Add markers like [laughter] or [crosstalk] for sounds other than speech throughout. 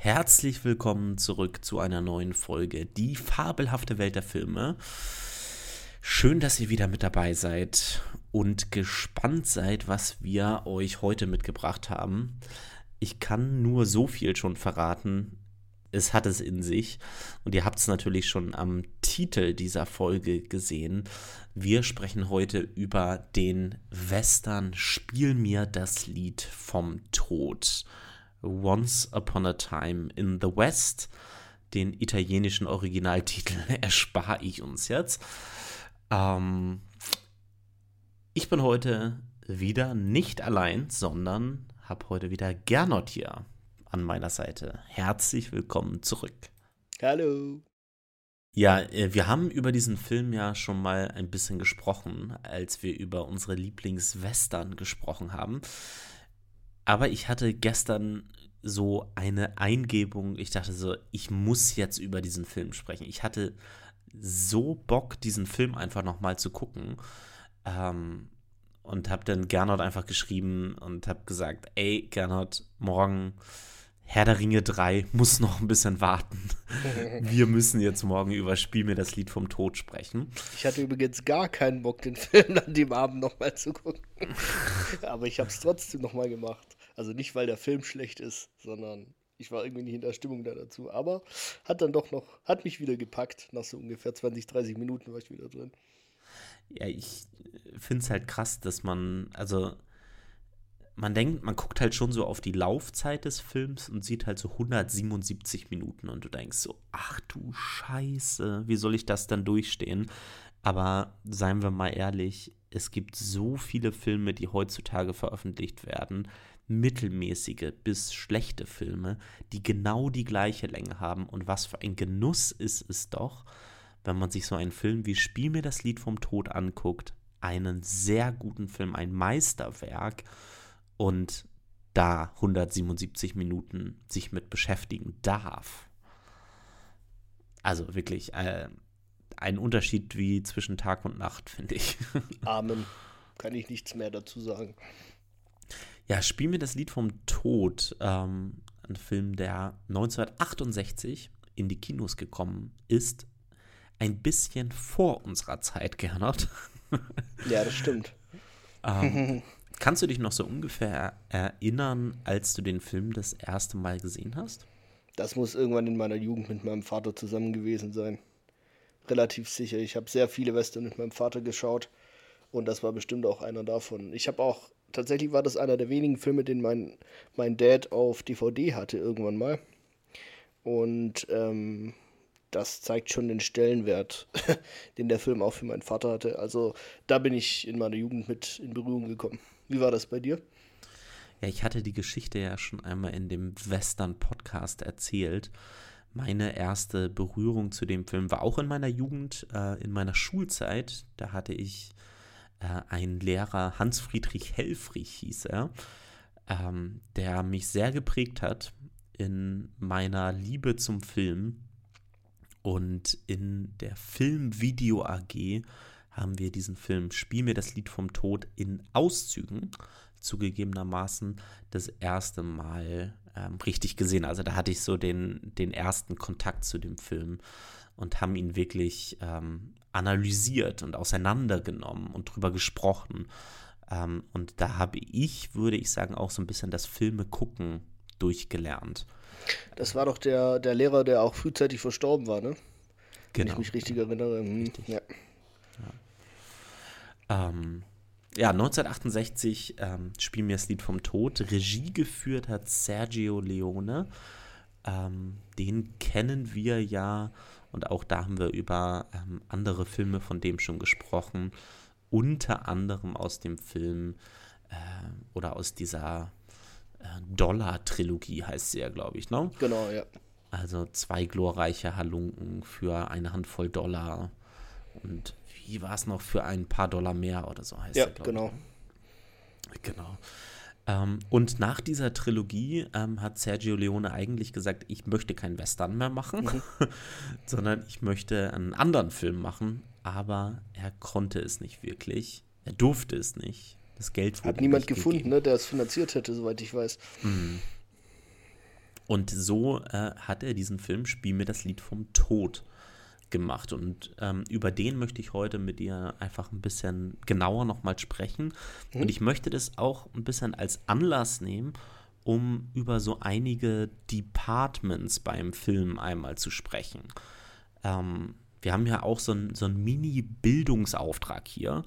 Herzlich willkommen zurück zu einer neuen Folge Die fabelhafte Welt der Filme. Schön, dass ihr wieder mit dabei seid und gespannt seid, was wir euch heute mitgebracht haben. Ich kann nur so viel schon verraten. Es hat es in sich. Und ihr habt es natürlich schon am Titel dieser Folge gesehen. Wir sprechen heute über den Western Spiel mir das Lied vom Tod. Once Upon a Time in the West. Den italienischen Originaltitel [laughs] erspare ich uns jetzt. Ähm, ich bin heute wieder nicht allein, sondern habe heute wieder Gernot hier an meiner Seite. Herzlich willkommen zurück. Hallo. Ja, äh, wir haben über diesen Film ja schon mal ein bisschen gesprochen, als wir über unsere Lieblingswestern gesprochen haben. Aber ich hatte gestern so eine Eingebung, ich dachte so, ich muss jetzt über diesen Film sprechen. Ich hatte so Bock, diesen Film einfach nochmal zu gucken. Ähm, und habe dann Gernot einfach geschrieben und habe gesagt, ey Gernot, morgen Herr der Ringe 3 muss noch ein bisschen warten. [laughs] Wir müssen jetzt morgen über Spiel mir das Lied vom Tod sprechen. Ich hatte übrigens gar keinen Bock, den [laughs] Film an dem Abend nochmal zu gucken. Aber ich habe es trotzdem nochmal gemacht. Also nicht, weil der Film schlecht ist, sondern ich war irgendwie nicht in der Stimmung da dazu. Aber hat dann doch noch, hat mich wieder gepackt. Nach so ungefähr 20, 30 Minuten war ich wieder drin. Ja, ich finde es halt krass, dass man, also man denkt, man guckt halt schon so auf die Laufzeit des Films und sieht halt so 177 Minuten und du denkst so, ach du Scheiße, wie soll ich das dann durchstehen? Aber seien wir mal ehrlich, es gibt so viele Filme, die heutzutage veröffentlicht werden, mittelmäßige bis schlechte Filme, die genau die gleiche Länge haben. Und was für ein Genuss ist es doch, wenn man sich so einen Film wie Spiel mir das Lied vom Tod anguckt, einen sehr guten Film, ein Meisterwerk und da 177 Minuten sich mit beschäftigen darf. Also wirklich äh, ein Unterschied wie zwischen Tag und Nacht, finde ich. [laughs] Amen. Kann ich nichts mehr dazu sagen. Ja, spiel mir das Lied vom Tod. Ähm, ein Film, der 1968 in die Kinos gekommen ist. Ein bisschen vor unserer Zeit, Gernot. [laughs] Ja, das stimmt. ähm, [laughs] Kannst du dich noch so ungefähr erinnern, als du den Film das erste Mal gesehen hast? Das muss irgendwann in meiner Jugend mit meinem Vater zusammen gewesen sein. Relativ sicher. Ich habe sehr viele Western mit meinem Vater geschaut und das war bestimmt auch einer davon. Ich habe auch, tatsächlich war das einer der wenigen Filme, den mein, mein Dad auf DVD hatte irgendwann mal. Und ähm, das zeigt schon den Stellenwert, [laughs] den der Film auch für meinen Vater hatte. Also da bin ich in meiner Jugend mit in Berührung gekommen. Wie war das bei dir? Ja, ich hatte die Geschichte ja schon einmal in dem Western-Podcast erzählt. Meine erste Berührung zu dem Film war auch in meiner Jugend, äh, in meiner Schulzeit. Da hatte ich äh, einen Lehrer, Hans-Friedrich Helfrich hieß er, ähm, der mich sehr geprägt hat in meiner Liebe zum Film. Und in der Filmvideo AG haben wir diesen Film Spiel mir das Lied vom Tod in Auszügen zugegebenermaßen das erste Mal ähm, richtig gesehen. Also da hatte ich so den, den ersten Kontakt zu dem Film und haben ihn wirklich ähm, analysiert und auseinandergenommen und drüber gesprochen. Ähm, und da habe ich, würde ich sagen, auch so ein bisschen das Filme gucken durchgelernt. Das war doch der, der Lehrer, der auch frühzeitig verstorben war, ne? Wenn Genau. ich mich richtig erinnere. Hm, Richtig. Ja. Ähm, ja, 1968 ähm, Spiel mir das Lied vom Tod. Regie geführt hat Sergio Leone. Ähm, den kennen wir ja und auch da haben wir über ähm, andere Filme von dem schon gesprochen. Unter anderem aus dem Film äh, oder aus dieser äh, Dollar-Trilogie heißt sie ja, glaube ich, ne? Genau, ja. Also zwei glorreiche Halunken für eine Handvoll Dollar. Und wie war es noch für ein paar Dollar mehr oder so heißt Ja, er, genau. Ich. Genau. Ähm, und nach dieser Trilogie ähm, hat Sergio Leone eigentlich gesagt, ich möchte keinen Western mehr machen, Mhm. [laughs] sondern ich möchte einen anderen Film machen. Aber er konnte es nicht wirklich. Er durfte es nicht. Das Geld wurde Hat niemand gefunden, gegeben. ne, der es finanziert hätte, soweit ich weiß. Und so äh, hat er diesen Film Spiel mir das Lied vom Tod gemacht. Und ähm, über den möchte ich heute mit dir einfach ein bisschen genauer nochmal sprechen. Mhm. Und ich möchte das auch ein bisschen als Anlass nehmen, um über so einige Departments beim Film einmal zu sprechen. Ähm, wir haben ja auch so einen so Mini-Bildungsauftrag hier.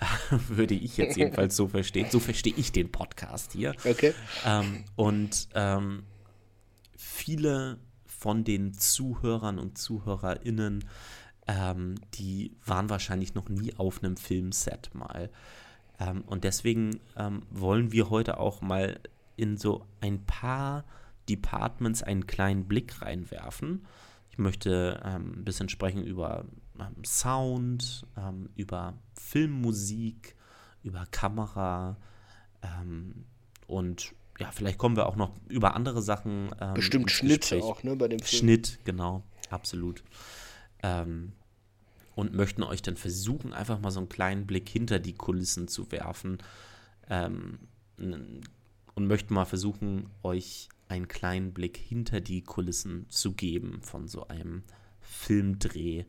[laughs] Würde ich jetzt jedenfalls so verstehen. So verstehe ich den Podcast hier. Okay. Ähm, und ähm, viele von den Zuhörern und ZuhörerInnen, ähm, die waren wahrscheinlich noch nie auf einem Filmset mal. Ähm, und deswegen ähm, wollen wir heute auch mal in so ein paar Departments einen kleinen Blick reinwerfen. Ich möchte ähm, ein bisschen sprechen über ähm, Sound, ähm, über Filmmusik, über Kamera und ja, vielleicht kommen wir auch noch über andere Sachen. Ähm, Bestimmt Schnitt Gespräch. auch, ne, bei dem Film. Schnitt, genau, absolut. Ähm, und möchten euch dann versuchen, einfach mal so einen kleinen Blick hinter die Kulissen zu werfen. Ähm, und möchten mal versuchen, euch einen kleinen Blick hinter die Kulissen zu geben von so einem Filmdreh,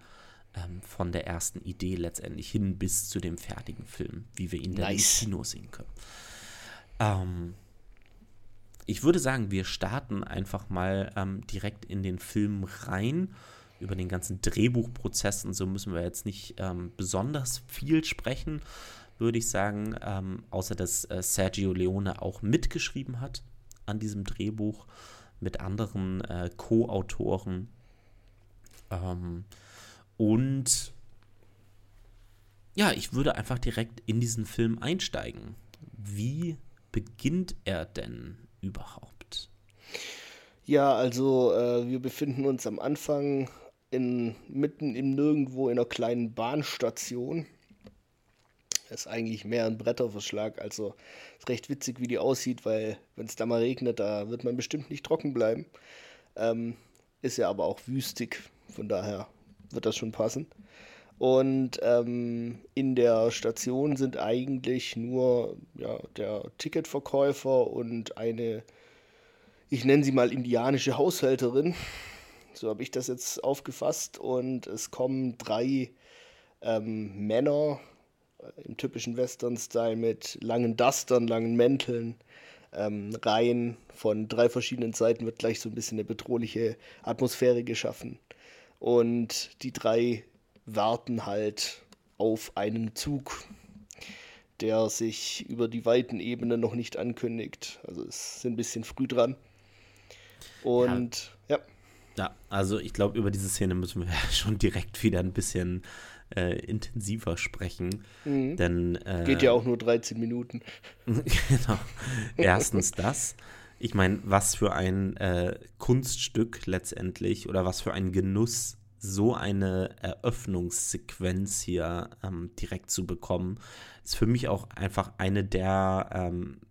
ähm, von der ersten Idee letztendlich hin bis zu dem fertigen Film, wie wir ihn nice. dann im Kino sehen können. Ähm, ich würde sagen, wir starten einfach mal ähm, direkt in den Film rein. Über den ganzen Drehbuchprozess und so müssen wir jetzt nicht ähm, besonders viel sprechen, würde ich sagen. Ähm, außer dass äh, Sergio Leone auch mitgeschrieben hat an diesem Drehbuch mit anderen äh, Co-Autoren. Ähm, und ja, ich würde einfach direkt in diesen Film einsteigen. Wie beginnt er denn überhaupt? Ja, also äh, wir befinden uns am Anfang in, mitten im Nirgendwo in einer kleinen Bahnstation. Das ist eigentlich mehr ein Bretterverschlag, also ist recht witzig, wie die aussieht, weil wenn es da mal regnet, da wird man bestimmt nicht trocken bleiben. Ähm, ist ja aber auch wüstig, von daher wird das schon passen. Und ähm, in der Station sind eigentlich nur ja, der Ticketverkäufer und eine, ich nenne sie mal indianische Haushälterin. So habe ich das jetzt aufgefasst. Und es kommen drei ähm, Männer äh, im typischen Western-Style mit langen Dustern, langen Mänteln ähm, rein. Von drei verschiedenen Seiten wird gleich so ein bisschen eine bedrohliche Atmosphäre geschaffen. Und die drei warten halt auf einen Zug, der sich über die weiten Ebenen noch nicht ankündigt. Also es sind ein bisschen früh dran. Und ja. Ja, ja also ich glaube, über diese Szene müssen wir [laughs] schon direkt wieder ein bisschen äh, intensiver sprechen. Mhm. Denn, äh, Geht ja auch nur 13 Minuten. [laughs] genau. Erstens das. Ich meine, was für ein äh, Kunststück letztendlich oder was für ein Genuss so eine Eröffnungssequenz hier ähm, direkt zu bekommen, ist für mich auch einfach eine der ähm,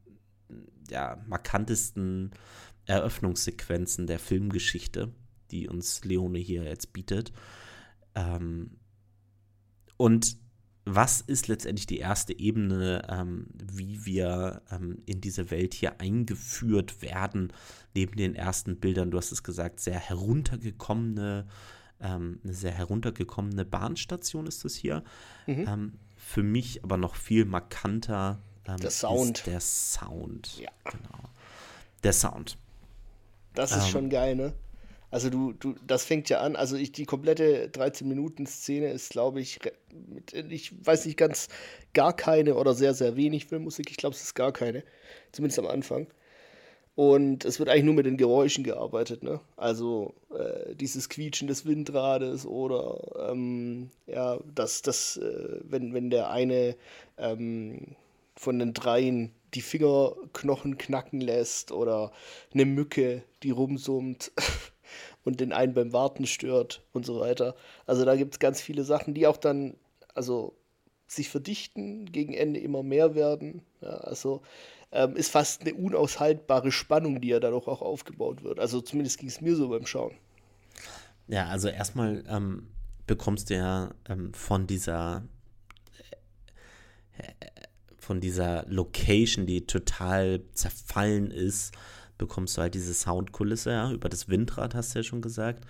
ja, markantesten Eröffnungssequenzen der Filmgeschichte, die uns Leone hier jetzt bietet. Ähm, und was ist letztendlich die erste Ebene, ähm, wie wir ähm, in diese Welt hier eingeführt werden, neben den ersten Bildern, du hast es gesagt, sehr heruntergekommene ähm, eine sehr heruntergekommene Bahnstation ist das hier. Mhm. Ähm, für mich aber noch viel markanter ähm, der Sound. Ist der Sound. Ja. Genau. Der Sound. Das ist schon ähm, geil, ne? Also du, du, das fängt ja an, also ich, die komplette 13-Minuten-Szene ist, glaube ich, mit, ich weiß nicht ganz, gar keine oder sehr, sehr wenig Filmmusik. Ich glaube, es ist gar keine. Zumindest am Anfang. Und es wird eigentlich nur mit den Geräuschen gearbeitet, ne? Also äh, dieses Quietschen des Windrades oder ähm, ja, dass das, äh, wenn, wenn der eine ähm, von den dreien die Fingerknochen knacken lässt oder eine Mücke, die rumsummt [laughs] und den einen beim Warten stört und so weiter. Also da gibt es ganz viele Sachen, die auch dann, also sich verdichten, gegen Ende immer mehr werden. Ja, also ähm, ist fast eine unaushaltbare Spannung, die ja dadurch auch aufgebaut wird. Also zumindest ging es mir so beim Schauen. Ja, also erstmal ähm, bekommst du ja ähm, von dieser äh, von dieser Location, die total zerfallen ist, bekommst du halt diese Soundkulisse, ja, über das Windrad hast du ja schon gesagt.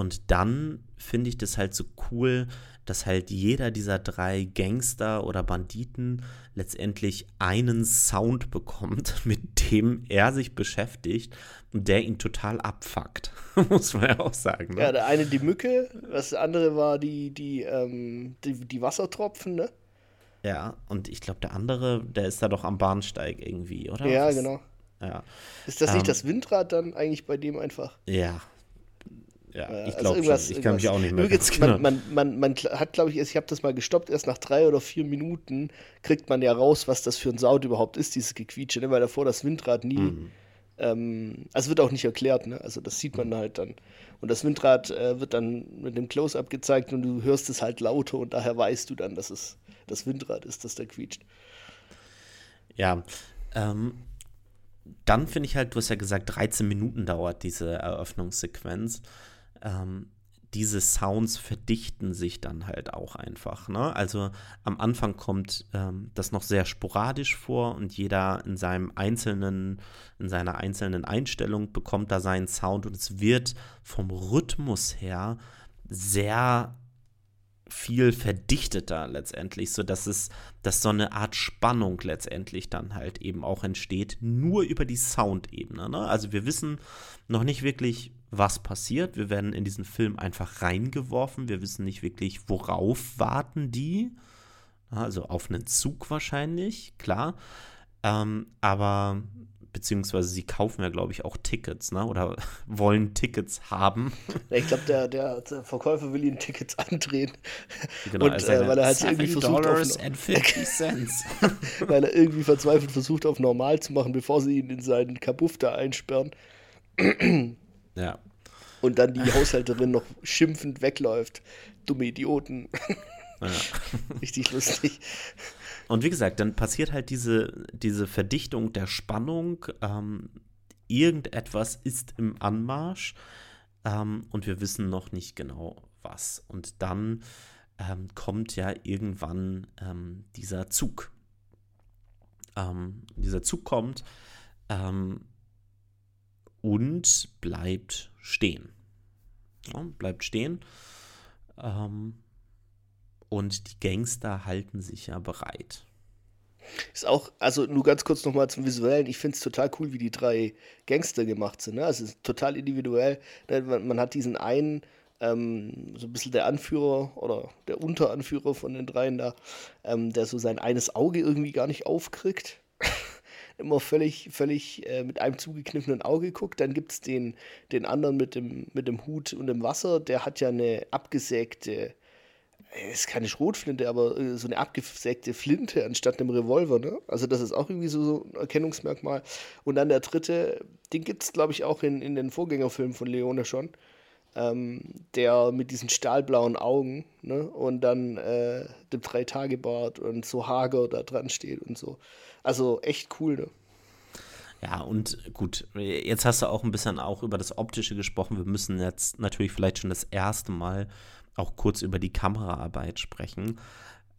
Und dann finde ich das halt so cool, dass halt jeder dieser drei Gangster oder Banditen letztendlich einen Sound bekommt, [laughs] mit dem er sich beschäftigt und der ihn total abfuckt, [laughs] muss man ja auch sagen. Ne? Ja, der eine die Mücke, das andere war die, die, ähm, die, die Wassertropfen, ne? Ja, und ich glaube, der andere, der ist da doch am Bahnsteig irgendwie, oder? Ja, Was? genau. Ja. Ist das nicht ähm, das Windrad dann eigentlich bei dem einfach? Ja, ja, ich also glaube schon. Ich kann mich auch nicht mehr Übrigens, man, man, man, man, hat, glaube ich, ich habe das mal gestoppt, erst nach drei oder vier Minuten kriegt man ja raus, was das für ein Sound überhaupt ist, dieses Gequietsche, ne? weil davor das Windrad nie, mhm. ähm, also wird auch nicht erklärt, ne? also das sieht man halt dann. Und das Windrad äh, wird dann mit dem Close-Up gezeigt und du hörst es halt lauter und daher weißt du dann, dass es das Windrad ist, das da quietscht. Ja, ähm, dann finde ich halt, du hast ja gesagt, 13 Minuten dauert diese Eröffnungssequenz ähm, diese Sounds verdichten sich dann halt auch einfach. Ne? Also am Anfang kommt ähm, das noch sehr sporadisch vor und jeder in seinem einzelnen, in seiner einzelnen Einstellung bekommt da seinen Sound und es wird vom Rhythmus her sehr viel verdichteter letztendlich, sodass es, dass so eine Art Spannung letztendlich dann halt eben auch entsteht, nur über die Soundebene. Ne? Also wir wissen noch nicht wirklich, was passiert. Wir werden in diesen Film einfach reingeworfen. Wir wissen nicht wirklich, worauf warten die. Also auf einen Zug wahrscheinlich, klar. Ähm, aber beziehungsweise sie kaufen ja, glaube ich, auch Tickets, ne? Oder [laughs] wollen Tickets haben. [laughs] Ich glaube, der, der, der, Verkäufer will ihnen Tickets andrehen. Genau, und äh, weil er halt irgendwie versucht auf, [laughs] weil er irgendwie verzweifelt versucht, auf normal zu machen, bevor sie ihn in seinen Kabuff da einsperren. Ja. Und dann die Haushälterin noch schimpfend wegläuft. Dumme Idioten. Ja. [laughs] Richtig lustig. Und wie gesagt, dann passiert halt diese, diese Verdichtung der Spannung. Ähm, irgendetwas ist im Anmarsch ähm, und wir wissen noch nicht genau was. Und dann ähm, kommt ja irgendwann ähm, dieser Zug. Ähm, dieser Zug kommt ähm, und bleibt stehen. Ja, bleibt stehen. Ähm, und die Gangster halten sich ja bereit. Ist auch, also nur ganz kurz nochmal zum Visuellen. Ich finde es total cool, wie die drei Gangster gemacht sind. Ne? Also es ist total individuell. Ne? Man, man hat diesen einen, ähm, so ein bisschen der Anführer oder der Unteranführer von den dreien da, ähm, der so sein eines Auge irgendwie gar nicht aufkriegt [laughs] immer völlig, völlig äh, mit einem zugekniffenen Auge guckt. Dann gibt es den, den anderen mit dem, mit dem Hut und dem Wasser, der hat ja eine abgesägte, äh, ist keine Schrotflinte, aber äh, so eine abgesägte Flinte anstatt einem Revolver. Ne? Also das ist auch irgendwie so, so ein Erkennungsmerkmal. Und dann der dritte, den gibt es, glaube ich, auch in, in den Vorgängerfilmen von Leone schon. Ähm, der mit diesen stahlblauen Augen ne? und dann äh, dem Drei-Tage-Bart und so hager da dran steht und so. Also echt cool, ne? Ja, und gut, jetzt hast du auch ein bisschen auch über das Optische gesprochen. Wir müssen jetzt natürlich vielleicht schon das erste Mal auch kurz über die Kameraarbeit sprechen.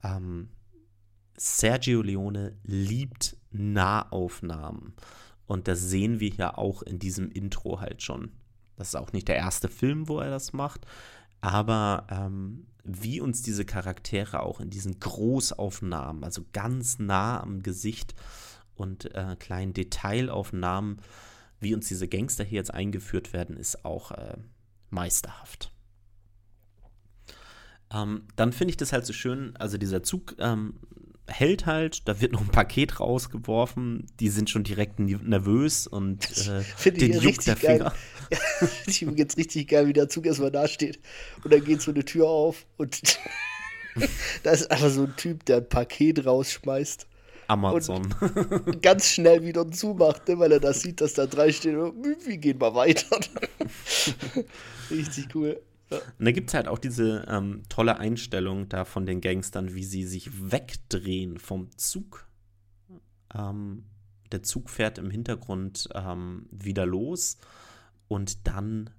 Ähm, Sergio Leone liebt Nahaufnahmen. Und das sehen wir ja auch in diesem Intro halt schon. Das ist auch nicht der erste Film, wo er das macht. Aber ähm, wie uns diese Charaktere auch in diesen Großaufnahmen, also ganz nah am Gesicht und äh, kleinen Detailaufnahmen, wie uns diese Gangster hier jetzt eingeführt werden, ist auch äh, meisterhaft. Ähm, dann finde ich das halt so schön, also dieser Zug ähm, hält halt, da wird noch ein Paket rausgeworfen, die sind schon direkt nervös und [laughs] äh, den juckt der Finger. [laughs] Ja, ich finde jetzt richtig geil, wie der Zug erstmal da steht und dann geht so eine Tür auf und [laughs] da ist einfach so ein Typ, der ein Paket rausschmeißt. Amazon. Und ganz schnell wieder zumacht, ne, weil er da sieht, dass da drei stehen. Wir gehen mal weiter. richtig cool. Und da gibt es halt auch diese ähm, tolle Einstellung da von den Gangstern, wie sie sich wegdrehen vom Zug. Ähm, der Zug fährt im Hintergrund ähm, wieder los und dann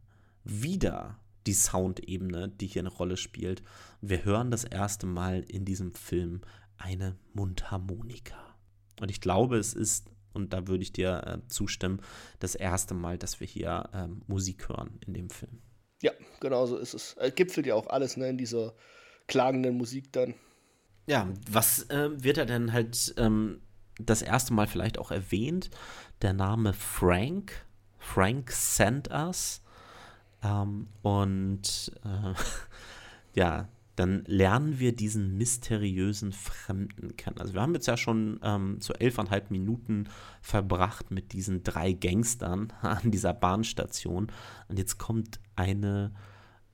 wieder die Soundebene, die hier eine Rolle spielt. Wir hören das erste Mal in diesem Film eine Mundharmonika. Und ich glaube, es ist und da würde ich dir äh, zustimmen, das erste Mal, dass wir hier ähm, Musik hören in dem Film. Ja, genau so ist es. Äh, gipfelt ja auch alles ne, in dieser klagenden Musik dann. Ja, was äh, wird er denn halt ähm, das erste Mal vielleicht auch erwähnt? Der Name Frank. Frank sent us. Ähm, und äh, [laughs] ja, dann lernen wir diesen mysteriösen Fremden kennen. Also wir haben jetzt ja schon ähm, so elfeinhalb Minuten verbracht mit diesen drei Gangstern [laughs] an dieser Bahnstation. Und jetzt kommt eine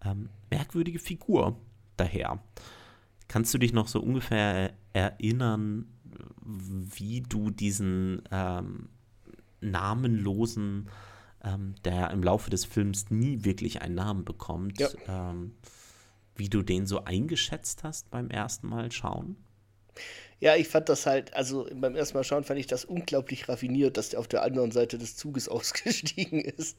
ähm, merkwürdige Figur daher. Kannst du dich noch so ungefähr erinnern, wie du diesen ähm, namenlosen, ähm, der im Laufe des Films nie wirklich einen Namen bekommt, ja. ähm, wie du den so eingeschätzt hast beim ersten Mal schauen? Ja, ich fand das halt, also beim ersten Mal schauen fand ich das unglaublich raffiniert, dass der auf der anderen Seite des Zuges [laughs] ausgestiegen ist.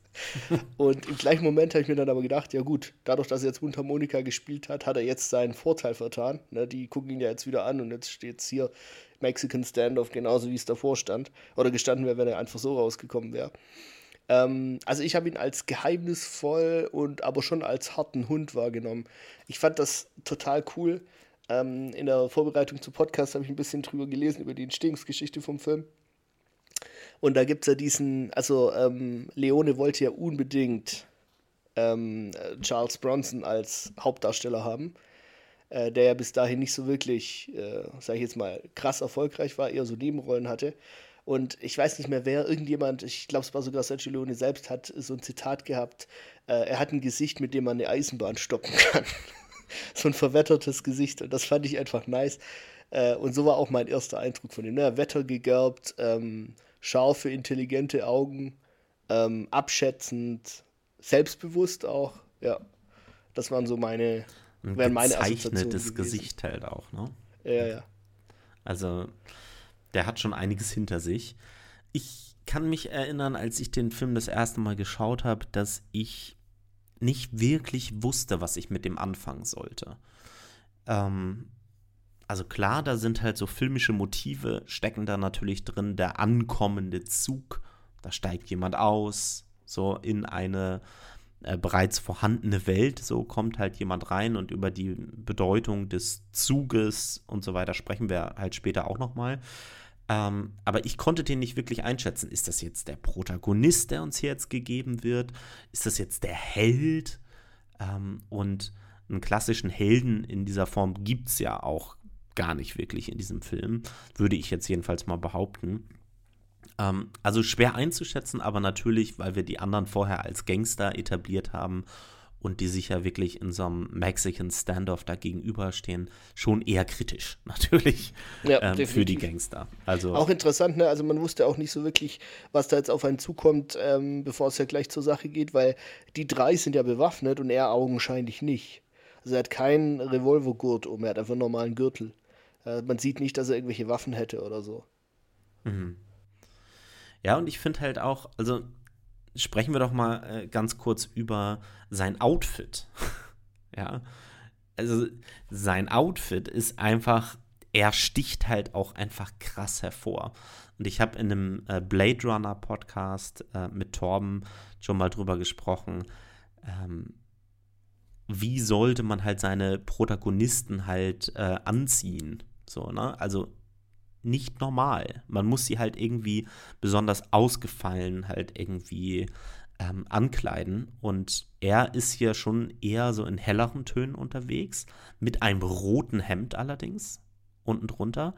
Und im gleichen Moment habe ich mir dann aber gedacht, ja gut, dadurch, dass er jetzt Mundharmonika gespielt hat, hat er jetzt seinen Vorteil vertan. Ne, die gucken ihn ja jetzt wieder an und jetzt steht es hier Mexican Standoff, genauso wie es davor stand. Oder gestanden wäre, wenn er einfach so rausgekommen wäre. Ähm, also ich habe ihn als geheimnisvoll und aber schon als harten Hund wahrgenommen. Ich fand das total cool ähm, in der Vorbereitung zum Podcast habe ich ein bisschen drüber gelesen, über die Entstehungsgeschichte vom Film. Und da gibt es ja diesen, also ähm, Leone wollte ja unbedingt ähm, Charles Bronson als Hauptdarsteller haben, äh, der ja bis dahin nicht so wirklich, äh, sage ich jetzt mal, krass erfolgreich war, eher so Nebenrollen hatte. Und ich weiß nicht mehr wer, irgendjemand, ich glaube, es war sogar Sergio Leone selbst, hat so ein Zitat gehabt, äh, er hat ein Gesicht, mit dem man eine Eisenbahn stoppen kann. [laughs] so ein verwettertes Gesicht und das fand ich einfach nice. Äh, und so war auch mein erster Eindruck von ihm. Ne? Wettergegerbt, ähm, scharfe, intelligente Augen, ähm, abschätzend, selbstbewusst auch. Ja, das waren so meine, ein wären meine gezeichnetes Gesicht halt auch, ne? Ja, ja. Also, der hat schon einiges hinter sich. Ich kann mich erinnern, als ich den Film das erste Mal geschaut habe, dass ich nicht wirklich wusste, was ich mit dem anfangen sollte. Ähm, also klar, da sind halt so filmische Motive, stecken da natürlich drin, der ankommende Zug, da steigt jemand aus, so in eine äh, bereits vorhandene Welt, so kommt halt jemand rein und über die Bedeutung des Zuges und so weiter sprechen wir halt später auch nochmal. Ähm, aber ich konnte den nicht wirklich einschätzen. Ist das jetzt der Protagonist, der uns hier jetzt gegeben wird? Ist das jetzt der Held? Ähm, und einen klassischen Helden in dieser Form gibt es ja auch gar nicht wirklich in diesem Film, würde ich jetzt jedenfalls mal behaupten. Ähm, also schwer einzuschätzen, aber natürlich, weil wir die anderen vorher als Gangster etabliert haben und die sich ja wirklich in so einem Mexican Standoff da gegenüberstehen, schon eher kritisch, [laughs] natürlich, ja, ähm, für die Gangster. Also auch interessant, ne? Also man wusste auch nicht so wirklich, was da jetzt auf einen zukommt, ähm, bevor es ja gleich zur Sache geht, weil die drei sind ja bewaffnet und er augenscheinlich nicht. Also er hat keinen Revolvergurt um, er hat einfach einen normalen Gürtel. Äh, man sieht nicht, dass er irgendwelche Waffen hätte oder so. Mhm. Ja, und ich finde halt auch, also sprechen wir doch mal äh, ganz kurz über sein Outfit. [laughs] ja, also sein Outfit ist einfach, er sticht halt auch einfach krass hervor. Und ich habe in einem äh, Blade Runner Podcast äh, mit Torben schon mal drüber gesprochen, ähm, wie sollte man halt seine Protagonisten halt äh, anziehen. So, ne? Also nicht normal. Man muss sie halt irgendwie besonders ausgefallen halt irgendwie ähm, ankleiden. Und er ist hier schon eher so in helleren Tönen unterwegs, mit einem roten Hemd allerdings unten drunter.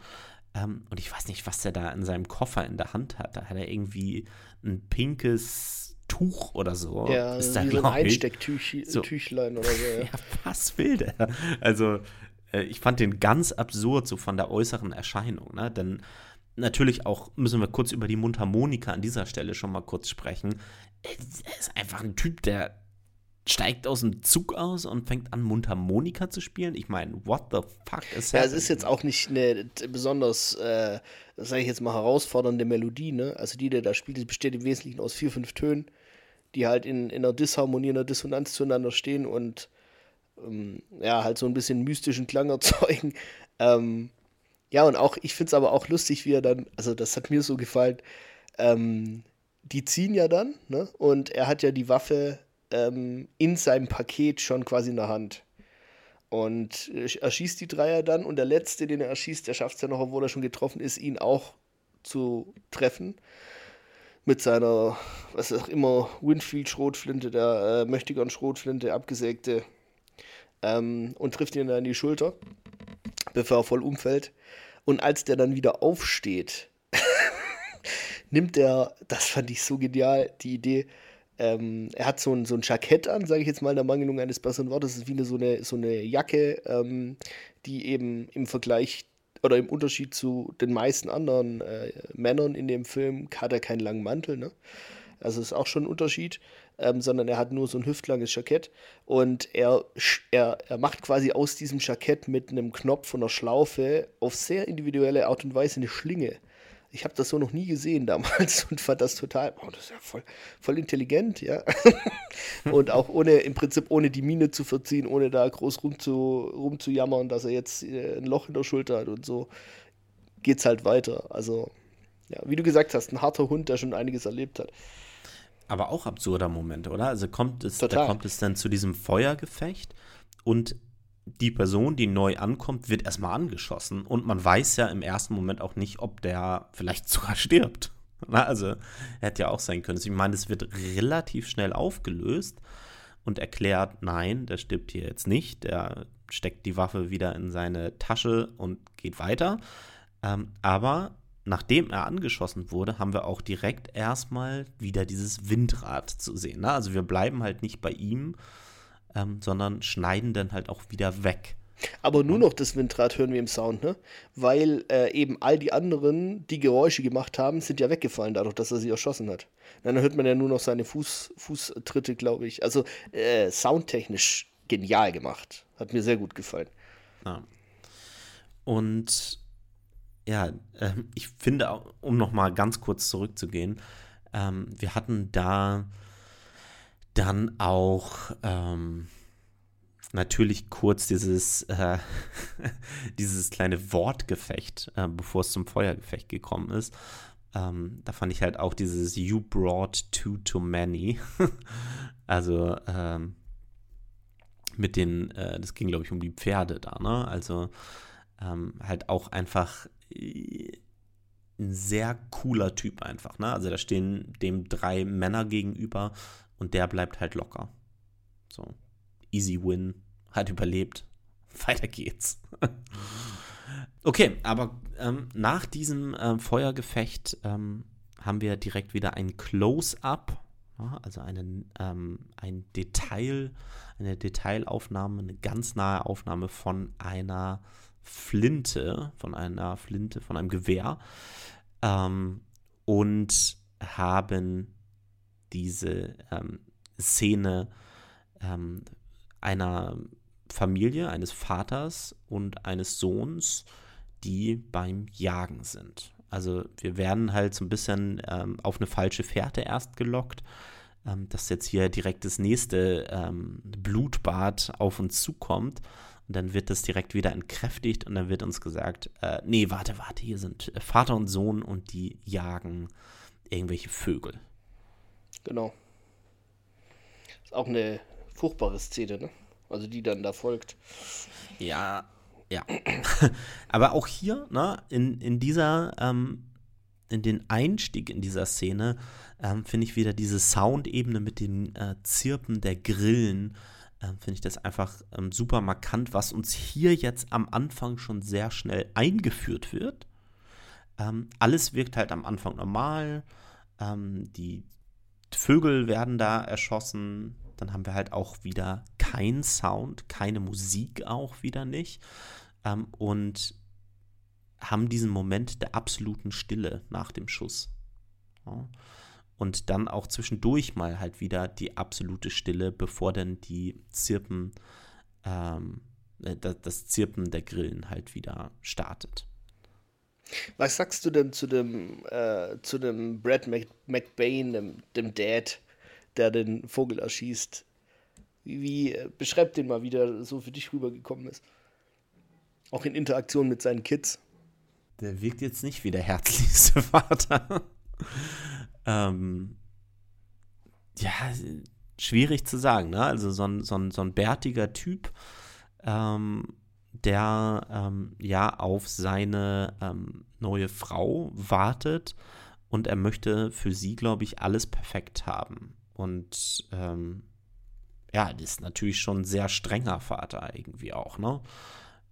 Ähm, und ich weiß nicht, was er da in seinem Koffer in der Hand hat. Da hat er irgendwie ein pinkes Tuch oder so. Ja, ist da, wie so ein Einstecktüchlein so, oder so. Ja. [laughs] ja, was will der? Also äh, ich fand den ganz absurd, so von der äußeren Erscheinung. Ne? Denn natürlich auch müssen wir kurz über die Mundharmonika an dieser Stelle schon mal kurz sprechen. Er ist einfach ein Typ, der steigt aus dem Zug aus und fängt an, Mundharmonika zu spielen. Ich meine, what the fuck ist das? Ja, es ist jetzt auch nicht eine besonders, äh, sage ich jetzt mal, herausfordernde Melodie. Ne? Also die, der da spielt, die besteht im Wesentlichen aus vier, fünf Tönen, die halt in, in einer Disharmonie, in einer Dissonanz zueinander stehen und ähm, ja, halt so ein bisschen mystischen Klang erzeugen. [laughs] Ähm, ja, und auch, ich finde es aber auch lustig, wie er dann, also das hat mir so gefallen, ähm, die ziehen ja dann, ne? Und er hat ja die Waffe ähm, in seinem Paket schon quasi in der Hand. Und er schießt die Dreier dann und der letzte, den er erschießt, der schafft es ja noch, obwohl er schon getroffen ist, ihn auch zu treffen. Mit seiner, was auch immer, Winfield-Schrotflinte, der äh, Möchtegern-Schrotflinte, abgesägte, ähm, und trifft ihn dann in die Schulter, bevor er voll umfällt. Und als der dann wieder aufsteht, [laughs] nimmt er, das fand ich so genial, die Idee, ähm, er hat so ein, so ein Jackett an, sage ich jetzt mal in der Mangelung eines besseren Wortes. Ist wie eine, so, eine, so eine Jacke, ähm, die eben im Vergleich oder im Unterschied zu den meisten anderen äh, Männern in dem Film hat er keinen langen Mantel. Ne? Also ist auch schon ein Unterschied, ähm, sondern er hat nur so ein hüftlanges Jackett und er, er, er macht quasi aus diesem Jackett mit einem Knopf und einer Schlaufe auf sehr individuelle Art und Weise eine Schlinge. Ich habe das so noch nie gesehen [laughs] damals und fand das total, oh, das ist ja voll, voll intelligent, ja. [laughs] und auch ohne, im Prinzip ohne die Mine zu verziehen, ohne da groß rumzu, rumzujammern, dass er jetzt äh, ein Loch in der Schulter hat und so, geht's halt weiter. Also, ja, wie du gesagt hast, ein harter Hund, der schon einiges erlebt hat. Aber auch absurder Moment, oder? Also kommt es, da kommt es dann zu diesem Feuergefecht und die Person, die neu ankommt, wird erstmal angeschossen und man weiß ja im ersten Moment auch nicht, ob der vielleicht [laughs] sogar stirbt. Na, also hätte ja auch sein können. Ich meine, es wird relativ schnell aufgelöst und erklärt, nein, der stirbt hier jetzt nicht. Der steckt die Waffe wieder in seine Tasche und geht weiter. Ähm, aber nachdem er angeschossen wurde, haben wir auch direkt erstmal wieder dieses Windrad zu sehen. Ne? Also wir bleiben halt nicht bei ihm, ähm, sondern schneiden dann halt auch wieder weg. Aber nur noch das Windrad hören wir im Sound, ne? Weil äh, eben all die anderen, die Geräusche gemacht haben, sind ja weggefallen, dadurch, dass er sie erschossen hat. Dann hört man ja nur noch seine Fuß, Fußtritte, glaube ich. Also äh, soundtechnisch genial gemacht. Hat mir sehr gut gefallen. Ja. Und ja, äh, ich finde, um nochmal ganz kurz zurückzugehen, ähm, wir hatten da dann auch ähm, natürlich kurz dieses, äh, [laughs] dieses kleine Wortgefecht, äh, bevor es zum Feuergefecht gekommen ist. Ähm, da fand ich halt auch dieses You brought two too many. [laughs] also ähm, mit den, äh, das ging glaube ich um die Pferde da, ne? Also ähm, halt auch einfach ein sehr cooler Typ einfach, ne? Also da stehen dem drei Männer gegenüber und der bleibt halt locker. So, easy win, hat überlebt. [laughs] Weiter geht's. [laughs] okay, aber ähm, nach diesem ähm, Feuergefecht ähm, haben wir direkt wieder ein Close-up, ja, also einen, ähm, ein Detail, eine Detailaufnahme, eine ganz nahe Aufnahme von einer Flinte, von einer Flinte, von einem Gewehr ähm, und haben diese ähm, Szene ähm, einer Familie, eines Vaters und eines Sohns, die beim Jagen sind. Also wir werden halt so ein bisschen ähm, auf eine falsche Fährte erst gelockt, ähm, dass jetzt hier direkt das nächste ähm, Blutbad auf uns zukommt. Und dann wird das direkt wieder entkräftigt und dann wird uns gesagt, äh, nee, warte, warte, hier sind Vater und Sohn und die jagen irgendwelche Vögel. Genau. Ist auch eine furchtbare Szene, ne? Also die dann da folgt. Ja, ja. [laughs] Aber auch hier, ne, in, in dieser, ähm, in den Einstieg in dieser Szene, ähm, finde ich wieder diese Soundebene mit dem äh, Zirpen der Grillen, äh, finde ich das einfach ähm, super markant, was uns hier jetzt am Anfang schon sehr schnell eingeführt wird. Ähm, alles wirkt halt am Anfang normal. Ähm, die Vögel werden da erschossen. Dann haben wir halt auch wieder kein Sound, keine Musik auch wieder nicht. Ähm, und haben diesen Moment der absoluten Stille nach dem Schuss. Ja. Und dann auch zwischendurch mal halt wieder die absolute Stille, bevor dann die Zirpen, ähm, äh, das Zirpen der Grillen halt wieder startet. Was sagst du denn zu dem, äh, zu dem Brad Mc, McBain, dem, dem Dad, der den Vogel erschießt? Wie, wie äh, beschreib den mal, wie der so für dich rübergekommen ist. Auch in Interaktion mit seinen Kids. Der wirkt jetzt nicht wie der herzlichste [laughs] Vater. Ähm, ja, schwierig zu sagen, ne? Also so ein, so ein, so ein bärtiger Typ, ähm, der ähm, ja auf seine ähm, neue Frau wartet und er möchte für sie, glaube ich, alles perfekt haben. Und ähm, ja, das ist natürlich schon ein sehr strenger Vater irgendwie auch, ne?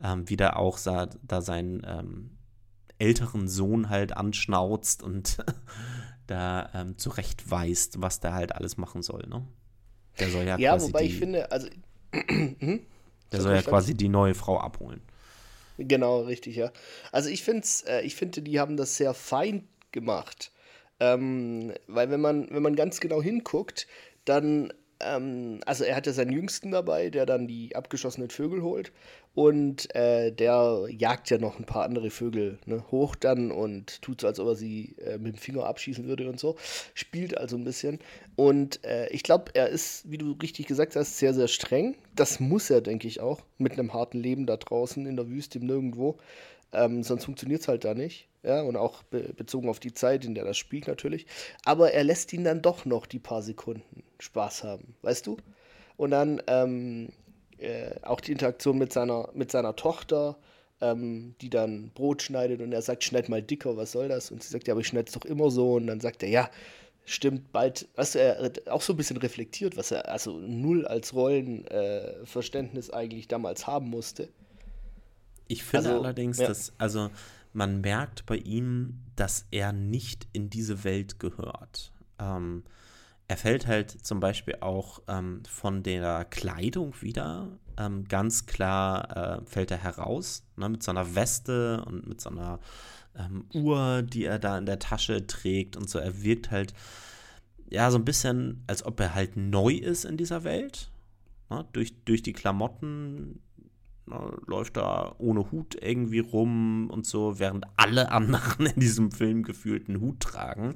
Ähm, wie der auch sa da seinen ähm, älteren Sohn halt anschnauzt und [laughs] da ähm, zurechtweist, was der halt alles machen soll, ne? Der soll ja, Ja, quasi wobei die, ich finde, also. [clears throat] hm? der soll ja quasi die neue Frau abholen. Genau, richtig, ja. Also ich finde, äh, ich finde, die haben das sehr fein gemacht. Ähm, weil wenn man, wenn man ganz genau hinguckt, dann, ähm, also er hat ja seinen Jüngsten dabei, der dann die abgeschossenen Vögel holt. Und äh, der jagt ja noch ein paar andere Vögel ne, hoch dann und tut so, als ob er sie äh, mit dem Finger abschießen würde und so. Spielt also ein bisschen. Und äh, ich glaube, er ist, wie du richtig gesagt hast, sehr, sehr streng. Das muss er, denke ich, auch. Mit einem harten Leben da draußen in der Wüste, im Nirgendwo. Ähm, sonst funktioniert es halt da nicht. Ja, und auch be bezogen auf die Zeit, in der das spielt natürlich. Aber er lässt ihn dann doch noch die paar Sekunden Spaß haben, weißt du? Und dann ähm, äh, auch die Interaktion mit seiner, mit seiner Tochter, ähm, die dann Brot schneidet und er sagt, schneid mal dicker, was soll das? Und sie sagt, ja, aber ich schneide es doch immer so. Und dann sagt er, ja, stimmt, bald, weißt du, er auch so ein bisschen reflektiert, was er also null als Rollenverständnis äh, eigentlich damals haben musste. Ich finde Also, allerdings, ja. dass, also man merkt bei ihm, dass er nicht in diese Welt gehört. Ähm, er fällt halt zum Beispiel auch ähm, von der Kleidung wieder. Ähm, ganz klar äh, fällt er heraus, ne, mit seiner Weste und mit so ähm, Uhr, die er da in der Tasche trägt und so. Er wirkt halt, ja, so ein bisschen, als ob er halt neu ist in dieser Welt. Ne, durch, durch die Klamotten ne, läuft da ohne Hut irgendwie rum und so, während alle anderen [laughs] in diesem Film gefühlt einen Hut tragen.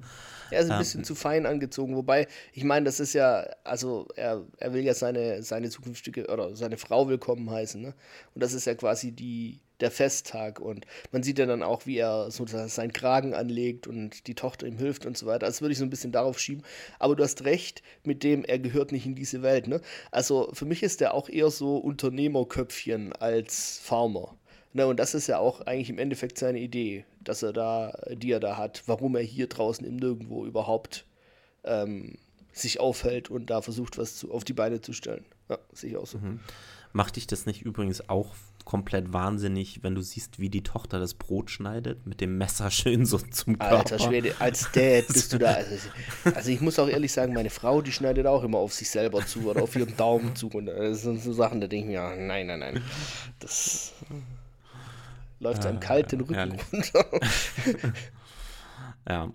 Er ist ein Ähm, bisschen zu fein angezogen, wobei, ich meine, das ist ja, also er, er will ja seine, seine zukünftige oder seine Frau willkommen heißen, ne? Und das ist ja quasi die, der Festtag und man sieht ja dann auch, wie er so seinen Kragen anlegt und die Tochter ihm hilft und so weiter. Das würde ich so ein bisschen darauf schieben. Aber du hast recht, mit dem, er gehört nicht in diese Welt, ne? Also für mich ist er auch eher so Unternehmerköpfchen als Farmer. Ne, und das ist ja auch eigentlich im Endeffekt seine Idee, dass er da, die er da hat, warum er hier draußen im Nirgendwo überhaupt ähm, sich aufhält und da versucht, was zu, auf die Beine zu stellen. Ja, sehe ich auch so. Macht dich das nicht übrigens auch komplett wahnsinnig, wenn du siehst, wie die Tochter das Brot schneidet, mit dem Messer [laughs] schön so zum Körper? Alter Schwede, als Dad bist du da. [laughs] Also, also ich muss auch ehrlich sagen, meine Frau, die schneidet auch immer auf sich selber zu oder auf ihren Daumen zu. Und das sind so Sachen, da denke ich mir, ah, nein, nein, nein. Das läuft einem kalt den Rücken herrlich. runter. [laughs] Ja.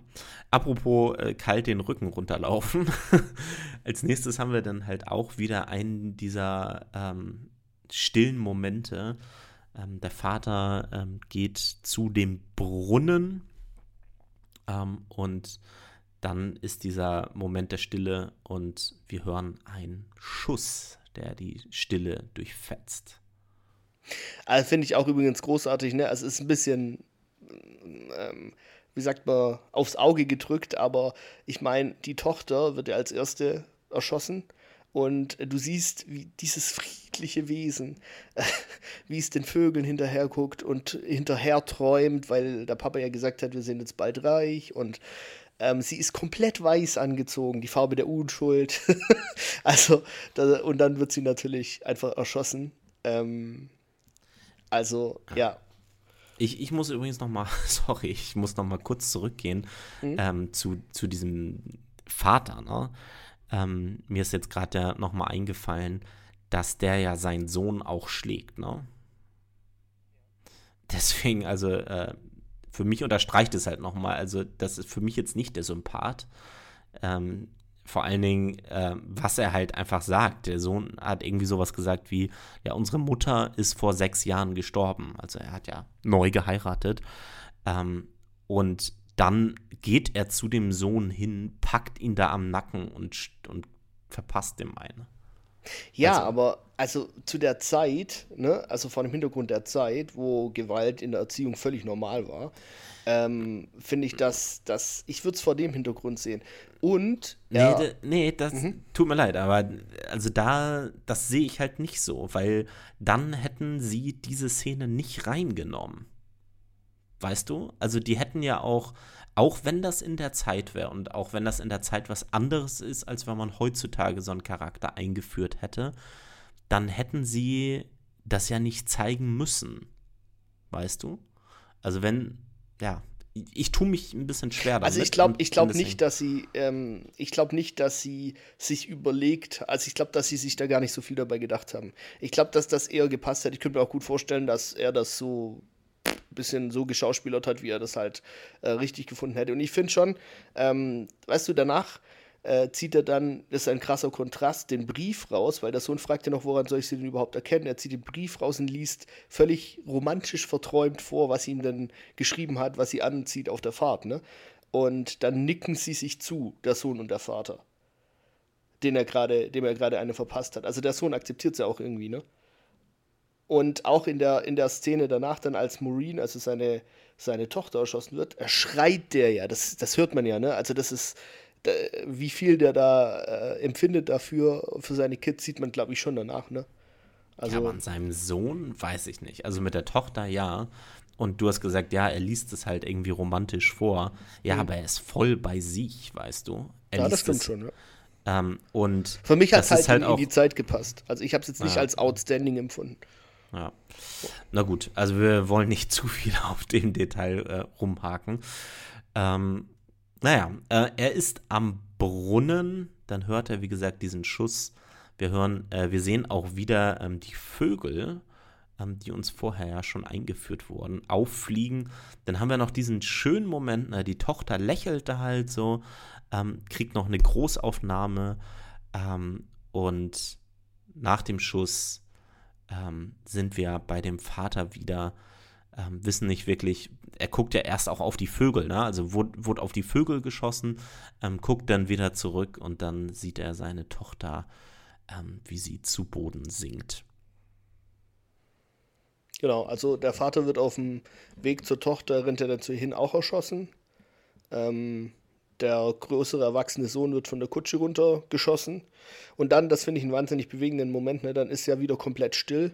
Apropos äh, kalt den Rücken runterlaufen. Als nächstes haben wir dann halt auch wieder einen dieser ähm, stillen Momente. Ähm, der Vater ähm, geht zu dem Brunnen ähm, und dann ist dieser Moment der Stille und wir hören einen Schuss, der die Stille durchfetzt. Also finde ich auch übrigens großartig, ne? Also es ist ein bisschen, ähm, wie sagt man, aufs Auge gedrückt, aber ich meine, die Tochter wird ja als erste erschossen und du siehst, wie dieses friedliche Wesen, [laughs] wie es den Vögeln hinterher guckt und hinterher träumt, weil der Papa ja gesagt hat, wir sind jetzt bald reich und ähm, sie ist komplett weiß angezogen, die Farbe der Unschuld. [laughs] also, da, und dann wird sie natürlich einfach erschossen. Ähm, also, ja. Ich, ich muss übrigens noch mal, [laughs] sorry, ich muss noch mal kurz zurückgehen ähm, zu, zu diesem Vater. Ne? Ähm, mir ist jetzt gerade ja noch mal eingefallen, dass der ja seinen Sohn auch schlägt. Ne? Deswegen, also äh, für mich unterstreicht es halt noch mal, also das ist für mich jetzt nicht der Sympath. Ähm, vor allen Dingen, äh, was er halt einfach sagt. Der Sohn hat irgendwie sowas gesagt wie, ja, unsere Mutter ist vor sechs Jahren gestorben. Also er hat ja neu geheiratet. Ähm, und dann geht er zu dem Sohn hin, packt ihn da am Nacken und, und verpasst dem eine. Ja, also, aber also zu der Zeit, ne, also vor dem Hintergrund der Zeit, wo Gewalt in der Erziehung völlig normal war, ähm, finde ich das, das ich würde es vor dem Hintergrund sehen. Und. Nee, de, nee das mhm. tut mir leid, aber also da, das sehe ich halt nicht so, weil dann hätten sie diese Szene nicht reingenommen. Weißt du? Also die hätten ja auch, auch wenn das in der Zeit wäre und auch wenn das in der Zeit was anderes ist, als wenn man heutzutage so einen Charakter eingeführt hätte, dann hätten sie das ja nicht zeigen müssen. Weißt du? Also wenn, ja, ich tue mich ein bisschen schwer damit. Also ich glaube ich glaub nicht, dass sie, ähm, ich glaube nicht, dass sie sich überlegt, also ich glaube, dass sie sich da gar nicht so viel dabei gedacht haben. Ich glaube, dass das eher gepasst hat. Ich könnte mir auch gut vorstellen, dass er das so bisschen so geschauspielert hat, wie er das halt äh, richtig gefunden hätte. Und ich finde schon, ähm, weißt du, danach äh, zieht er dann, das ist ein krasser Kontrast, den Brief raus, weil der Sohn fragt ja noch, woran soll ich sie denn überhaupt erkennen? Er zieht den Brief raus und liest völlig romantisch verträumt vor, was sie ihm dann geschrieben hat, was sie anzieht auf der Fahrt, ne? Und dann nicken sie sich zu, der Sohn und der Vater. Den er grade, dem er gerade eine verpasst hat. Also der Sohn akzeptiert sie auch irgendwie, ne? Und auch in der, in der Szene danach, dann als Maureen, also seine, seine Tochter erschossen wird, er schreit der ja. Das, das hört man ja, ne? Also das ist, wie viel der da äh, empfindet dafür, für seine Kids, sieht man, glaube ich, schon danach, ne? Also, ja, aber an seinem Sohn weiß ich nicht. Also mit der Tochter ja. Und du hast gesagt, ja, er liest es halt irgendwie romantisch vor. Ja, mhm. aber er ist voll bei sich, weißt du. Er ja, das stimmt es, schon, ja. Ähm, und Für mich hat es halt, halt in, in, die Zeit gepasst. Also ich habe es jetzt nicht ja. als outstanding empfunden. Ja. Na gut, also wir wollen nicht [laughs] zu viel auf dem Detail äh, rumhaken. Ähm, naja, äh, er ist am Brunnen, dann hört er, wie gesagt, diesen Schuss. Wir hören, äh, wir sehen auch wieder ähm, die Vögel, ähm, die uns vorher ja schon eingeführt wurden, auffliegen. Dann haben wir noch diesen schönen Moment, ne, die Tochter lächelt da halt so, ähm, kriegt noch eine Großaufnahme ähm, und nach dem Schuss ähm, sind wir bei dem Vater wieder ähm, wissen nicht wirklich, er guckt ja erst auch auf die Vögel, ne? also wurde, wurde auf die Vögel geschossen, ähm, guckt dann wieder zurück und dann sieht er seine Tochter, ähm, wie sie zu Boden sinkt. Genau, also der Vater wird auf dem Weg zur Tochter, rennt er dazu hin, auch erschossen. Ähm, der größere erwachsene Sohn wird von der Kutsche runtergeschossen. Und dann, das finde ich einen wahnsinnig bewegenden Moment, ne, dann ist ja wieder komplett still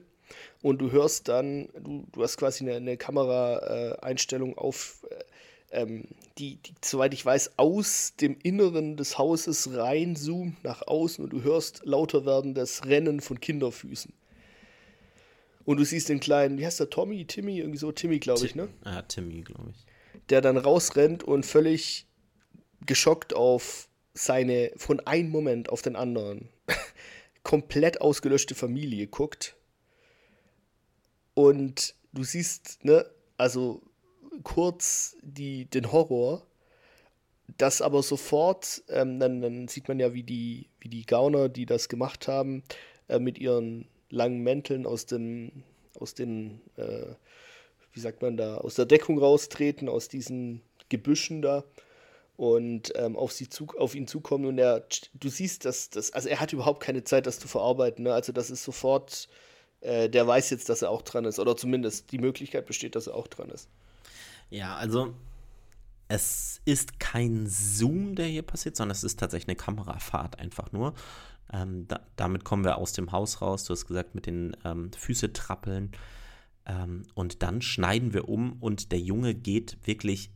und du hörst dann, du, du hast quasi eine, eine Kameraeinstellung äh, auf, äh, ähm, die, die, soweit ich weiß, aus dem Inneren des Hauses reinzoomt nach außen und du hörst lauter werdendes Rennen von Kinderfüßen. Und du siehst den kleinen, wie heißt der, Tommy, Timmy, irgendwie so, Timmy, glaube ich, ne? Ja, Timmy, glaube ich. Der dann rausrennt und völlig geschockt auf seine, von einem Moment auf den anderen, [laughs] komplett ausgelöschte Familie guckt. Und du siehst, ne, also kurz die, den Horror, das aber sofort, ähm, dann, dann, sieht man ja, wie die, wie die Gauner, die das gemacht haben, äh, mit ihren langen Mänteln aus dem, aus den, äh, wie sagt man da, aus der Deckung raustreten, aus diesen Gebüschen da und ähm, auf, sie zu, auf ihn zukommen und er, du siehst, dass das, also er hat überhaupt keine Zeit, das zu verarbeiten, ne? also das ist sofort äh, der weiß jetzt, dass er auch dran ist. Oder zumindest die Möglichkeit besteht, dass er auch dran ist. Ja, also es ist kein Zoom, der hier passiert, sondern es ist tatsächlich eine Kamerafahrt einfach nur. Ähm, da, damit kommen wir aus dem Haus raus. Du hast gesagt, mit den ähm, Füße trappeln. Ähm, und dann schneiden wir um und der Junge geht wirklich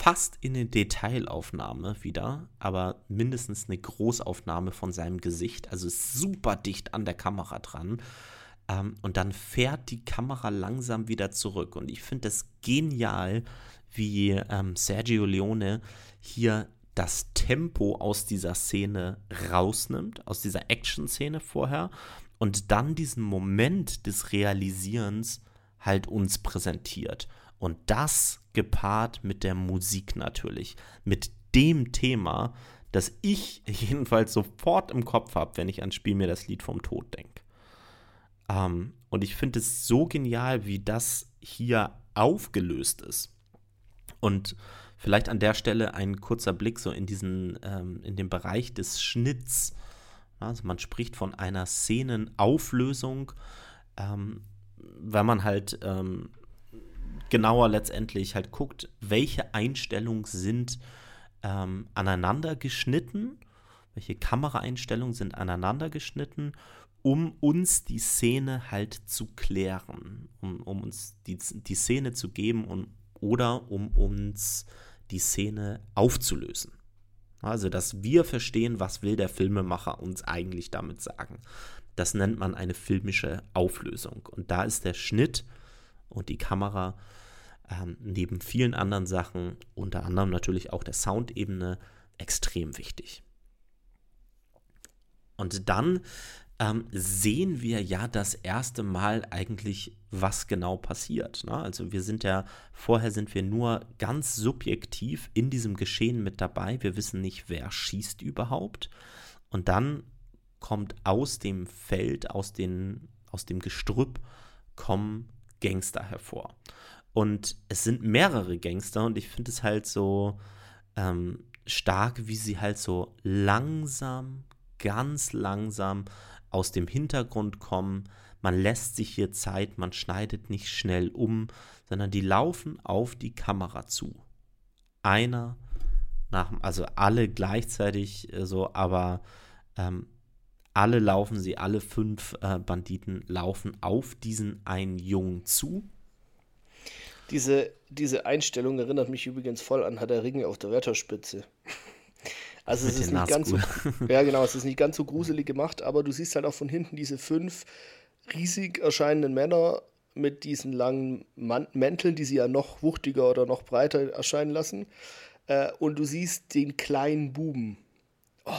fast in eine Detailaufnahme wieder, aber mindestens eine Großaufnahme von seinem Gesicht. Also super dicht an der Kamera dran. Ähm, und dann fährt die Kamera langsam wieder zurück. Und ich finde es genial, wie ähm, Sergio Leone hier das Tempo aus dieser Szene rausnimmt, aus dieser Action-Szene vorher und dann diesen Moment des Realisierens halt uns präsentiert. Und das gepaart mit der Musik natürlich, mit dem Thema, das ich [laughs] jedenfalls sofort im Kopf habe, wenn ich ans Spiel mir das Lied vom Tod denke. Ähm, und ich finde es so genial, wie das hier aufgelöst ist. Und vielleicht an der Stelle ein kurzer Blick so in diesen, ähm, in den Bereich des Schnitts. Also man spricht von einer Szenenauflösung, ähm, wenn man halt ähm, genauer letztendlich halt guckt, welche Einstellungen sind ähm, aneinander geschnitten, welche Kameraeinstellungen sind aneinander geschnitten, um uns die Szene halt zu klären, um, um uns die, die Szene zu geben und, oder um uns die Szene aufzulösen. Also, dass wir verstehen, was will der Filmemacher uns eigentlich damit sagen. Das nennt man eine filmische Auflösung. Und da ist der Schnitt und die Kamera ähm, neben vielen anderen Sachen, unter anderem natürlich auch der Soundebene, extrem wichtig. Und dann ähm, sehen wir ja das erste Mal eigentlich, was genau passiert. Ne? Also wir sind ja, vorher sind wir nur ganz subjektiv in diesem Geschehen mit dabei. Wir wissen nicht, wer schießt überhaupt. Und dann kommt aus dem Feld, aus, den, aus dem Gestrüpp, kommen Gangster hervor. Und es sind mehrere Gangster und ich finde es halt so ähm, stark, wie sie halt so langsam, ganz langsam aus dem Hintergrund kommen. Man lässt sich hier Zeit, man schneidet nicht schnell um, sondern die laufen auf die Kamera zu. Einer nach, also alle gleichzeitig äh, so, aber ähm, alle laufen sie, alle fünf äh, Banditen laufen auf diesen einen Jungen zu diese, diese Einstellung erinnert mich übrigens voll an Herr der Ringe auf der Wetterspitze. Also es ist nicht ganz so, [laughs] ja genau, es ist nicht ganz so gruselig gemacht, aber du siehst halt auch von hinten diese fünf riesig erscheinenden Männer mit diesen langen Man Mänteln, die sie ja noch wuchtiger oder noch breiter erscheinen lassen. Äh, und du siehst den kleinen Buben. Oh,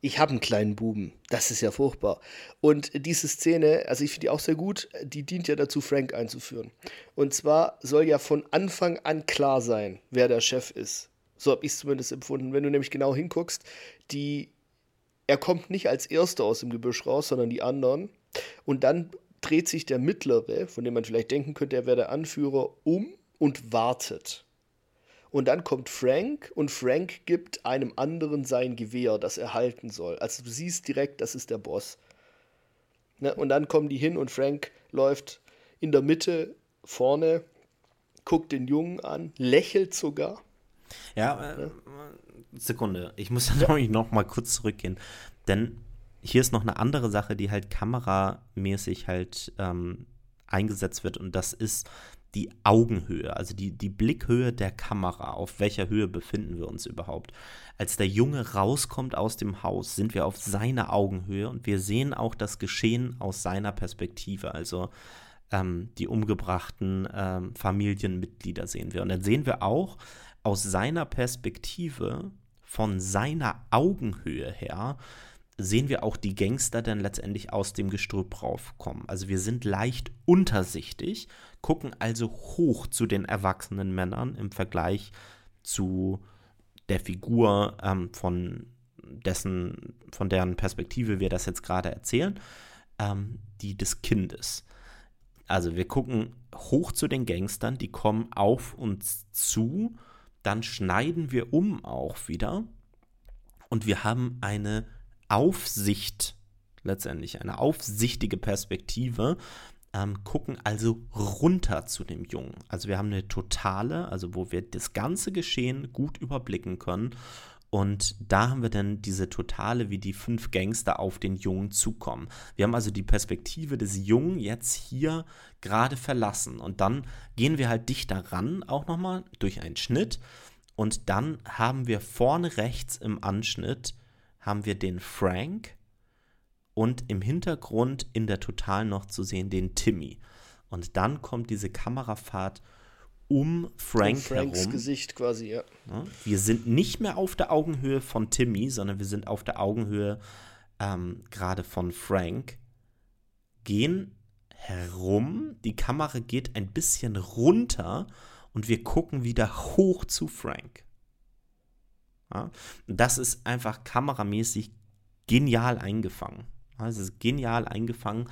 ich habe einen kleinen Buben. Das ist ja furchtbar. Und diese Szene, also ich finde die auch sehr gut, die dient ja dazu, Frank einzuführen. Und zwar soll ja von Anfang an klar sein, wer der Chef ist. So habe ich es zumindest empfunden. Wenn du nämlich genau hinguckst, die, er kommt nicht als Erster aus dem Gebüsch raus, sondern die anderen. Und dann dreht sich der Mittlere, von dem man vielleicht denken könnte, er wäre der Anführer, um und wartet. Und dann kommt Frank und Frank gibt einem anderen sein Gewehr, das er halten soll. Also du siehst direkt, das ist der Boss. Ne? Und dann kommen die hin und Frank läuft in der Mitte vorne, guckt den Jungen an, lächelt sogar. Ja, äh, Sekunde, ich muss ja. [laughs] noch mal kurz zurückgehen, denn hier ist noch eine andere Sache, die halt kameramäßig halt ähm, eingesetzt wird und das ist die Augenhöhe, also die, die Blickhöhe der Kamera. Auf welcher Höhe befinden wir uns überhaupt? Als der Junge rauskommt aus dem Haus, sind wir auf seiner Augenhöhe und wir sehen auch das Geschehen aus seiner Perspektive. Also ähm, die umgebrachten ähm, Familienmitglieder sehen wir. Und dann sehen wir auch aus seiner Perspektive, von seiner Augenhöhe her, sehen wir auch die Gangster dann letztendlich aus dem Gestrüpp raufkommen. Also wir sind leicht untersichtig, gucken also hoch zu den erwachsenen Männern im Vergleich zu der Figur ähm, von dessen, von deren Perspektive wir das jetzt gerade erzählen, ähm, die des Kindes. Also wir gucken hoch zu den Gangstern, die kommen auf uns zu, dann schneiden wir um auch wieder und wir haben eine Aufsicht, letztendlich eine aufsichtige Perspektive, ähm, gucken also runter zu dem Jungen. Also wir haben eine totale, also wo wir das ganze Geschehen gut überblicken können. Und da haben wir dann diese totale, wie die fünf Gangster auf den Jungen zukommen. Wir haben also die Perspektive des Jungen jetzt hier gerade verlassen. Und dann gehen wir halt dichter ran, auch nochmal durch einen Schnitt. Und dann haben wir vorne rechts im Anschnitt haben wir den Frank und im Hintergrund in der Total noch zu sehen den Timmy. Und dann kommt diese Kamerafahrt um Frank um Franks herum. Gesicht quasi, ja. Wir sind nicht mehr auf der Augenhöhe von Timmy, sondern wir sind auf der Augenhöhe ähm, gerade von Frank. Gehen herum, die Kamera geht ein bisschen runter und wir gucken wieder hoch zu Frank. Ja? Das ist einfach kameramäßig genial eingefangen. Ja, es ist genial eingefangen.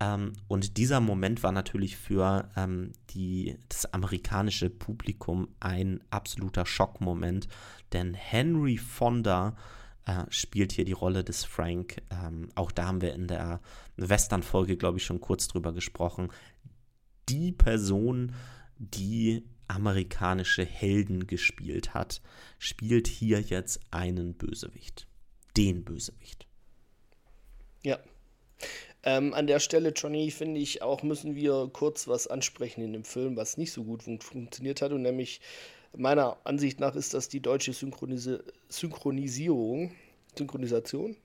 Ähm, und dieser Moment war natürlich für ähm, die, das amerikanische Publikum ein absoluter Schockmoment, denn Henry Fonda äh, spielt hier die Rolle des Frank. Ähm, auch da haben wir in der Western-Folge, glaube ich, schon kurz drüber gesprochen. Die Person, die amerikanische Helden gespielt hat, spielt hier jetzt einen Bösewicht. Den Bösewicht. Ja. Ähm, an der Stelle, Johnny, finde ich auch, müssen wir kurz was ansprechen in dem Film, was nicht so gut fun funktioniert hat. Und nämlich, meiner Ansicht nach, ist das die deutsche Synchronisi Synchronisierung. Synchronisation?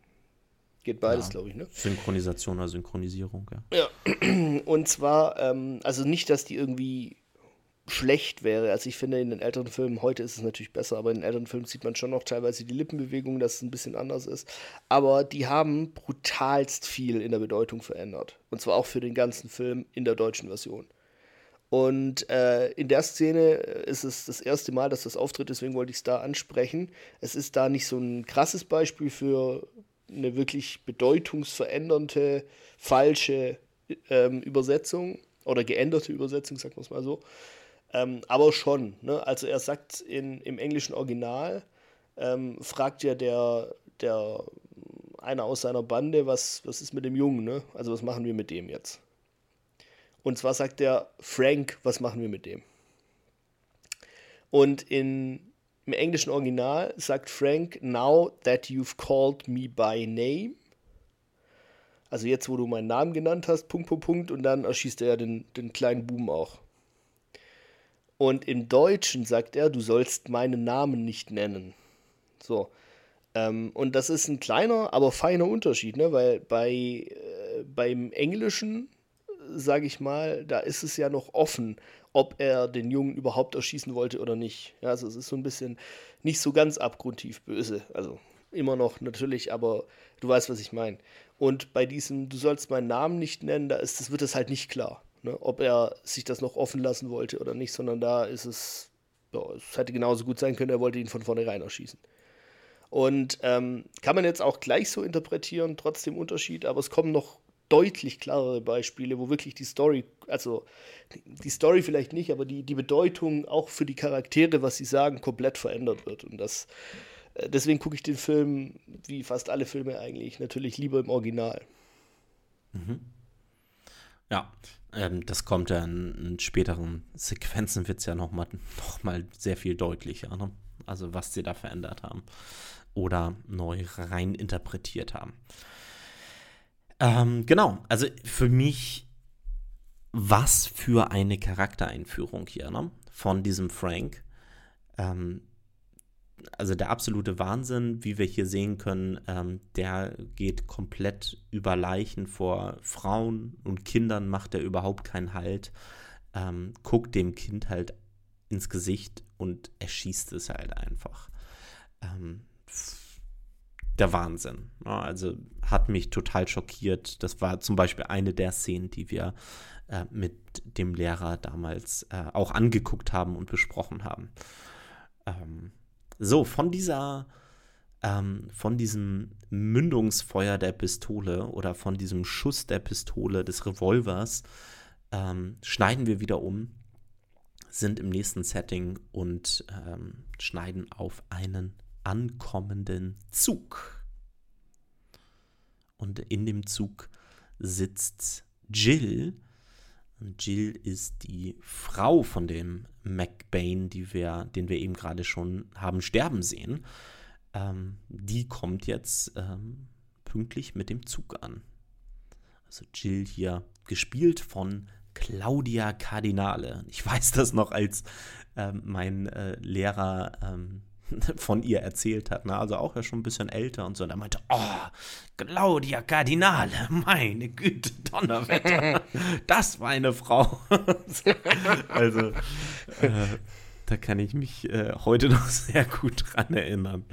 Geht beides, ja. glaube ich, ne? Synchronisation oder Synchronisierung, ja. Ja, [clears throat] und zwar, ähm, also nicht, dass die irgendwie schlecht wäre. Also ich finde, in den älteren Filmen, heute ist es natürlich besser, aber in den älteren Filmen sieht man schon noch teilweise die Lippenbewegung, dass es ein bisschen anders ist. Aber die haben brutalst viel in der Bedeutung verändert. Und zwar auch für den ganzen Film in der deutschen Version. Und äh, in der Szene ist es das erste Mal, dass das auftritt, deswegen wollte ich es da ansprechen. Es ist da nicht so ein krasses Beispiel für eine wirklich bedeutungsverändernde, falsche ähm, Übersetzung oder geänderte Übersetzung, sagen wir es mal so, ähm, aber schon. Ne? Also er sagt in, im englischen Original, ähm, fragt ja der, der einer aus seiner Bande, was, was ist mit dem Jungen, ne? Also was machen wir mit dem jetzt? Und zwar sagt er, Frank, was machen wir mit dem? Und in, im englischen Original sagt Frank, now that you've called me by name, also jetzt, wo du meinen Namen genannt hast, Punkt, Punkt, Punkt, und dann erschießt er den, den kleinen Buben auch. Und im Deutschen sagt er, du sollst meinen Namen nicht nennen. So. Ähm, und das ist ein kleiner, aber feiner Unterschied, ne? weil bei, äh, beim Englischen, sage ich mal, da ist es ja noch offen, ob er den Jungen überhaupt erschießen wollte oder nicht. Ja, also es ist so ein bisschen nicht so ganz abgrundtief böse. Also immer noch natürlich, aber du weißt, was ich meine. Und bei diesem, du sollst meinen Namen nicht nennen, da ist, das wird es halt nicht klar ne, ob er sich das noch offen lassen wollte oder nicht, sondern da ist es, ja, es hätte genauso gut sein können, er wollte ihn von vornherein erschießen. Und ähm, kann man jetzt auch gleich so interpretieren, trotzdem Unterschied, aber es kommen noch deutlich klarere Beispiele, wo wirklich die Story, also die Story vielleicht nicht, aber die, die Bedeutung auch für die Charaktere, was sie sagen, komplett verändert wird. Und das, äh, deswegen gucke ich den Film, wie fast alle Filme eigentlich, natürlich lieber im Original. Mhm. Ja, ähm, das kommt ja in, in späteren Sequenzen, wird es ja nochmal noch mal sehr viel deutlicher. Ne? Also was sie da verändert haben oder neu rein interpretiert haben. Ähm, genau, also für mich, was für eine Charaktereinführung hier ne? von diesem Frank. Ähm, also der absolute Wahnsinn, wie wir hier sehen können, ähm, der geht komplett über Leichen vor Frauen und Kindern, macht er überhaupt keinen Halt, ähm, guckt dem Kind halt ins Gesicht und erschießt es halt einfach. Ähm, der Wahnsinn. Also hat mich total schockiert. Das war zum Beispiel eine der Szenen, die wir äh, mit dem Lehrer damals äh, auch angeguckt haben und besprochen haben. So, von dieser, ähm, von diesem Mündungsfeuer der Pistole oder von diesem Schuss der Pistole des Revolvers ähm, schneiden wir wieder um, sind im nächsten Setting und ähm, schneiden auf einen ankommenden Zug. Und in dem Zug sitzt Jill, Jill ist die Frau von dem McBain, die wir, den wir eben gerade schon haben sterben sehen. Ähm, die kommt jetzt ähm, pünktlich mit dem Zug an. Also Jill hier gespielt von Claudia Cardinale. Ich weiß das noch, als ähm, mein äh, Lehrer ähm, [laughs] von ihr erzählt hat. Ne? Also auch ja schon ein bisschen älter und so. Und er meinte, oh, Claudia Cardinale, meine Güte, Donnerwetter, [laughs] das war eine Frau. [laughs] also, äh, da kann ich mich äh, heute noch sehr gut dran erinnern.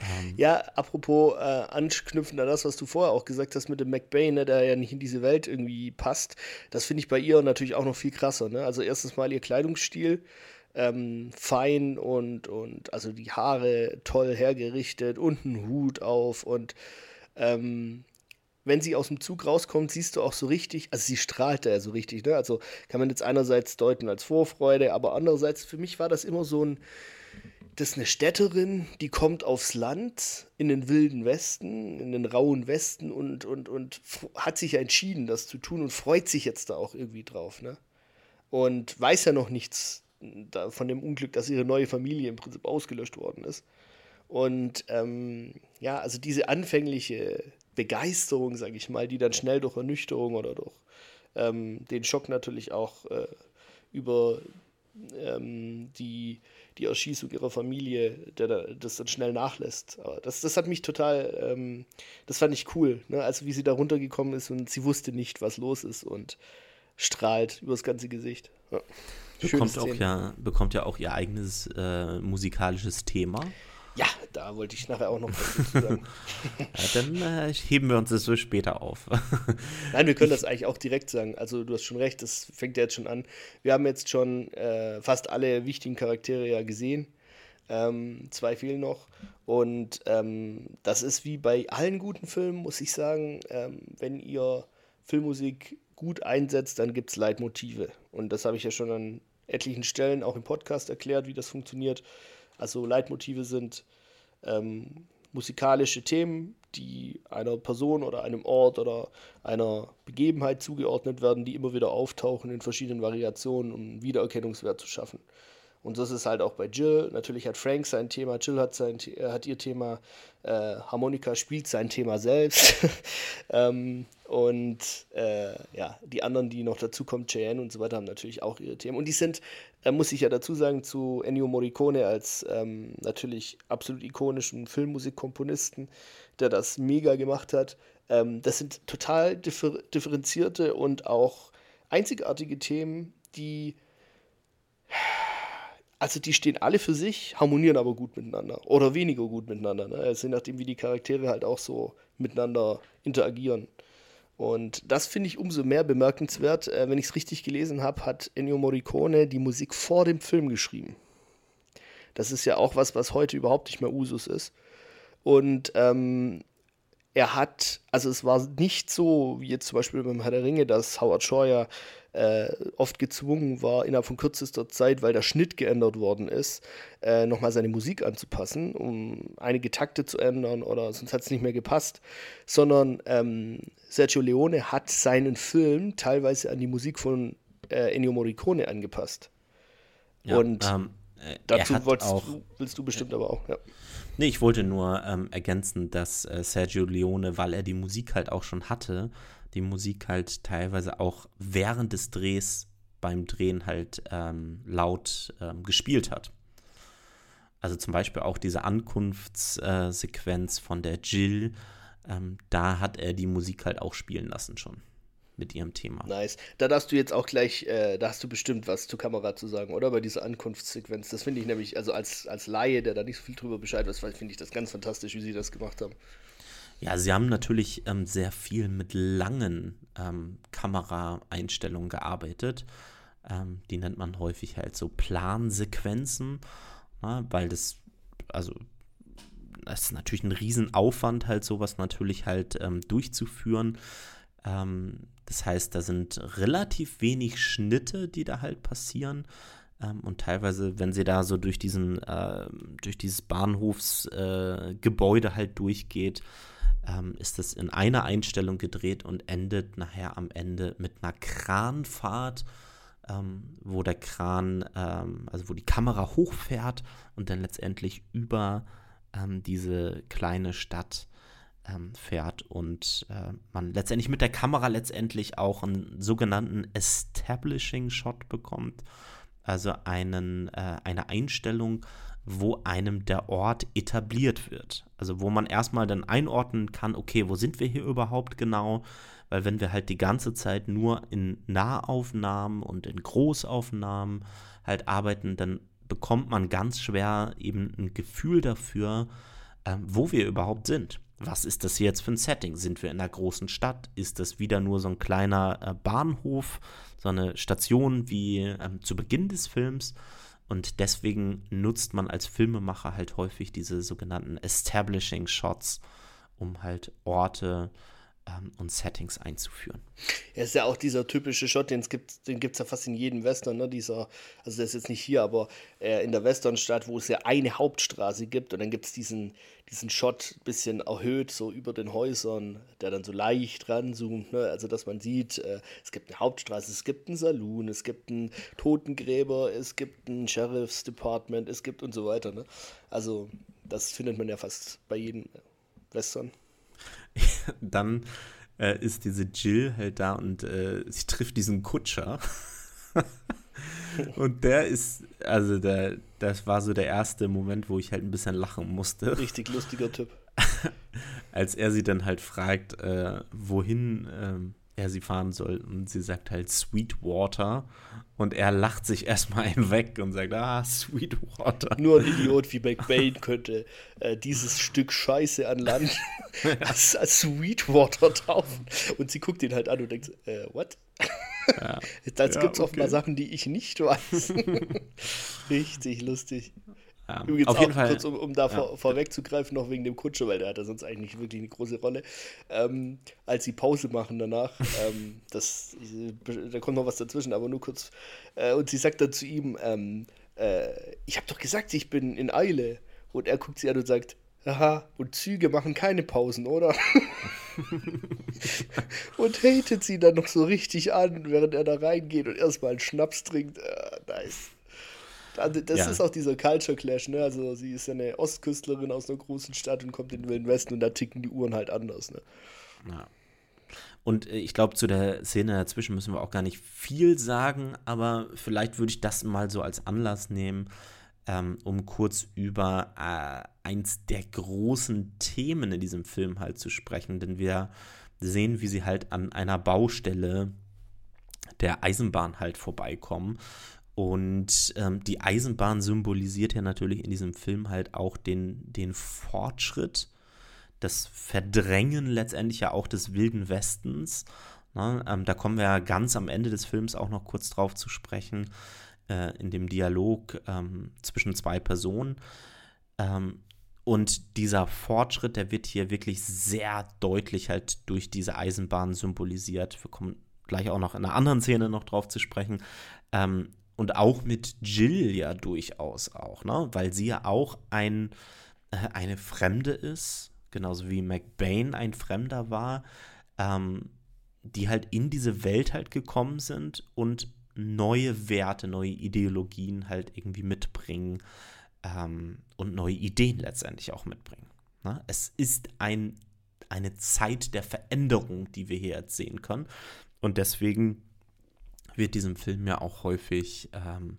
Ähm. Ja, apropos äh, anknüpfend an das, was du vorher auch gesagt hast mit dem McBain, ne, der ja nicht in diese Welt irgendwie passt, das finde ich bei ihr natürlich auch noch viel krasser. Ne? Also erstens mal ihr Kleidungsstil, ähm, fein und, und also die Haare toll hergerichtet und einen Hut auf und ähm, wenn sie aus dem Zug rauskommt, siehst du auch so richtig, also sie strahlt da ja so richtig, ne? Also kann man jetzt einerseits deuten als Vorfreude, aber andererseits für mich war das immer so ein, das ist eine Städterin, die kommt aufs Land in den wilden Westen, in den rauen Westen und, und, und hat sich entschieden, das zu tun und freut sich jetzt da auch irgendwie drauf. Ne? Und weiß ja noch nichts da, von dem Unglück, dass ihre neue Familie im Prinzip ausgelöscht worden ist. Und ähm, ja, also diese anfängliche Begeisterung, sage ich mal, die dann schnell durch Ernüchterung oder durch ähm, den Schock natürlich auch äh, über ähm, die, die Erschießung ihrer Familie, der, der das dann schnell nachlässt. Aber das, das hat mich total, ähm, das fand ich cool, ne? also wie sie da runtergekommen ist und sie wusste nicht, was los ist und strahlt übers ganze Gesicht. Ja. Bekommt auch, ja, bekommt ja auch ihr eigenes äh, musikalisches Thema. Ja, da wollte ich nachher auch noch was [laughs] sagen. ja, dann äh, heben wir uns das so später auf. [laughs] Nein, wir können das eigentlich auch direkt sagen. Also du hast schon recht, das fängt ja jetzt schon an. Wir haben jetzt schon äh, fast alle wichtigen Charaktere ja gesehen. Ähm, zwei fehlen noch. Und ähm, das ist wie bei allen guten Filmen, muss ich sagen, ähm, wenn ihr Filmmusik gut einsetzt, dann gibt es Leitmotive. Und das habe ich ja schon an etlichen Stellen auch im Podcast erklärt, wie das funktioniert. Also Leitmotive sind ähm, musikalische Themen, die einer Person oder einem Ort oder einer Begebenheit zugeordnet werden, die immer wieder auftauchen in verschiedenen Variationen, um Wiedererkennungswert zu schaffen. Und so ist es halt auch bei Jill. Natürlich hat Frank sein Thema, Jill hat, sein, hat ihr Thema, äh, Harmonika spielt sein Thema selbst. [laughs] ähm, und äh, ja, die anderen, die noch dazu kommen, Cheyenne und so weiter, haben natürlich auch ihre Themen. Und die sind, äh, muss ich ja dazu sagen, zu Ennio Morricone als ähm, natürlich absolut ikonischen Filmmusikkomponisten, der das mega gemacht hat. Ähm, das sind total differ differenzierte und auch einzigartige Themen, die also die stehen alle für sich, harmonieren aber gut miteinander oder weniger gut miteinander. Ne? Also je nachdem, wie die Charaktere halt auch so miteinander interagieren. Und das finde ich umso mehr bemerkenswert. Äh, wenn ich es richtig gelesen habe, hat Ennio Morricone die Musik vor dem Film geschrieben. Das ist ja auch was, was heute überhaupt nicht mehr Usus ist. Und ähm, er hat, also es war nicht so, wie jetzt zum Beispiel beim Herr der Ringe, dass Howard Shore ja äh, oft gezwungen war, innerhalb von kürzester Zeit, weil der Schnitt geändert worden ist, äh, nochmal seine Musik anzupassen, um einige Takte zu ändern oder sonst hat es nicht mehr gepasst, sondern ähm, Sergio Leone hat seinen Film teilweise an die Musik von äh, Ennio Morricone angepasst. Ja, Und ähm, dazu auch, du, willst du bestimmt aber auch, ja. Nee, ich wollte nur ähm, ergänzen, dass äh, Sergio Leone, weil er die Musik halt auch schon hatte, die Musik halt teilweise auch während des Drehs beim Drehen halt ähm, laut ähm, gespielt hat. Also zum Beispiel auch diese Ankunftssequenz von der Jill, ähm, da hat er die Musik halt auch spielen lassen schon mit ihrem Thema. Nice. Da darfst du jetzt auch gleich, äh, da hast du bestimmt was zur Kamera zu sagen, oder? Bei dieser Ankunftssequenz. Das finde ich nämlich, also als, als Laie, der da nicht so viel drüber Bescheid weiß, finde ich das ganz fantastisch, wie sie das gemacht haben. Ja, sie haben natürlich ähm, sehr viel mit langen ähm, Kameraeinstellungen gearbeitet. Ähm, die nennt man häufig halt so Plansequenzen, na, ne, weil das, also das ist natürlich ein Riesenaufwand, halt sowas natürlich halt ähm, durchzuführen. Ähm, das heißt, da sind relativ wenig Schnitte, die da halt passieren. Ähm, und teilweise, wenn sie da so durch diesen, äh, durch dieses Bahnhofsgebäude äh, halt durchgeht, ähm, ist es in einer Einstellung gedreht und endet nachher am Ende mit einer Kranfahrt, ähm, wo der Kran, ähm, also wo die Kamera hochfährt und dann letztendlich über ähm, diese kleine Stadt ähm, fährt und äh, man letztendlich mit der Kamera letztendlich auch einen sogenannten Establishing Shot bekommt, also einen, äh, eine Einstellung, wo einem der Ort etabliert wird. Also wo man erstmal dann einordnen kann, okay, wo sind wir hier überhaupt genau? Weil wenn wir halt die ganze Zeit nur in Nahaufnahmen und in Großaufnahmen halt arbeiten, dann bekommt man ganz schwer eben ein Gefühl dafür, äh, wo wir überhaupt sind. Was ist das jetzt für ein Setting? Sind wir in einer großen Stadt? Ist das wieder nur so ein kleiner äh, Bahnhof, so eine Station wie ähm, zu Beginn des Films? Und deswegen nutzt man als Filmemacher halt häufig diese sogenannten Establishing Shots, um halt Orte ähm, und Settings einzuführen. Ja, ist ja auch dieser typische Shot, den gibt es gibt's ja fast in jedem Western, ne? Dieser, also das ist jetzt nicht hier, aber äh, in der Westernstadt, wo es ja eine Hauptstraße gibt und dann gibt es diesen, diesen Shot ein bisschen erhöht, so über den Häusern, der dann so leicht ranzoomt, ne? Also dass man sieht, äh, es gibt eine Hauptstraße, es gibt einen Saloon, es gibt einen Totengräber, es gibt ein Sheriff's Department, es gibt und so weiter, ne? Also das findet man ja fast bei jedem Western. [laughs] dann äh, ist diese Jill halt da und äh, sie [laughs] trifft diesen Kutscher. [laughs] und der ist, also der, das war so der erste Moment, wo ich halt ein bisschen lachen musste. Richtig lustiger Typ. Als er sie dann halt fragt, äh, wohin ähm, er sie fahren soll. Und sie sagt halt Sweetwater. Und er lacht sich erstmal einen weg und sagt, ah, Sweetwater. Nur ein Idiot wie McBain könnte äh, dieses Stück Scheiße an Land [laughs] als, als, Sweetwater taufen. Und sie guckt ihn halt an und denkt, äh, what? Ja. [laughs] Jetzt ja, gibt es okay. offenbar Sachen, die ich nicht weiß. [laughs] Richtig lustig. Ja, Übrigens auf jeden Fall. Kurz, um, um da ja. vor, vorwegzugreifen, noch wegen dem Kutscher, weil der hat ja sonst eigentlich nicht wirklich eine große Rolle. Ähm, als sie Pause machen danach, [laughs] ähm, das, da kommt noch was dazwischen, aber nur kurz. Äh, und sie sagt dann zu ihm, ähm, äh, ich habe doch gesagt, ich bin in Eile. Und er guckt sie an und sagt, Aha, und Züge machen keine Pausen, oder? [laughs] und hatet sie dann noch so richtig an, während er da reingeht und erstmal einen Schnaps trinkt. Äh, nice. Also das ja. ist auch dieser Culture Clash, ne? Also sie ist ja eine Ostküstlerin aus einer großen Stadt und kommt in den Wilden Westen und da ticken die Uhren halt anders, ne? Ja. Und äh, ich glaube, zu der Szene dazwischen müssen wir auch gar nicht viel sagen, aber vielleicht würde ich das mal so als Anlass nehmen, ähm, um kurz über äh, eins der großen Themen in diesem Film halt zu sprechen. Denn wir sehen, wie sie halt an einer Baustelle der Eisenbahn halt vorbeikommen und ähm, die Eisenbahn symbolisiert ja natürlich in diesem Film halt auch den, den Fortschritt, das Verdrängen letztendlich ja auch des wilden Westens. Ne? Ähm, da kommen wir ja ganz am Ende des Films auch noch kurz drauf zu sprechen, äh, in dem Dialog ähm, zwischen zwei Personen. Ähm, und dieser Fortschritt, der wird hier wirklich sehr deutlich halt durch diese Eisenbahn symbolisiert. Wir kommen gleich auch noch in einer anderen Szene noch drauf zu sprechen. Ähm, und auch mit Jill ja durchaus auch, ne? Weil sie ja auch ein, äh, eine Fremde ist, genauso wie McBain ein Fremder war, ähm, die halt in diese Welt halt gekommen sind und neue Werte, neue Ideologien halt irgendwie mitbringen ähm, und neue Ideen letztendlich auch mitbringen. Ne? Es ist ein, eine Zeit der Veränderung, die wir hier jetzt sehen können. Und deswegen wird diesem Film ja auch häufig ähm,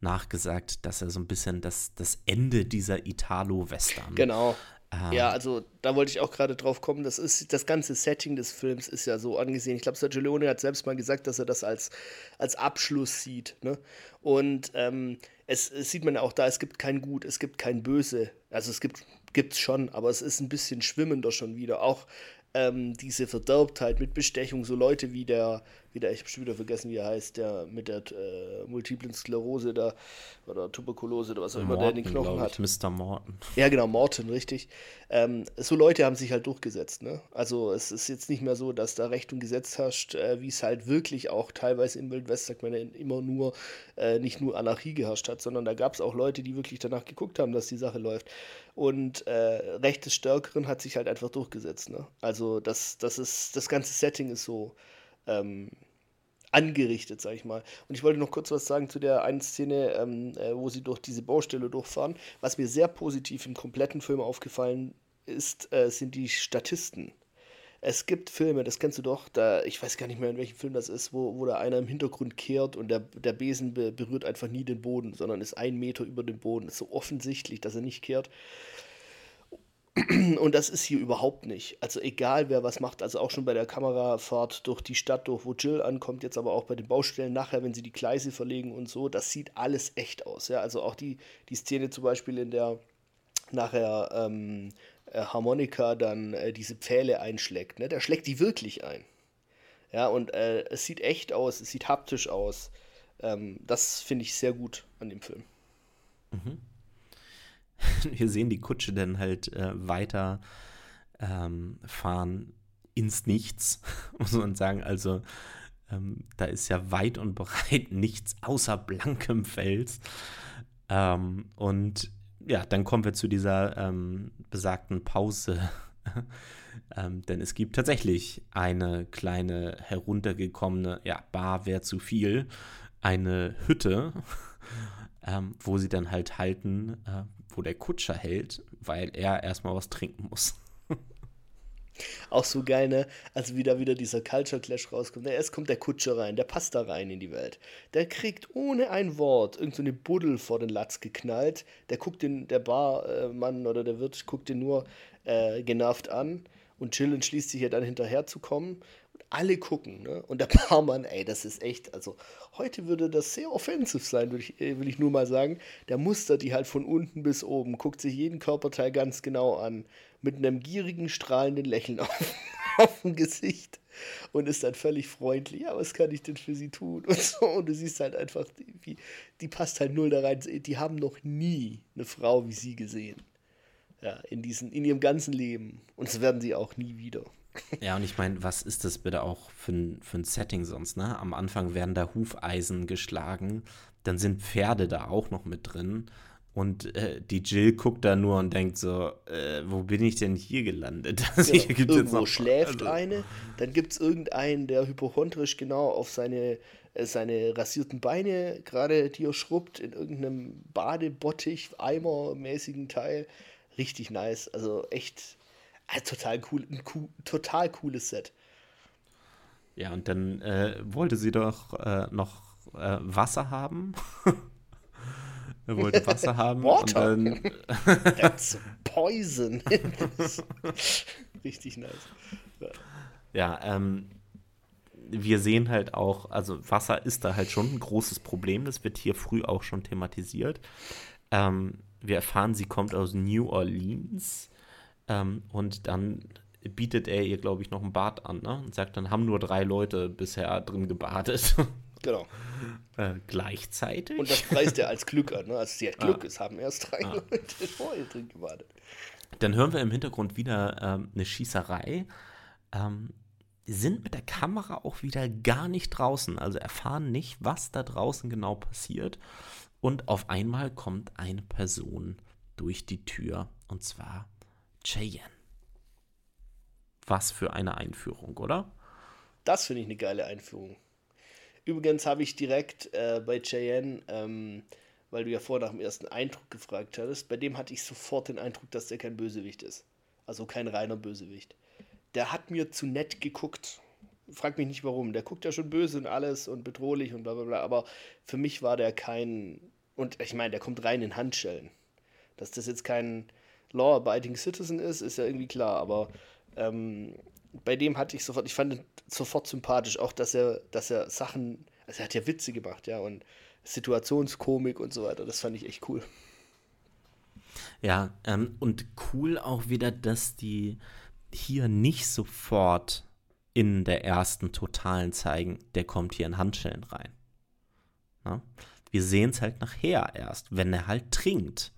nachgesagt, dass er so ein bisschen das, das Ende dieser Italo-Western. Genau. Ähm, ja, also da wollte ich auch gerade drauf kommen. Das ist das ganze Setting des Films ist ja so angesehen. Ich glaube, Sergio Leone hat selbst mal gesagt, dass er das als, als Abschluss sieht. Ne? Und ähm, es, es, sieht man ja auch da, es gibt kein Gut, es gibt kein Böse. Also es gibt es schon, aber es ist ein bisschen schwimmender schon wieder. Auch ähm, diese Verderbtheit mit Bestechung, so Leute wie der, wie der, ich habe schon wieder vergessen, wie er heißt, der mit der äh, multiplen Sklerose da oder Tuberkulose oder was auch immer der in den Knochen hat. Mr. Morton. Ja, genau, Morton, richtig. Ähm, so Leute haben sich halt durchgesetzt. Ne? Also es ist jetzt nicht mehr so, dass da Recht und Gesetz herrscht, äh, wie es halt wirklich auch teilweise im Wildwest, sagt man ja immer nur, äh, nicht nur Anarchie geherrscht hat, sondern da gab es auch Leute, die wirklich danach geguckt haben, dass die Sache läuft. Und äh, Recht des Stärkeren hat sich halt einfach durchgesetzt. Ne? Also das, das ist, das ganze Setting ist so ähm, angerichtet, sag ich mal. Und ich wollte noch kurz was sagen zu der einen Szene, ähm, äh, wo sie durch diese Baustelle durchfahren. Was mir sehr positiv im kompletten Film aufgefallen ist, äh, sind die Statisten. Es gibt Filme, das kennst du doch, da, ich weiß gar nicht mehr, in welchem Film das ist, wo, wo da einer im Hintergrund kehrt und der, der Besen be berührt einfach nie den Boden, sondern ist ein Meter über dem Boden. Ist so offensichtlich, dass er nicht kehrt. Und das ist hier überhaupt nicht. Also egal wer was macht, also auch schon bei der Kamerafahrt durch die Stadt, durch wo Jill ankommt, jetzt aber auch bei den Baustellen nachher, wenn sie die Gleise verlegen und so, das sieht alles echt aus. Ja? Also auch die, die Szene zum Beispiel, in der nachher ähm, äh, Harmonika dann äh, diese Pfähle einschlägt. Ne? Der schlägt die wirklich ein. Ja, und äh, es sieht echt aus, es sieht haptisch aus. Ähm, das finde ich sehr gut an dem Film. Mhm. [laughs] Wir sehen die Kutsche dann halt äh, weiter ähm, fahren ins Nichts, [laughs] muss man sagen. Also ähm, da ist ja weit und breit [laughs] nichts außer blankem Fels. Ähm, und ja, dann kommen wir zu dieser ähm, besagten Pause. [laughs] ähm, denn es gibt tatsächlich eine kleine heruntergekommene, ja, Bar wäre zu viel, eine Hütte, [laughs] ähm, wo sie dann halt halten, äh, wo der Kutscher hält, weil er erstmal was trinken muss. Auch so geil, ne? Also wieder wieder dieser Culture Clash rauskommt. Erst kommt der Kutscher rein, der passt da rein in die Welt. Der kriegt ohne ein Wort irgendeine so Buddel vor den Latz geknallt. Der guckt den, der Barmann oder der Wirt guckt den nur äh, genervt an und Jill entschließt sich ja dann hinterher zu kommen. Alle gucken, ne? Und der [laughs] Barmann, ey, das ist echt, also heute würde das sehr offensiv sein, will ich, äh, will ich nur mal sagen. Der mustert die halt von unten bis oben, guckt sich jeden Körperteil ganz genau an mit einem gierigen, strahlenden Lächeln [laughs] auf, auf dem Gesicht und ist dann völlig freundlich. Ja, was kann ich denn für sie tun? [laughs] Und so. Und du siehst halt einfach, die, die passt halt null da rein. Die haben noch nie eine Frau wie sie gesehen. Ja, in, diesen, in ihrem ganzen Leben. Und das werden sie auch nie wieder. Ja, und ich meine, was ist das bitte auch für ein, für ein Setting sonst, ne? Am Anfang werden da Hufeisen geschlagen, dann sind Pferde da auch noch mit drin und äh, die Jill guckt da nur und denkt so, äh, wo bin ich denn hier gelandet? [laughs] Also ja, hier irgendwo noch, schläft also, eine, dann gibt es irgendeinen, der hypochondrisch genau auf seine, äh, seine rasierten Beine gerade dir schrubbt in irgendeinem Badebottich, Eimer-mäßigen Teil. Richtig nice. Also echt also total cool, ein cool, total cooles Set. Ja, und dann äh, wollte sie doch äh, noch äh, Wasser haben. [laughs] Er wollte Wasser [laughs] haben. Water. Und dann [laughs] That's poison. Richtig nice. Ja, ja ähm, wir sehen halt auch, also Wasser ist da halt schon ein großes Problem. Das wird hier früh auch schon thematisiert. Ähm, wir erfahren, sie kommt aus New Orleans ähm, und dann bietet er ihr, glaube ich, noch ein Bad an ne? und sagt, dann haben nur drei Leute bisher drin gebadet. [laughs] Genau. Äh, gleichzeitig. Und das preist er als Glück an. Ne? Also sie hat Glück, ah. es haben erst drei ah. Leute vor ihr drin gewartet. Dann hören wir im Hintergrund wieder ähm, eine Schießerei. Ähm, sind mit der Kamera auch wieder gar nicht draußen, also erfahren nicht, was da draußen genau passiert. Und auf einmal kommt eine Person durch die Tür, und zwar Cheyenne. Was für eine Einführung, oder? Das finde ich eine geile Einführung. Übrigens habe ich direkt äh, bei Cheyenne, ähm, weil du ja vorher nach dem ersten Eindruck gefragt hattest, bei dem hatte ich sofort den Eindruck, dass der kein Bösewicht ist. Also kein reiner Bösewicht. Der hat mir zu nett geguckt. Frag mich nicht warum. Der guckt ja schon böse und alles und bedrohlich und bla bla bla. Aber für mich war der kein. Und ich meine, der kommt rein in Handschellen. Dass das jetzt kein Law-Abiding Citizen ist, ist ja irgendwie klar. Aber ähm, bei dem hatte ich sofort, ich fand ihn sofort sympathisch, auch dass er, dass er Sachen, also er hat ja Witze gemacht, ja, und Situationskomik und so weiter, das fand ich echt cool. Ja, ähm, und cool auch wieder, dass die hier nicht sofort in der ersten Totalen zeigen, der kommt hier in Handschellen rein. Na? Wir sehen es halt nachher erst, wenn er halt trinkt.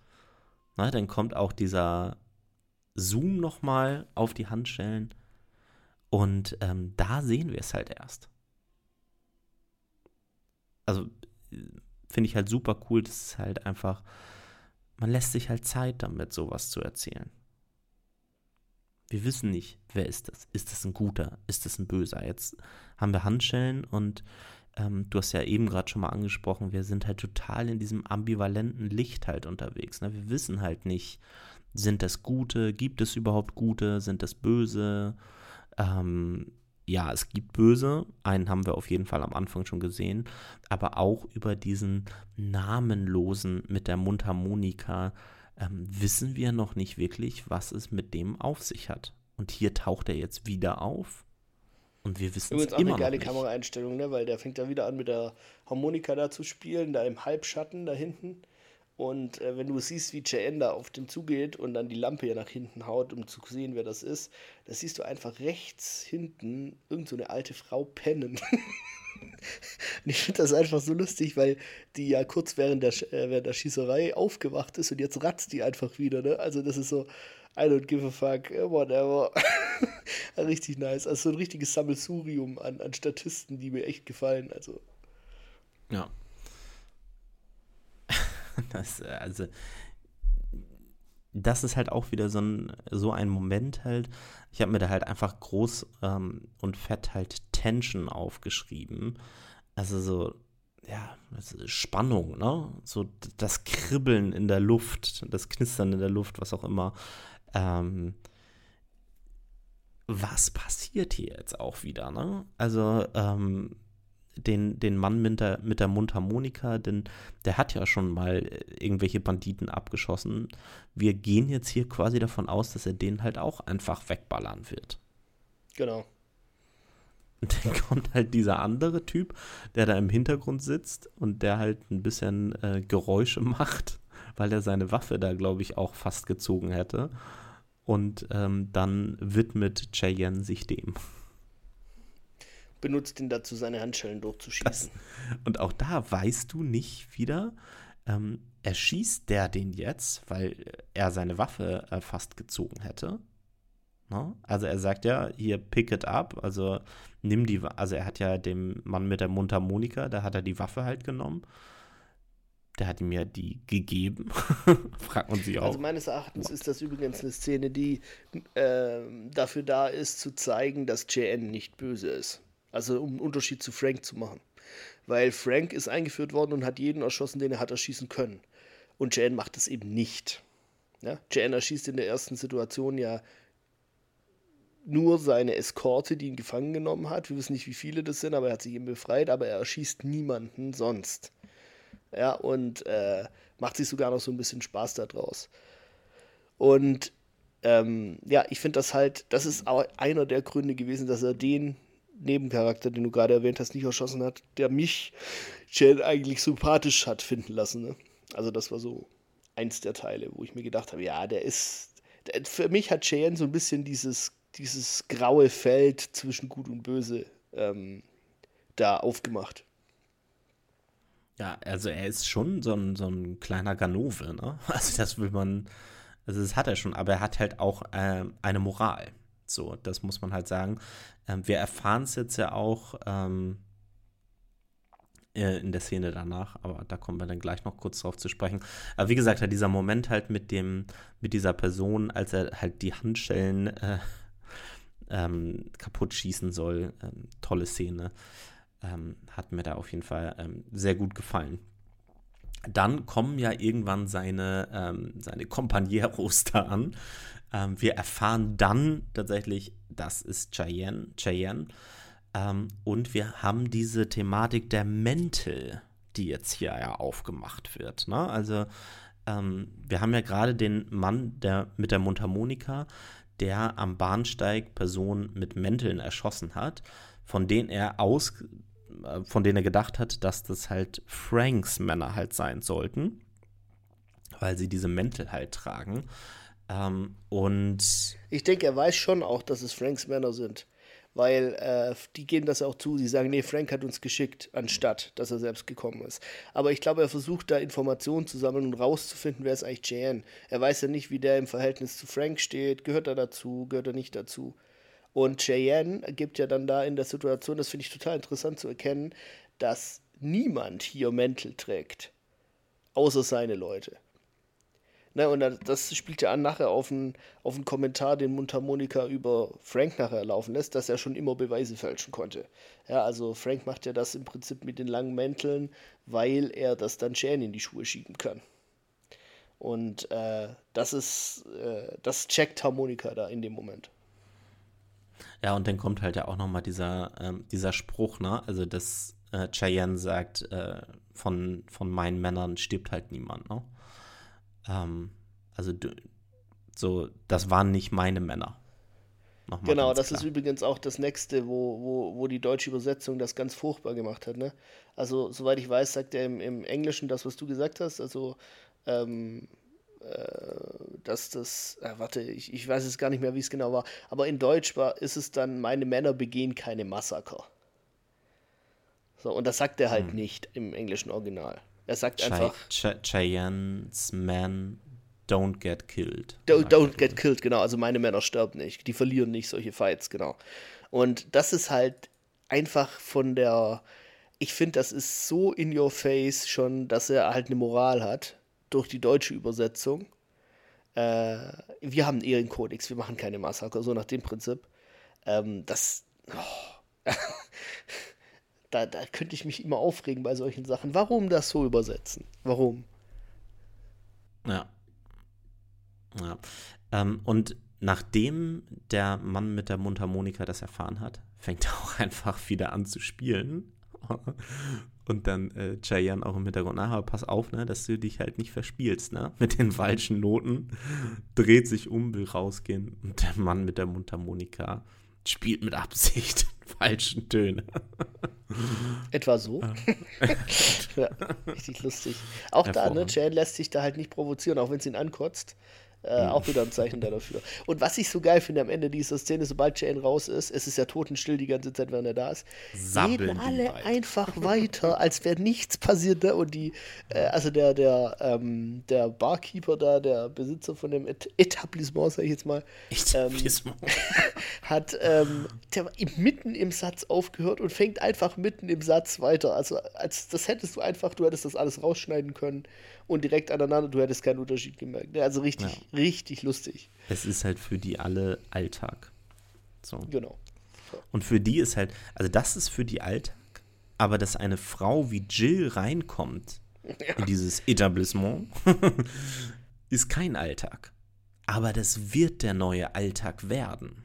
Na, dann kommt auch dieser Zoom nochmal auf die Handschellen und ähm, da sehen wir es halt erst. Also finde ich halt super cool, dass es halt einfach, man lässt sich halt Zeit damit, sowas zu erzählen. Wir wissen nicht, wer ist das? Ist das ein guter? Ist das ein böser? Jetzt haben wir Handschellen und ähm, du hast ja eben gerade schon mal angesprochen, wir sind halt total in diesem ambivalenten Licht halt unterwegs. Ne? Wir wissen halt nicht, sind das Gute? Gibt es überhaupt Gute? Sind das Böse? Ähm, ja, es gibt Böse, einen haben wir auf jeden Fall am Anfang schon gesehen, aber auch über diesen Namenlosen mit der Mundharmonika ähm, wissen wir noch nicht wirklich, was es mit dem auf sich hat. Und hier taucht er jetzt wieder auf und wir wissen es immer auch eine geile Kameraeinstellung, ne? weil der fängt da wieder an mit der Harmonika da zu spielen, da im Halbschatten da hinten. Und äh, wenn du siehst, wie Cheyenne da auf den zugeht und dann die Lampe hier nach hinten haut, um zu sehen, wer das ist, da siehst du einfach rechts hinten irgend so eine alte Frau pennen. [laughs] und ich finde das einfach so lustig, weil die ja kurz während der, äh, während der Schießerei aufgewacht ist und jetzt ratzt die einfach wieder. Ne? Also das ist so, I don't give a fuck, whatever. [laughs] Richtig nice. Also so ein richtiges Sammelsurium an, an Statisten, die mir echt gefallen. Also. Ja. [laughs] Das, also, das ist halt auch wieder so ein, so ein Moment halt. Ich habe mir da halt einfach groß ähm, und fett halt Tension aufgeschrieben. Also so, ja, Spannung, ne? So das Kribbeln in der Luft, das Knistern in der Luft, was auch immer. Ähm, was passiert hier jetzt auch wieder, ne? Also, ähm, den, den Mann mit der, mit der Mundharmonika, denn der hat ja schon mal irgendwelche Banditen abgeschossen. Wir gehen jetzt hier quasi davon aus, dass er den halt auch einfach wegballern wird. Genau. Und dann [laughs] kommt halt dieser andere Typ, der da im Hintergrund sitzt und der halt ein bisschen äh, Geräusche [laughs] macht, weil er seine Waffe da, glaube ich, auch fast gezogen hätte. Und ähm, dann widmet Cheyenne sich dem benutzt ihn dazu, seine Handschellen durchzuschießen. Das, und auch da weißt du nicht wieder, ähm, erschießt der den jetzt, weil er seine Waffe äh, fast gezogen hätte. No? Ne? Also er sagt ja, hier pick it up, also nimm die, also er hat ja dem Mann mit der Mundharmonika, da hat er die Waffe halt genommen. Der hat ihm ja die gegeben. [laughs] Fragt man sich auch. Also meines Erachtens ist das übrigens eine Szene, die äh, dafür da ist, zu zeigen, dass JN nicht böse ist. Also um einen Unterschied zu Frank zu machen. Weil Frank ist eingeführt worden und hat jeden erschossen, den er hat erschießen können. Und Jan macht es eben nicht. Ja? Jan erschießt in der ersten Situation ja nur seine Eskorte, die ihn gefangen genommen hat. Wir wissen nicht, wie viele das sind, aber er hat sich eben befreit, aber er erschießt niemanden sonst. Ja, und äh, macht sich sogar noch so ein bisschen Spaß daraus. Und ähm, ja, ich finde das halt, das ist auch einer der Gründe gewesen, dass er den Nebencharakter, den du gerade erwähnt hast, nicht erschossen hat, der mich Jen eigentlich sympathisch hat finden lassen. Ne? Also das war so eins der Teile, wo ich mir gedacht habe, ja, der ist, der, für mich hat Cheyenne so ein bisschen dieses, dieses graue Feld zwischen Gut und Böse ähm, da aufgemacht. Ja, also er ist schon so ein, so ein kleiner Ganove, ne? [laughs] Also das will man, also das hat er schon, aber er hat halt auch äh, eine Moral. So, das muss man halt sagen. Ähm, wir erfahren es jetzt ja auch ähm, äh, in der Szene danach, aber da kommen wir dann gleich noch kurz drauf zu sprechen. Aber wie gesagt, halt dieser Moment halt mit dem, mit dieser Person, als er halt die Handschellen äh, [laughs] ähm, kaputt schießen soll, ähm, tolle Szene. Ähm, hat mir da auf jeden Fall ähm, sehr gut gefallen dann kommen ja irgendwann seine, ähm, seine Companeros da an, ähm, wir erfahren dann tatsächlich, das ist Cheyenne. Cheyenne. Ähm, und wir haben diese Thematik der Mäntel, die jetzt hier ja aufgemacht wird. Ne? Also ähm, wir haben ja gerade den Mann der, mit der Mundharmonika, der am Bahnsteig Personen mit Mänteln erschossen hat, von denen er aus, von denen er gedacht hat, dass das halt Franks Männer halt sein sollten, weil sie diese Mäntel halt tragen. Ähm, und ich denke, er weiß schon auch, dass es Franks Männer sind. Weil äh, die geben das auch zu. Sie sagen, nee, Frank hat uns geschickt, anstatt dass er selbst gekommen ist. Aber ich glaube, er versucht da Informationen zu sammeln und rauszufinden, wer ist eigentlich Jan. Er weiß ja nicht, wie der im Verhältnis zu Frank steht. Gehört er dazu? Gehört er nicht dazu? Und Cheyenne gibt ja dann da in der Situation, das finde ich total interessant zu erkennen, dass niemand hier Mäntel trägt. Außer seine Leute. Ne, und das spielt ja an nachher auf einen, auf einen Kommentar, den Mundharmonika über Frank nachher laufen lässt, dass er schon immer Beweise fälschen konnte. Ja, also Frank macht ja das im Prinzip mit den langen Mänteln, weil er das dann Shane in die Schuhe schieben kann. Und äh, das ist, äh, das checkt Harmonika da in dem Moment. Ja, und dann kommt halt ja auch nochmal dieser, ähm, dieser Spruch, ne? Also, dass äh, Cheyenne sagt, äh, von, von meinen Männern stirbt halt niemand, ne? Ähm, also so, das waren nicht meine Männer. Genau, das klar. ist übrigens auch das nächste, wo, wo, wo die deutsche Übersetzung das ganz furchtbar gemacht hat. Ne? Also, soweit ich weiß, sagt er im, im Englischen das, was du gesagt hast. Also, ähm, äh, dass das, äh, warte, ich, ich weiß es gar nicht mehr, wie es genau war, aber in Deutsch war, ist es dann, meine Männer begehen keine Massaker. So, und das sagt er halt hm. nicht im englischen Original. Er sagt Ch einfach. Ch Cheyenne's men Don't get killed. Don't, don't get killed, genau. Also meine Männer sterben nicht. Die verlieren nicht solche Fights, genau. Und das ist halt einfach von der. Ich finde, das ist so in your face schon, dass er halt eine Moral hat durch die deutsche Übersetzung. Äh, wir haben einen Ehrenkodex, wir machen keine Massaker, so nach dem Prinzip. Ähm, das. Oh. [laughs] da, da könnte ich mich immer aufregen bei solchen Sachen. Warum das so übersetzen? Warum? Ja. Ja. Ähm, und nachdem der Mann mit der Mundharmonika das erfahren hat, fängt er auch [laughs] einfach wieder an zu spielen. Und dann äh, Cheyenne auch im Hintergrund, na, pass auf, ne, dass du dich halt nicht verspielst, ne, mit den falschen Noten. Dreht sich um, will rausgehen und der Mann mit der Mundharmonika spielt mit Absicht falschen Töne. Etwa so. [laughs] ja, richtig lustig. Auch da, ne, Cheyenne lässt sich da halt nicht provozieren, auch wenn es ihn ankotzt. Äh, auch wieder ein Zeichen dafür. Und was ich so geil finde am Ende dieser Szene, sobald Jane raus ist, es ist ja totenstill die ganze Zeit, während er da ist, Sabbeln reden alle einfach [laughs] weiter, als wäre nichts passiert. Ne? Und die, äh, also der, der, ähm, der Barkeeper da, der Besitzer von dem Et Etablissement, sag ich jetzt mal, ähm, [laughs] hat ähm, der mitten im Satz aufgehört und fängt einfach mitten im Satz weiter. Also als das hättest du einfach, du hättest das alles rausschneiden können und direkt aneinander, du hättest keinen Unterschied gemerkt. Also richtig, ja. richtig lustig. Es ist halt für die alle Alltag. So. Genau. Und für die ist halt, also das ist für die Alltag, aber dass eine Frau wie Jill reinkommt ja. in dieses Etablissement, [laughs] ist kein Alltag. Aber das wird der neue Alltag werden.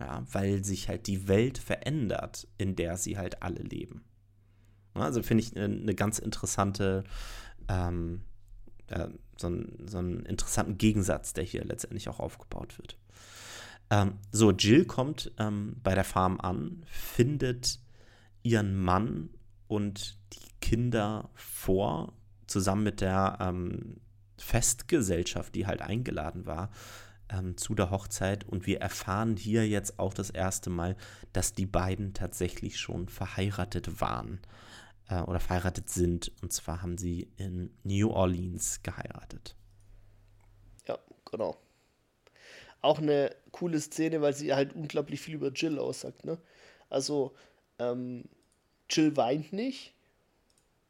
Ja, weil sich halt die Welt verändert, in der sie halt alle leben. Also finde ich eine, eine ganz interessante ähm, äh, so, ein, so einen interessanten Gegensatz, der hier letztendlich auch aufgebaut wird. Ähm, so, Jill kommt ähm, bei der Farm an, findet ihren Mann und die Kinder vor, zusammen mit der ähm, Festgesellschaft, die halt eingeladen war ähm, zu der Hochzeit. Und wir erfahren hier jetzt auch das erste Mal, dass die beiden tatsächlich schon verheiratet waren äh, oder verheiratet sind. Und zwar haben sie in New Orleans geheiratet. Ja, genau. Auch eine coole Szene, weil sie halt unglaublich viel über Jill aussagt. Ne? Also, ähm, Jill weint nicht.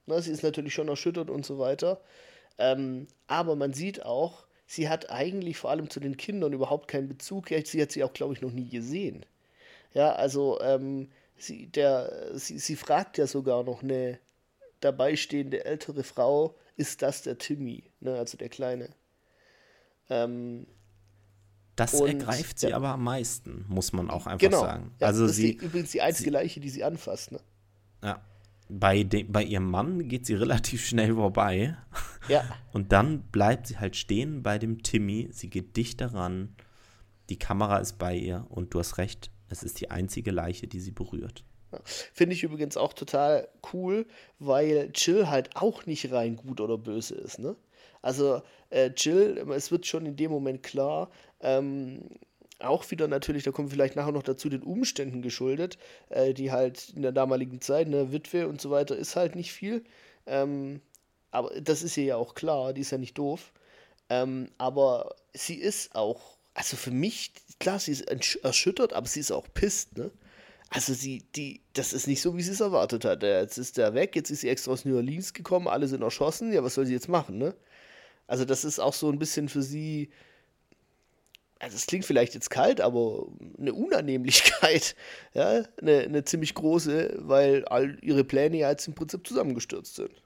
Ne? Sie ist natürlich schon erschüttert und so weiter. Ähm, aber man sieht auch, sie hat eigentlich vor allem zu den Kindern überhaupt keinen Bezug. Sie hat sie auch, glaube ich, noch nie gesehen. Ja, also ähm, sie, der, sie, sie fragt ja sogar noch eine dabei stehende ältere Frau, ist das der Timmy, ne, also der Kleine. Ähm, das und, ergreift sie ja. aber am meisten, muss man auch einfach genau. sagen. Ja, also das sie, ist übrigens die einzige sie, Leiche, die sie anfasst. Ne? Ja. Bei, de, bei ihrem Mann geht sie relativ schnell vorbei. Ja. [laughs] Und dann bleibt sie halt stehen bei dem Timmy. Sie geht dicht daran. Die Kamera ist bei ihr und du hast recht, es ist die einzige Leiche, die sie berührt. Finde ich übrigens auch total cool, weil Jill halt auch nicht rein gut oder böse ist. Ne? Also äh, Jill, es wird schon in dem Moment klar, ähm, auch wieder natürlich, da kommen wir vielleicht nachher noch dazu, den Umständen geschuldet, äh, die halt in der damaligen Zeit, ne, Witwe und so weiter, ist halt nicht viel. Ähm, aber das ist ihr ja auch klar, die ist ja nicht doof. Ähm, aber sie ist auch, also für mich, klar, sie ist erschüttert, aber sie ist auch pisst, ne? Also sie, die, das ist nicht so, wie sie es erwartet hat. Jetzt ist er weg, jetzt ist sie extra aus New Orleans gekommen, alle sind erschossen. Ja, was soll sie jetzt machen, ne? Also das ist auch so ein bisschen für sie, also es klingt vielleicht jetzt kalt, aber eine Unannehmlichkeit, [laughs] ja, eine, eine ziemlich große, weil all ihre Pläne ja jetzt im Prinzip zusammengestürzt sind.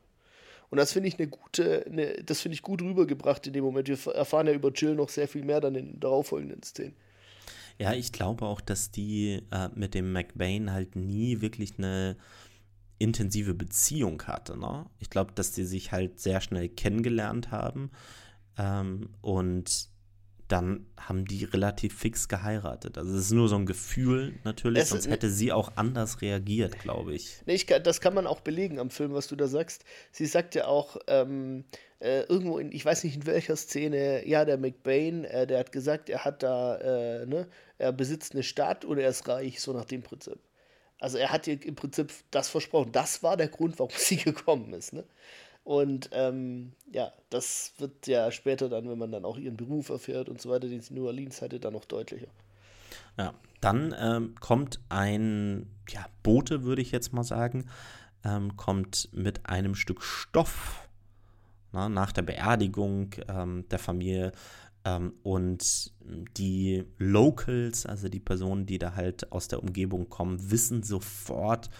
Und das finde ich eine gute, eine, das finde ich gut rübergebracht in dem Moment. Wir erfahren ja über Jill noch sehr viel mehr dann in darauffolgenden Szenen. Ja, ich glaube auch, dass die äh, mit dem McBain halt nie wirklich eine intensive Beziehung hatte. Ne? Ich glaube, dass die sich halt sehr schnell kennengelernt haben ähm, und dann haben die relativ fix geheiratet. Also es ist nur so ein Gefühl natürlich, es, sonst hätte sie auch anders reagiert, glaube ich. Nee, ich das kann man auch belegen am Film, was du da sagst. Sie sagt ja auch ähm, äh, irgendwo in, ich weiß nicht in welcher Szene, ja, der McBain, äh, der hat gesagt, er hat da, äh, ne, er besitzt eine Stadt und er ist reich, so nach dem Prinzip. Also er hat ihr im Prinzip das versprochen. Das war der Grund, warum [laughs] sie gekommen ist, ne? Und ähm, ja, das wird ja später dann, wenn man dann auch ihren Beruf erfährt und so weiter, den sie in New Orleans hatte, dann noch deutlicher. Ja, dann ähm, kommt ein ja, Bote, würde ich jetzt mal sagen, ähm, kommt mit einem Stück Stoff na, nach der Beerdigung ähm, der Familie ähm, und die Locals, also die Personen, die da halt aus der Umgebung kommen, wissen sofort,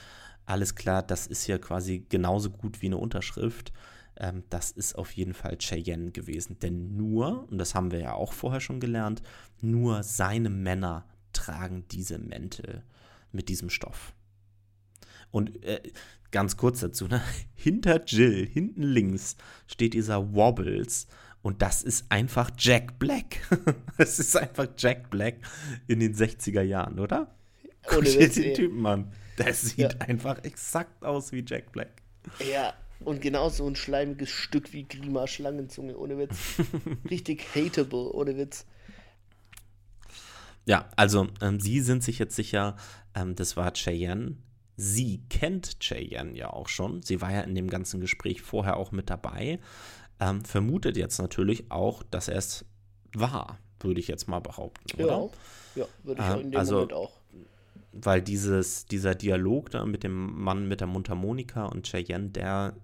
alles klar, das ist ja quasi genauso gut wie eine Unterschrift. Ähm, das ist auf jeden Fall Cheyenne gewesen. Denn nur, und das haben wir ja auch vorher schon gelernt, nur seine Männer tragen diese Mäntel mit diesem Stoff. Und äh, ganz kurz dazu, ne? [laughs] hinter Jill, hinten links, steht dieser Wobbles. Und das ist einfach Jack Black. [laughs] Es ist einfach Jack Black in den 60er Jahren, oder? Guck dir den Typen an. Der sieht ja. einfach exakt aus wie Jack Black. Ja, und genauso ein schleimiges Stück wie Grima Schlangenzunge, ohne Witz. [laughs] Richtig hateable, ohne Witz. Ja, also ähm, Sie sind sich jetzt sicher, ähm, das war Cheyenne. Sie kennt Cheyenne ja auch schon. Sie war ja in dem ganzen Gespräch vorher auch mit dabei. Ähm, vermutet jetzt natürlich auch, dass er es war, würde ich jetzt mal behaupten, oder? Ja, ja würde ich in dem also, Moment auch. Weil dieses, dieser Dialog da mit dem Mann mit der Mundharmonika und Cheyenne, der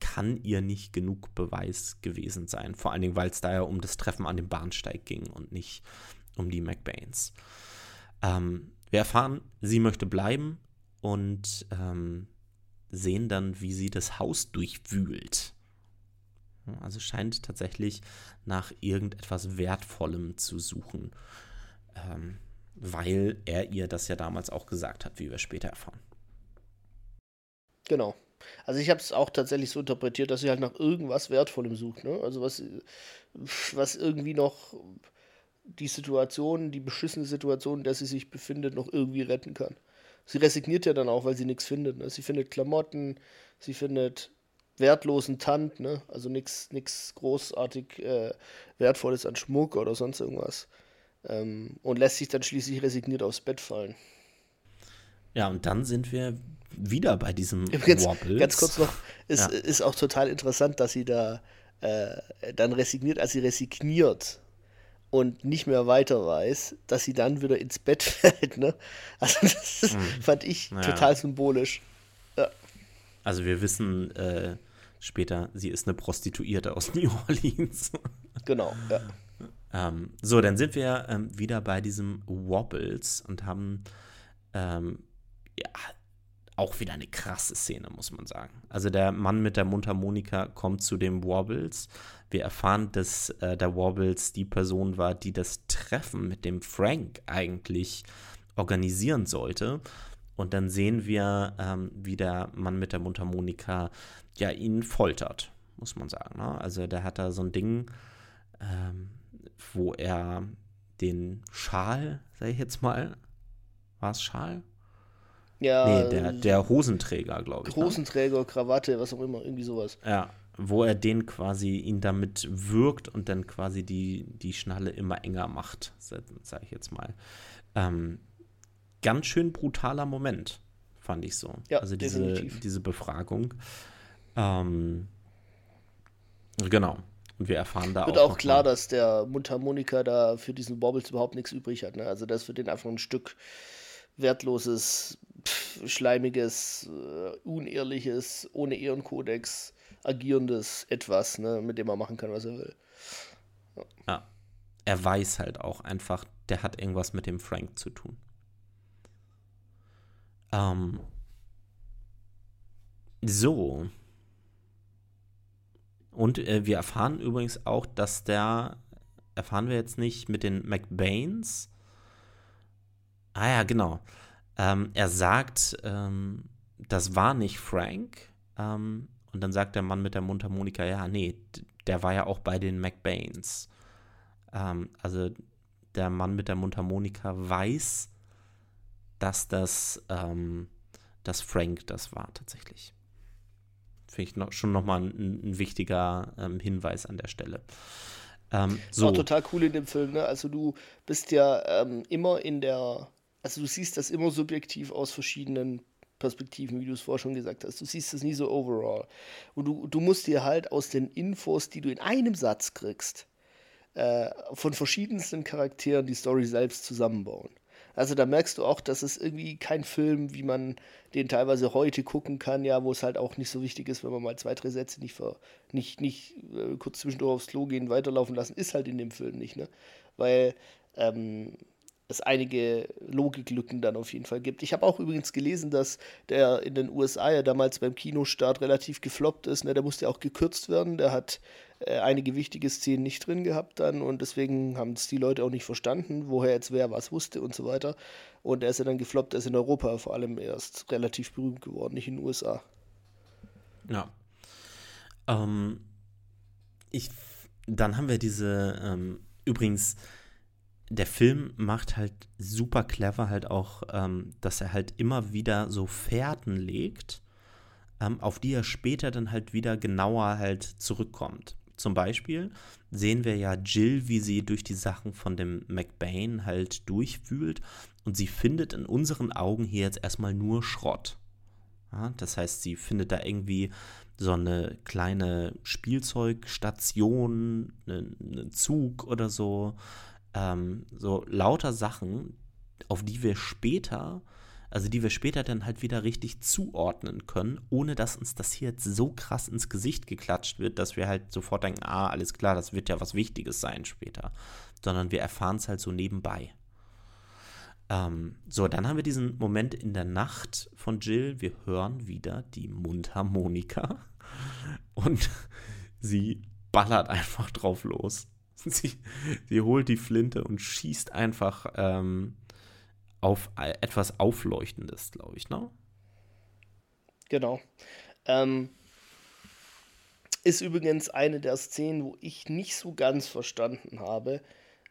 kann ihr nicht genug Beweis gewesen sein. Vor allen Dingen, weil es da ja um das Treffen an dem Bahnsteig ging und nicht um die McBains. Ähm, wir erfahren, sie möchte bleiben und ähm, sehen dann, wie sie das Haus durchwühlt. Also scheint tatsächlich nach irgendetwas Wertvollem zu suchen, ähm, weil er ihr das ja damals auch gesagt hat, wie wir später erfahren. Genau. Also ich habe es auch tatsächlich so interpretiert, dass sie halt nach irgendwas Wertvollem sucht. Ne? Also was, was irgendwie noch die Situation, die beschissene Situation, in der sie sich befindet, noch irgendwie retten kann. Sie resigniert ja dann auch, weil sie nichts findet. Ne? Sie findet Klamotten, sie findet wertlosen Tand, ne? also nichts großartig äh, Wertvolles an Schmuck oder sonst irgendwas. Ähm, und lässt sich dann schließlich resigniert aufs Bett fallen. Ja, und dann sind wir wieder bei diesem [laughs] Übrigens, Wobbles. Ganz kurz noch, ist, ja. ist auch total interessant, dass sie da äh, dann resigniert, als sie resigniert, und nicht mehr weiter weiß, dass sie dann wieder ins Bett [laughs] fällt. Ne? Also das mhm. fand ich ja. total symbolisch. Ja. Also wir wissen äh, später, sie ist eine Prostituierte aus New [laughs] Orleans. Genau, ja. Ähm, so, dann sind wir ähm, wieder bei diesem Wobbles und haben ähm, ja, auch wieder eine krasse Szene, muss man sagen. Also der Mann mit der Mundharmonika kommt zu dem Wobbles. Wir erfahren, dass äh, der Wobbles die Person war, die das Treffen mit dem Frank eigentlich organisieren sollte. Und dann sehen wir, ähm, wie der Mann mit der Mundharmonika ja ihn foltert, muss man sagen. Ne? Also der hat da so ein Ding, ähm, wo er den Schal, sag ich jetzt mal, war es Schal? Ja. Nee, der, der Hosenträger, glaube ich. Ne? Hosenträger, ne? Krawatte, was auch immer, irgendwie sowas. Ja, wo er den quasi ihn damit wirkt und dann quasi die, die Schnalle immer enger macht, sage ich jetzt mal. Ähm, ganz schön brutaler Moment, fand ich so. Ja, also diese, definitiv. diese Befragung. Ähm, genau. Und wir erfahren da Wird auch. Wird auch klar, mal. dass der Mundharmonika da für diesen Bobbles überhaupt nichts übrig hat. Ne? Also das für den einfach ein Stück wertloses schleimiges, äh, unehrliches, ohne Ehrenkodex agierendes Etwas, ne, mit dem er machen kann, was er will. Ja. ja. Er weiß halt auch einfach, der hat irgendwas mit dem Frank zu tun. Ähm. So. Und äh, wir erfahren übrigens auch, dass der, erfahren wir jetzt nicht mit den McBains. Ah ja, genau. Ähm, er sagt, ähm, das war nicht Frank. Ähm, und dann sagt der Mann mit der Mundharmonika, ja, nee, der war ja auch bei den McBains. Ähm, also der Mann mit der Mundharmonika weiß, dass das, ähm, dass Frank das war tatsächlich. Finde ich noch, schon nochmal ein, ein wichtiger ähm, Hinweis an der Stelle. Ähm, so. War total cool in dem Film, ne? Also du bist ja ähm, immer in der also du siehst das immer subjektiv aus verschiedenen Perspektiven, wie du es vorher schon gesagt hast. Du siehst es nie so overall. Und du, du musst dir halt aus den Infos, die du in einem Satz kriegst, äh, von verschiedensten Charakteren die Story selbst zusammenbauen. Also da merkst du auch, dass es irgendwie kein Film, wie man den teilweise heute gucken kann, ja, wo es halt auch nicht so wichtig ist, wenn man mal zwei, drei Sätze nicht, ver, nicht, nicht äh, kurz zwischendurch aufs Klo gehen, weiterlaufen lassen, ist halt in dem Film nicht, ne? Weil ähm, es einige Logiklücken dann auf jeden Fall gibt. Ich habe auch übrigens gelesen, dass der in den USA ja damals beim Kinostart relativ gefloppt ist. Ne? Der musste auch gekürzt werden. Der hat einige wichtige Szenen nicht drin gehabt dann und deswegen haben es die Leute auch nicht verstanden, woher jetzt wer was wusste und so weiter. Und er ist ja dann gefloppt, er ist in Europa vor allem erst relativ berühmt geworden, nicht in den USA. Ja. Ähm, ich, dann haben wir diese, ähm, übrigens, der Film macht halt super clever halt auch, ähm, dass er halt immer wieder so Fährten legt, ähm, auf die er später dann halt wieder genauer halt zurückkommt. Zum Beispiel sehen wir ja Jill, wie sie durch die Sachen von dem McBain halt durchfühlt und sie findet in unseren Augen hier jetzt erstmal nur Schrott. Ja, das heißt, sie findet da irgendwie so eine kleine Spielzeugstation, einen, einen Zug oder so, ähm, so lauter Sachen, auf die wir später, also die wir später dann halt wieder richtig zuordnen können, ohne dass uns das hier jetzt so krass ins Gesicht geklatscht wird, dass wir halt sofort denken, ah, alles klar, das wird ja was Wichtiges sein später. Sondern wir erfahren es halt so nebenbei. Ähm, so, dann haben wir diesen Moment in der Nacht von Jill. Wir hören wieder die Mundharmonika [laughs] und sie ballert einfach drauf los. [laughs] Sie, sie holt die Flinte und schießt einfach ähm, auf etwas Aufleuchtendes, glaube ich, ne? Genau. Ähm, ist übrigens eine der Szenen, wo ich nicht so ganz verstanden habe,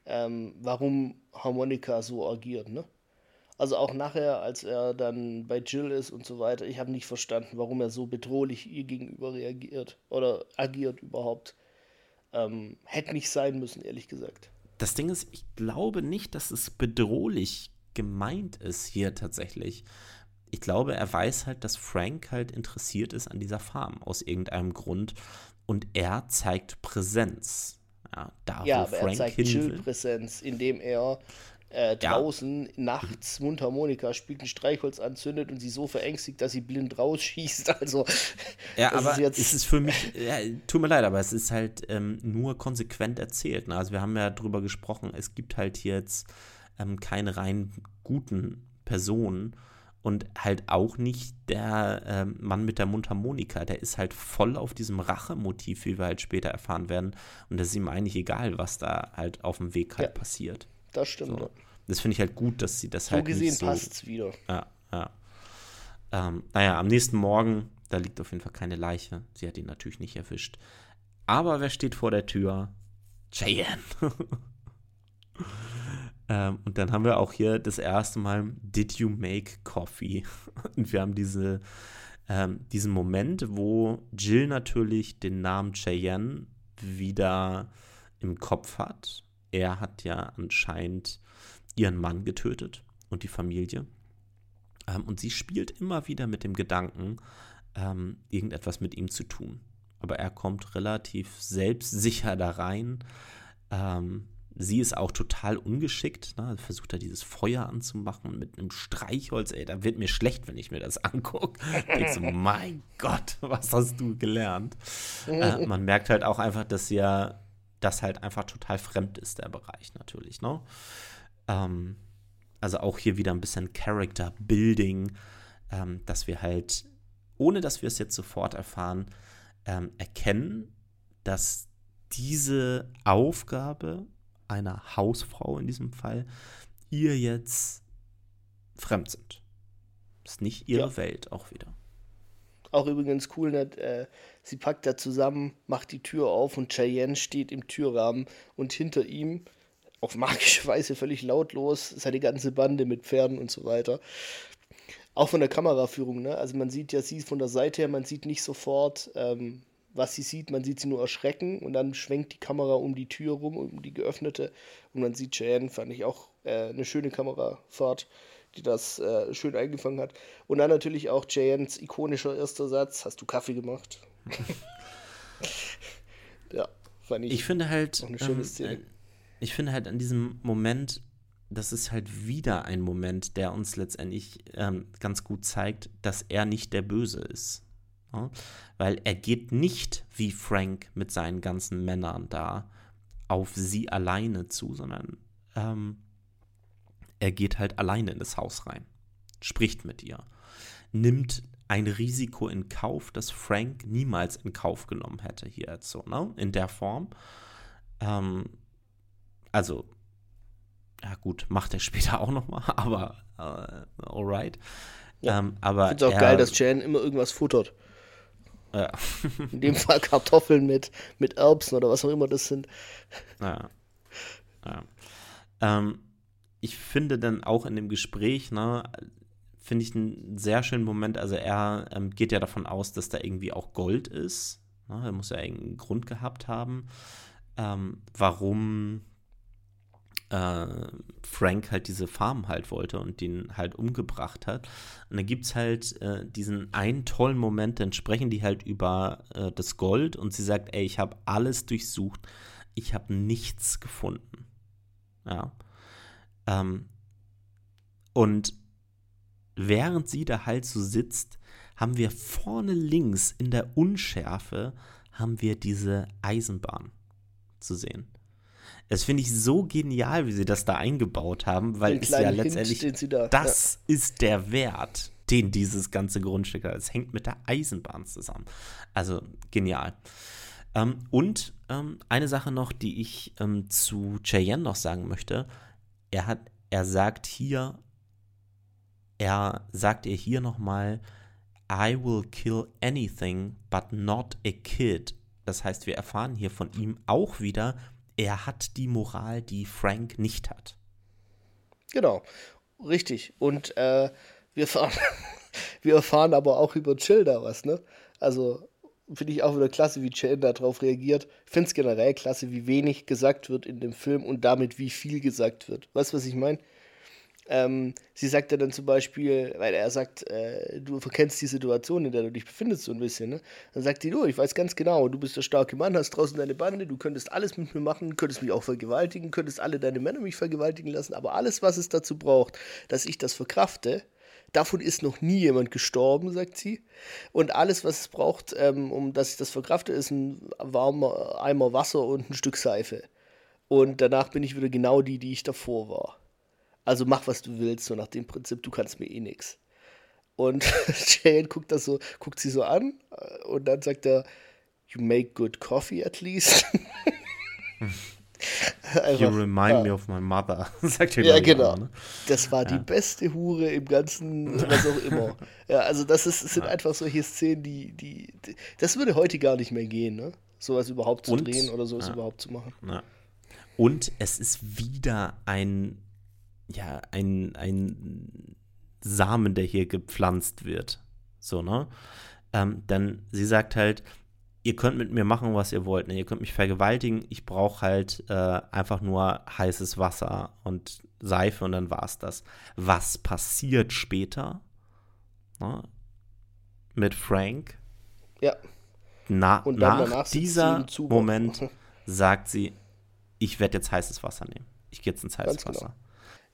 ähm, warum Harmonika so agiert, ne? Also auch nachher, als er dann bei Jill ist und so weiter, ich habe nicht verstanden, warum er so bedrohlich ihr gegenüber reagiert oder agiert überhaupt. Ähm, hätte nicht sein müssen, ehrlich gesagt. Das Ding ist, ich glaube nicht, dass es bedrohlich gemeint ist hier tatsächlich. Ich glaube, er weiß halt, dass Frank halt interessiert ist an dieser Farm aus irgendeinem Grund und er zeigt Präsenz. Ja, da ja aber Frank er zeigt Chill-Präsenz, indem er äh, draußen ja. nachts Mundharmonika spielt, ein Streichholz anzündet und sie so verängstigt, dass sie blind rausschießt. [laughs] Also, ja, aber ist jetzt es ist für mich, ja, tut mir leid, aber es ist halt ähm, nur konsequent erzählt. Ne? Also, wir haben ja drüber gesprochen, es gibt halt jetzt ähm, keine rein guten Personen und halt auch nicht der ähm, Mann mit der Mundharmonika. Der ist halt voll auf diesem Rachemotiv, wie wir halt später erfahren werden. Und das ist ihm eigentlich egal, was da halt auf dem Weg halt ja, passiert. Das stimmt. So das finde ich halt gut, dass sie das so halt. Gesehen so gesehen passt es wieder. Ja, ja. Ähm, naja, am nächsten Morgen, da liegt auf jeden Fall keine Leiche. Sie hat ihn natürlich nicht erwischt. Aber wer steht vor der Tür? Cheyenne. [laughs] ähm, und dann haben wir auch hier das erste Mal Did you make coffee? [laughs] und wir haben diese, ähm, diesen Moment, wo Jill natürlich den Namen Cheyenne wieder im Kopf hat. Er hat ja anscheinend ihren Mann getötet und die Familie. Ähm, und sie spielt immer wieder mit dem Gedanken, ähm, irgendetwas mit ihm zu tun. Aber er kommt relativ selbstsicher da rein. Ähm, sie ist auch total ungeschickt. Ne? Versucht da dieses Feuer anzumachen mit einem Streichholz. Ey, da wird mir schlecht, wenn ich mir das angucke. So, [laughs] mein Gott, was hast du gelernt? Äh, man merkt halt auch einfach, dass ja das halt einfach total fremd ist, der Bereich natürlich. Ne? Ähm, also auch hier wieder ein bisschen Character Building, ähm, dass wir halt, ohne dass wir es jetzt sofort erfahren, ähm, erkennen, dass diese Aufgabe einer Hausfrau in diesem Fall ihr jetzt fremd sind. Ist nicht ihre ja. Welt auch wieder. Auch übrigens cool, ne? äh, sie packt da zusammen, macht die Tür auf und Cheyenne steht im Türrahmen und hinter ihm auf magische [laughs] Weise völlig lautlos, seine ganze Bande mit Pferden und so weiter. Auch von der Kameraführung, ne? Also man sieht ja sie von der Seite her, man sieht nicht sofort, ähm, was sie sieht, man sieht sie nur erschrecken und dann schwenkt die Kamera um die Tür rum, um die geöffnete und man sieht Cheyenne, fand ich auch äh, eine schöne Kamerafahrt, die das äh, schön eingefangen hat. Und dann natürlich auch Jayens ikonischer erster Satz: Hast du Kaffee gemacht? [laughs] ja, fand ich. Ich finde halt. Auch eine schöne ähm, Szene. Ich finde halt an diesem Moment, das ist halt wieder ein Moment, der uns letztendlich ähm, ganz gut zeigt, dass er nicht der Böse ist. Ja? Weil er geht nicht wie Frank mit seinen ganzen Männern da auf sie alleine zu, sondern ähm, er geht halt alleine in das Haus rein, spricht mit ihr, nimmt ein Risiko in Kauf, das Frank niemals in Kauf genommen hätte hier jetzt so, ne? In der Form. Ähm, also, ja gut, macht er später auch noch mal, [laughs] aber äh, alright. Ja. Ähm, aber ich finde es auch geil, dass Jan immer irgendwas futtert. Ja. In dem Fall Kartoffeln mit, mit Erbsen oder was auch immer das sind. Ja. ja. Ähm, ich finde dann auch in dem Gespräch, ne, finde ich einen sehr schönen Moment. Also er ähm, geht ja davon aus, dass da irgendwie auch Gold ist. Ne? Er muss ja irgendeinen Grund gehabt haben, ähm, warum äh, Frank halt diese Farm halt wollte und den halt umgebracht hat. Und dann gibt es halt äh, diesen einen tollen Moment, dann sprechen die halt über äh, das Gold und sie sagt, ey, ich habe alles durchsucht, ich habe nichts gefunden. Ja. Ähm, und während sie da halt so sitzt, haben wir vorne links in der Unschärfe haben wir diese Eisenbahn zu sehen. Das finde ich so genial, wie sie das da eingebaut haben, weil es ja letztendlich Hint, da, das ja. ist der Wert, den dieses ganze Grundstück hat. Es hängt mit der Eisenbahn zusammen. Also genial. Ähm, und ähm, eine Sache noch, die ich ähm, zu Cheyenne noch sagen möchte. Er hat, er sagt hier, er sagt ihr hier nochmal, I will kill anything, but not a kid. Das heißt, wir erfahren hier von ihm auch wieder, er hat die Moral, die Frank nicht hat. Genau, richtig. Und äh, wir, erfahren, [laughs] wir erfahren aber auch über Chill da was, ne? Also finde ich auch wieder klasse, wie Chill darauf reagiert. Finde es generell klasse, wie wenig gesagt wird in dem Film und damit wie viel gesagt wird. Weißt du, was ich meine? Ähm, sie sagt ja dann zum Beispiel, weil er sagt, äh, du verkennst die Situation, in der du dich befindest, so ein bisschen. Ne? Dann sagt sie, du, ich weiß ganz genau, du bist der starke Mann, hast draußen deine Bande, du könntest alles mit mir machen, könntest mich auch vergewaltigen, könntest alle deine Männer mich vergewaltigen lassen, aber alles, was es dazu braucht, dass ich das verkrafte, davon ist noch nie jemand gestorben, sagt sie. Und alles, was es braucht, ähm, um dass ich das verkrafte, ist ein warmer Eimer Wasser und ein Stück Seife. Und danach bin ich wieder genau die, die ich davor war. Also mach, was du willst, so nach dem Prinzip, du kannst mir eh nichts. Und [laughs] Jane guckt das so, guckt sie so an äh, und dann sagt er, You make good coffee at least. [laughs] Einfach, you remind ja. me of my mother, [laughs] sagt er Ja, genau. Auch, ne? Das war ja. die beste Hure im ganzen, was auch immer. ja, also das ist, sind ja. einfach solche Szenen, die, die, die, das würde heute gar nicht mehr gehen, ne? Sowas überhaupt zu Und, drehen oder sowas überhaupt zu machen. Und es ist wieder ein ja, ein, ein Samen, der hier gepflanzt wird. So, ne? Ähm, dann, sie sagt halt, ihr könnt mit mir machen, was ihr wollt. Ne? Ihr könnt mich vergewaltigen. Ich brauche halt äh, einfach nur heißes Wasser und Seife und dann war es das. Was passiert später ne? mit Frank? Ja. Na, nach dieser Moment [laughs] sagt sie, ich werde jetzt heißes Wasser nehmen. Ich gehe jetzt ins heiße genau. Wasser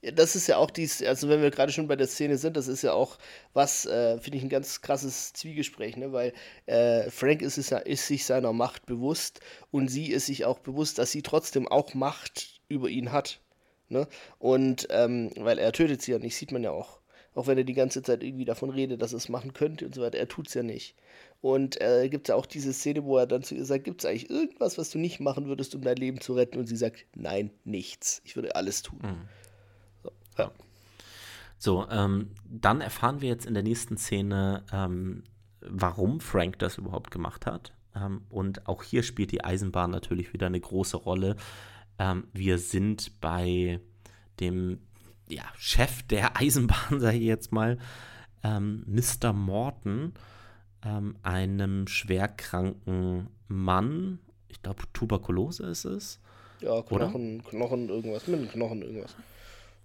das ist ja auch dies, also wenn wir gerade schon bei der Szene sind, das ist ja auch was, äh, finde ich, ein ganz krasses Zwiegespräch, ne? weil äh, Frank ist, ist, ist sich seiner Macht bewusst und sie ist sich auch bewusst, dass sie trotzdem auch Macht über ihn hat. Ne? Und ähm, weil er tötet sie ja nicht, sieht man ja auch. Auch wenn er die ganze Zeit irgendwie davon redet, dass er es machen könnte und so weiter, er tut es ja nicht. Und äh, gibt es ja auch diese Szene, wo er dann zu ihr sagt, gibt es eigentlich irgendwas, was du nicht machen würdest, um dein Leben zu retten? Und sie sagt, nein, nichts. Ich würde alles tun. Mhm. Ja. So, ähm, dann erfahren wir jetzt in der nächsten Szene, ähm, warum Frank das überhaupt gemacht hat. Ähm, und auch hier spielt die Eisenbahn natürlich wieder eine große Rolle. Ähm, wir sind bei dem ja, Chef der [laughs] Eisenbahn, sage ich jetzt mal, ähm, Mr. Morton, ähm, einem schwerkranken Mann. Ich glaube, Tuberkulose ist es. Ja, Knochen, Oder? Knochen irgendwas, mit Knochen irgendwas.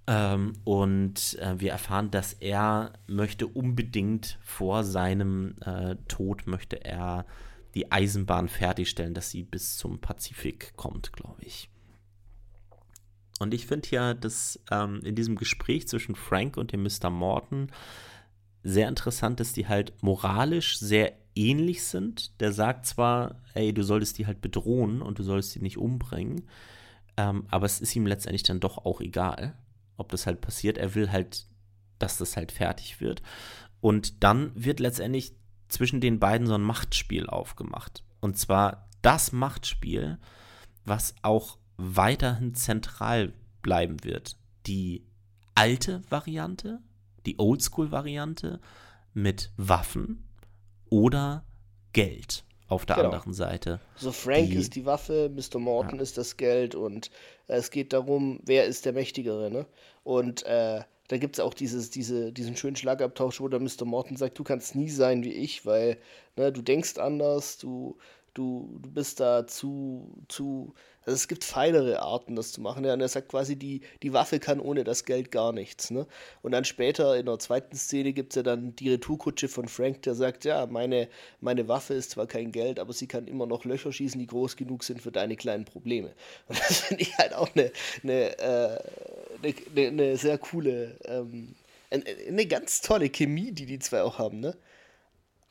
Ähm, und äh, wir erfahren, dass er möchte unbedingt vor seinem äh, Tod möchte er die Eisenbahn fertigstellen, dass sie bis zum Pazifik kommt, glaube ich. Und ich finde ja, dass ähm, in diesem Gespräch zwischen Frank und dem Mr. Morton sehr interessant ist, die halt moralisch sehr ähnlich sind. Der sagt zwar, ey, du solltest die halt bedrohen und du solltest die nicht umbringen, ähm, aber es ist ihm letztendlich dann doch auch egal, ob das halt passiert. Er will halt, dass das halt fertig wird. Und dann wird letztendlich zwischen den beiden so ein Machtspiel aufgemacht. Und zwar das Machtspiel, was auch weiterhin zentral bleiben wird. Die alte Variante, die Oldschool-Variante mit Waffen oder Geld auf der genau. anderen Seite. So Frank die, ist die Waffe, Mr. Morton ja. ist das Geld und äh, es geht darum, wer ist der Mächtigere, ne? Und äh, da gibt es auch dieses, diese, diesen schönen Schlagabtausch, wo der Mr. Morton sagt, du kannst nie sein wie ich, weil ne, du denkst anders, du, du, du bist da zu, zu, also es gibt feinere Arten, das zu machen. Ja, und er sagt quasi, die, die Waffe kann ohne das Geld gar nichts. Ne? Und dann später in der zweiten Szene gibt es ja dann die Retourkutsche von Frank, der sagt, ja, meine, meine Waffe ist zwar kein Geld, aber sie kann immer noch Löcher schießen, die groß genug sind für deine kleinen Probleme. Und das [laughs] finde ich halt auch eine, eine, äh, eine, eine sehr coole, ähm, eine ganz tolle Chemie, die die zwei auch haben, ne?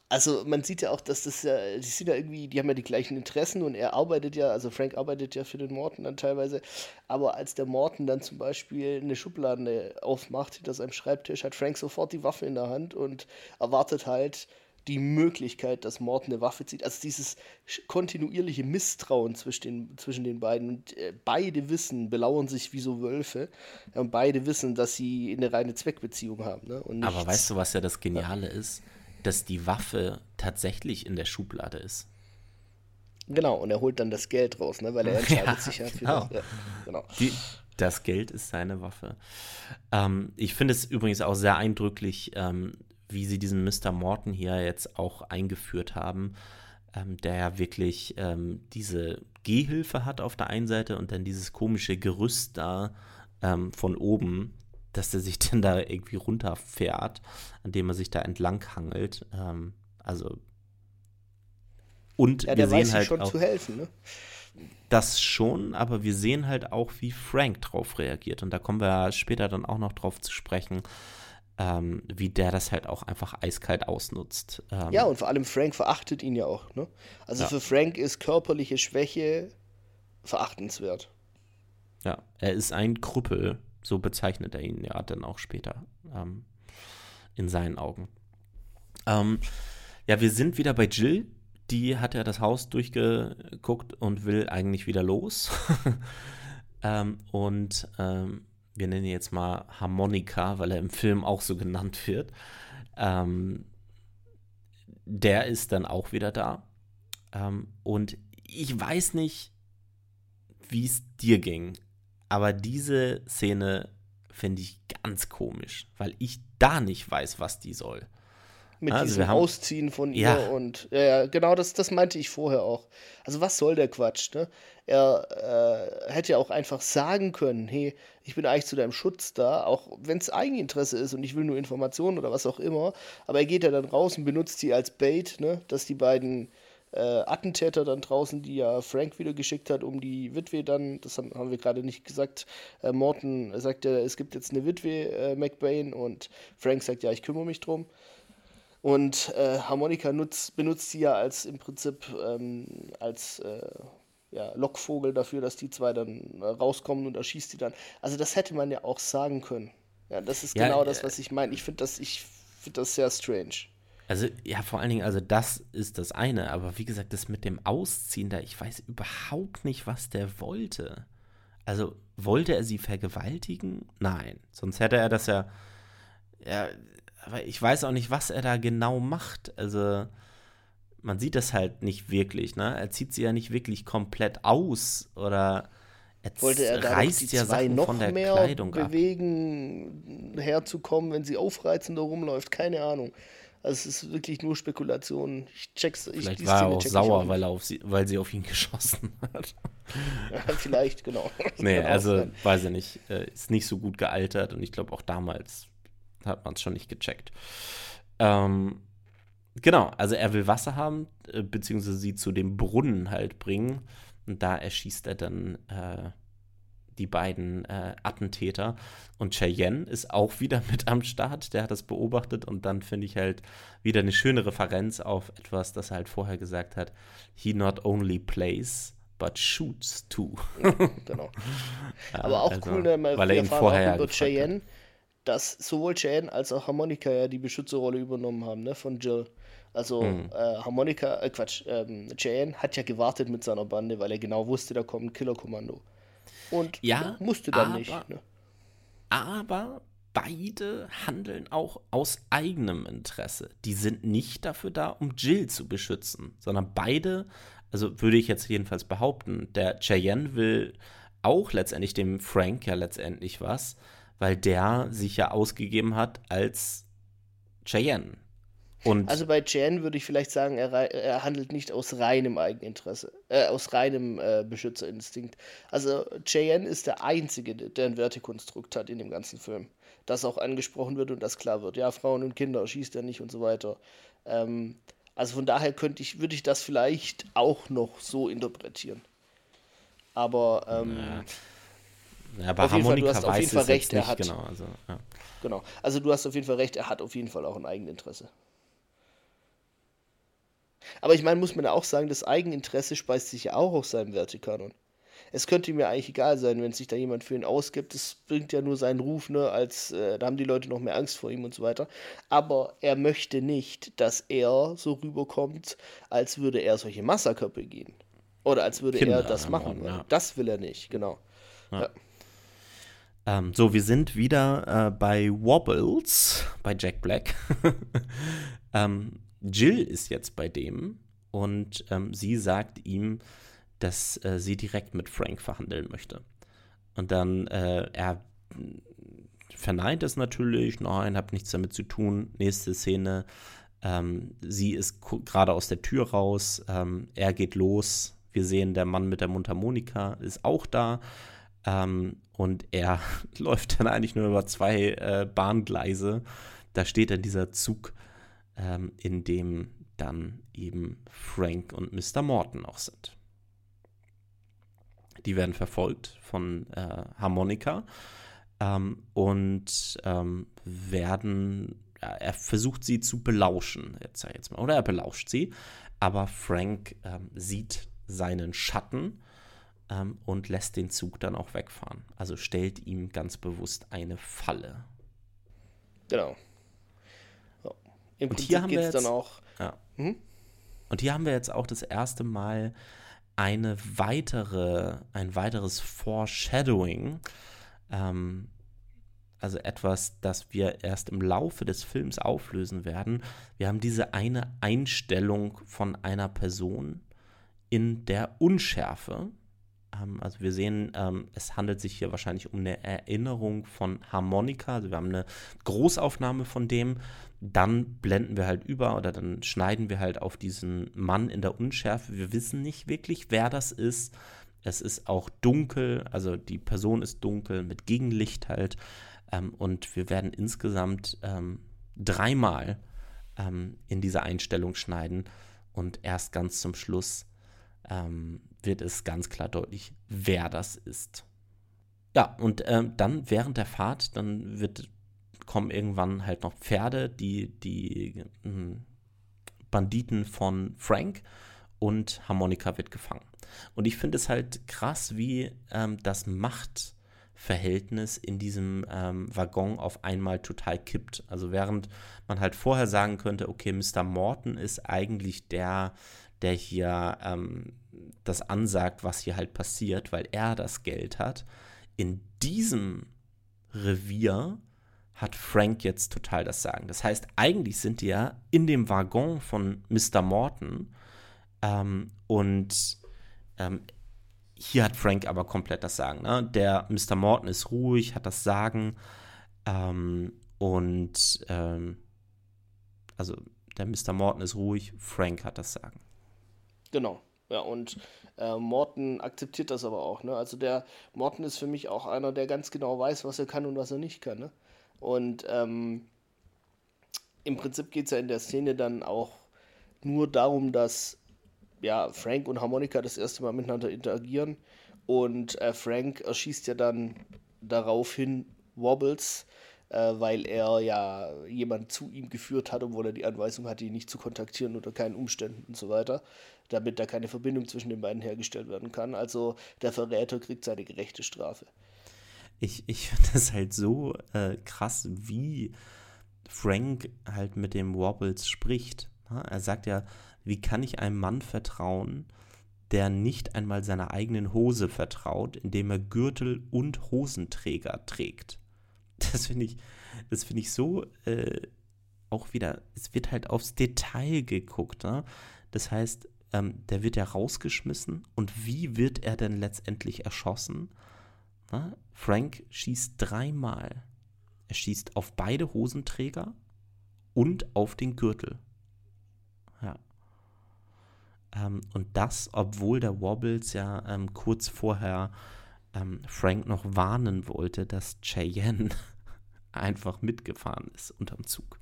Also man sieht ja auch, dass das ja, die sind ja irgendwie, die haben ja die gleichen Interessen und er arbeitet ja, also Frank arbeitet ja für den Morton dann teilweise, aber als der Morton dann zum Beispiel eine Schublade aufmacht hinter seinem Schreibtisch, hat Frank sofort die Waffe in der Hand und erwartet halt die Möglichkeit, dass Morton eine Waffe zieht. Also dieses kontinuierliche Misstrauen zwischen den, zwischen den beiden. Und äh, beide wissen, belauern sich wie so Wölfe. und beide wissen, dass sie eine reine Zweckbeziehung haben. Ne? Aber weißt du, was ja das Geniale ja. ist? Dass die Waffe tatsächlich in der Schublade ist. Genau, und er holt dann das Geld raus, ne, weil er [laughs] entscheidet ja, sich ja für genau. das. Ja, genau. Die, das Geld ist seine Waffe. Ähm, ich finde es übrigens auch sehr eindrücklich, ähm, wie sie diesen Mr. Morton hier jetzt auch eingeführt haben, ähm, der ja wirklich ähm, diese Gehhilfe hat auf der einen Seite und dann dieses komische Gerüst da ähm, von oben, dass er sich [laughs] dann da irgendwie runterfährt, an dem er sich da entlang hangelt. Ähm, also und ja, wir sehen halt schon auch, zu helfen, ne? Das schon, aber wir sehen halt auch, wie Frank drauf reagiert. Und da kommen wir später dann auch noch drauf zu sprechen, ähm, wie der das halt auch einfach eiskalt ausnutzt. Ähm, ja, und vor allem Frank verachtet ihn ja auch. Ne? Also ja. für Frank ist körperliche Schwäche verachtenswert. Ja, er ist ein Krüppel so bezeichnet er ihn ja dann auch später ähm, in seinen Augen. Ähm, ja, wir sind wieder bei Jill. Die hat ja das Haus durchgeguckt und will eigentlich wieder los. [laughs] ähm, und ähm, wir nennen ihn jetzt mal Harmonika, weil er im Film auch so genannt wird. Ähm, der ist dann auch wieder da. Ähm, und ich weiß nicht, wie es dir ging, aber diese Szene finde ich ganz komisch, weil ich da nicht weiß, was die soll. Mit also diesem haben, Ausziehen von ihr ja. und ja, genau das, das meinte ich vorher auch. Also was soll der Quatsch, ne? Er äh, hätte ja auch einfach sagen können, hey, ich bin eigentlich zu deinem Schutz da, auch wenn es Eigeninteresse ist und ich will nur Informationen oder was auch immer. Aber er geht ja dann raus und benutzt sie als Bait, ne? Dass die beiden äh, Attentäter dann draußen, die ja Frank wieder geschickt hat, um die Witwe dann, das haben, haben wir gerade nicht gesagt, äh, Morton sagt ja, es gibt jetzt eine Witwe, äh, McBain, und Frank sagt, ja, ich kümmere mich drum. Und äh, Harmonika nutzt, benutzt sie ja als im Prinzip ähm, als äh, ja, Lockvogel dafür, dass die zwei dann äh, rauskommen und erschießt die dann. Also das hätte man ja auch sagen können. Ja, das ist ja, genau das, was ich meine. Ich finde das, find das sehr strange. Also, ja, vor allen Dingen, also das ist das eine, aber wie gesagt, das mit dem Ausziehen da, ich weiß überhaupt nicht, was der wollte. Also, wollte er sie vergewaltigen? Nein. Sonst hätte er das ja. Ja, aber ich weiß auch nicht, was er da genau macht. Also, man sieht das halt nicht wirklich, ne? Er zieht sie ja nicht wirklich komplett aus oder er wollte er reißt die ja zwei noch mehr Kleidung bewegen, ab. herzukommen, wenn sie aufreizender rumläuft, keine Ahnung. Also es ist wirklich nur Spekulation. Ich check's. Ich, Vielleicht war er auch sauer, auch weil, er auf sie, weil sie auf ihn geschossen hat. [laughs] Vielleicht, genau. [laughs] nee, also weiß ich nicht. Äh, ist nicht so gut gealtert und ich glaube auch damals hat man es schon nicht gecheckt. Ähm, genau, also er will Wasser haben, äh, beziehungsweise sie zu dem Brunnen halt bringen. Und da erschießt er dann äh, die beiden äh, Attentäter. Und Cheyenne ist auch wieder mit am Start, der hat das beobachtet und dann finde ich halt wieder eine schöne Referenz auf etwas, das er halt vorher gesagt hat. He not only plays, but shoots too. [laughs] genau. Aber auch also, cool, ne, weil er ihn vorher über Cheyenne, dass sowohl Cheyenne als auch Harmonika ja die Beschützerrolle übernommen haben, ne, von Jill. Also hm. äh, Harmonika, äh, Quatsch, ähm, Cheyenne hat ja gewartet mit seiner Bande, weil er genau wusste, da kommt ein Killerkommando. Und ja, musste dann aber, nicht. Ne? Aber beide handeln auch aus eigenem Interesse. Die sind nicht dafür da, um Jill zu beschützen, sondern beide, also würde ich jetzt jedenfalls behaupten, der Cheyenne will auch letztendlich dem Frank ja letztendlich was, weil der sich ja ausgegeben hat als Cheyenne. Und also bei Cheyenne würde ich vielleicht sagen, er, er, handelt nicht aus reinem Eigeninteresse, äh, aus reinem äh, Beschützerinstinkt. Also Cheyenne ist der Einzige, der ein Wertekonstrukt hat in dem ganzen Film. Das auch angesprochen wird und das klar wird. Ja, Frauen und Kinder schießt er nicht und so weiter. Ähm, also von daher könnte ich, würde ich das vielleicht auch noch so interpretieren. Aber ähm, ja. Ja, bei Harmonika Fall, du hast auf jeden Fall recht, er hat. Genau also, ja. genau. Also du hast auf jeden Fall recht, er hat auf jeden Fall auch ein Eigeninteresse. Aber ich meine, muss man auch sagen, das Eigeninteresse speist sich ja auch aus seinem Wertekanon. Es könnte mir eigentlich egal sein, wenn sich da jemand für ihn ausgibt. Das bringt ja nur seinen Ruf, ne, als äh, da haben die Leute noch mehr Angst vor ihm und so weiter. Aber er möchte nicht, dass er so rüberkommt, als würde er solche Massaker begehen. Oder als würde Kinder er das machen. Ja. Das will er nicht, genau. Ja. Ja. Ähm, so, wir sind wieder äh, bei Wobbles, bei Jack Black. [laughs] ähm, Jill ist jetzt bei dem und ähm, sie sagt ihm, dass äh, sie direkt mit Frank verhandeln möchte. Und dann, äh, er verneint es natürlich, nein, hab nichts damit zu tun. Nächste Szene, ähm, sie ist gerade aus der Tür raus, ähm, er geht los. Wir sehen, der Mann mit der Mundharmonika ist auch da. Ähm, und er [laughs] läuft dann eigentlich nur über zwei äh, Bahngleise. Da steht dann dieser Zug ähm, in dem dann eben Frank und Mr. Morton auch sind. Die werden verfolgt von äh, Harmonika ähm, und ähm, werden, ja, er versucht sie zu belauschen, jetzt jetzt mal, oder er belauscht sie, aber Frank ähm, sieht seinen Schatten ähm, und lässt den Zug dann auch wegfahren. Also stellt ihm ganz bewusst eine Falle. Genau. Im und hier haben wir jetzt, dann auch. Ja. Hm? Und hier haben wir jetzt auch das erste Mal eine weitere, ein weiteres Foreshadowing. Ähm, also etwas, das wir erst im Laufe des Films auflösen werden. Wir haben diese eine Einstellung von einer Person in der Unschärfe. Ähm, also wir sehen, ähm, es handelt sich hier wahrscheinlich um eine Erinnerung von Harmonika. Also wir haben eine Großaufnahme von dem dann blenden wir halt über oder dann schneiden wir halt auf diesen Mann in der Unschärfe. Wir wissen nicht wirklich, wer das ist. Es ist auch dunkel, also die Person ist dunkel mit Gegenlicht halt. Ähm, und wir werden insgesamt ähm, dreimal ähm, in dieser Einstellung schneiden. Und erst ganz zum Schluss ähm, wird es ganz klar deutlich, wer das ist. Ja, und ähm, dann während der Fahrt, dann wird kommen irgendwann halt noch Pferde, die, die hm, Banditen von Frank und Harmonika wird gefangen. Und ich finde es halt krass, wie ähm, das Machtverhältnis in diesem ähm, Waggon auf einmal total kippt. Also während man halt vorher sagen könnte, okay, Mr. Morton ist eigentlich der, der hier ähm, das ansagt, was hier halt passiert, weil er das Geld hat. In diesem Revier hat Frank jetzt total das Sagen. Das heißt, eigentlich sind die ja in dem Waggon von Mr. Morton ähm, und ähm, hier hat Frank aber komplett das Sagen. Ne? Der Mr. Morton ist ruhig, hat das Sagen ähm, und ähm, also der Mr. Morton ist ruhig, Frank hat das Sagen. Genau. Ja, und äh, Morton akzeptiert das aber auch. Ne? Also der Morton ist für mich auch einer, der ganz genau weiß, was er kann und was er nicht kann. Ne? Und ähm, im Prinzip geht es ja in der Szene dann auch nur darum, dass ja, Frank und Harmonika das erste Mal miteinander interagieren und äh, Frank erschießt ja dann daraufhin Wobbles, äh, weil er ja jemand zu ihm geführt hat, obwohl er die Anweisung hatte, ihn nicht zu kontaktieren unter keinen Umständen und so weiter, damit da keine Verbindung zwischen den beiden hergestellt werden kann. Also der Verräter kriegt seine gerechte Strafe. Ich, ich [laughs] finde das halt so äh, krass, wie Frank halt mit dem Wobbles spricht. Er sagt ja, wie kann ich einem Mann vertrauen, der nicht einmal seiner eigenen Hose vertraut, indem er Gürtel und Hosenträger trägt. [laughs] Das finde ich, das finde ich so äh, auch wieder, es wird halt aufs Detail geguckt. Ne? Das heißt, ähm, der wird ja rausgeschmissen und wie wird er denn letztendlich erschossen? Ne? Frank schießt dreimal. Er schießt auf beide Hosenträger und auf den Gürtel. Ja. Ähm, und das, obwohl der Wobbles ja ähm, kurz vorher ähm, Frank noch warnen wollte, dass Cheyenne [laughs] einfach mitgefahren ist unterm Zug.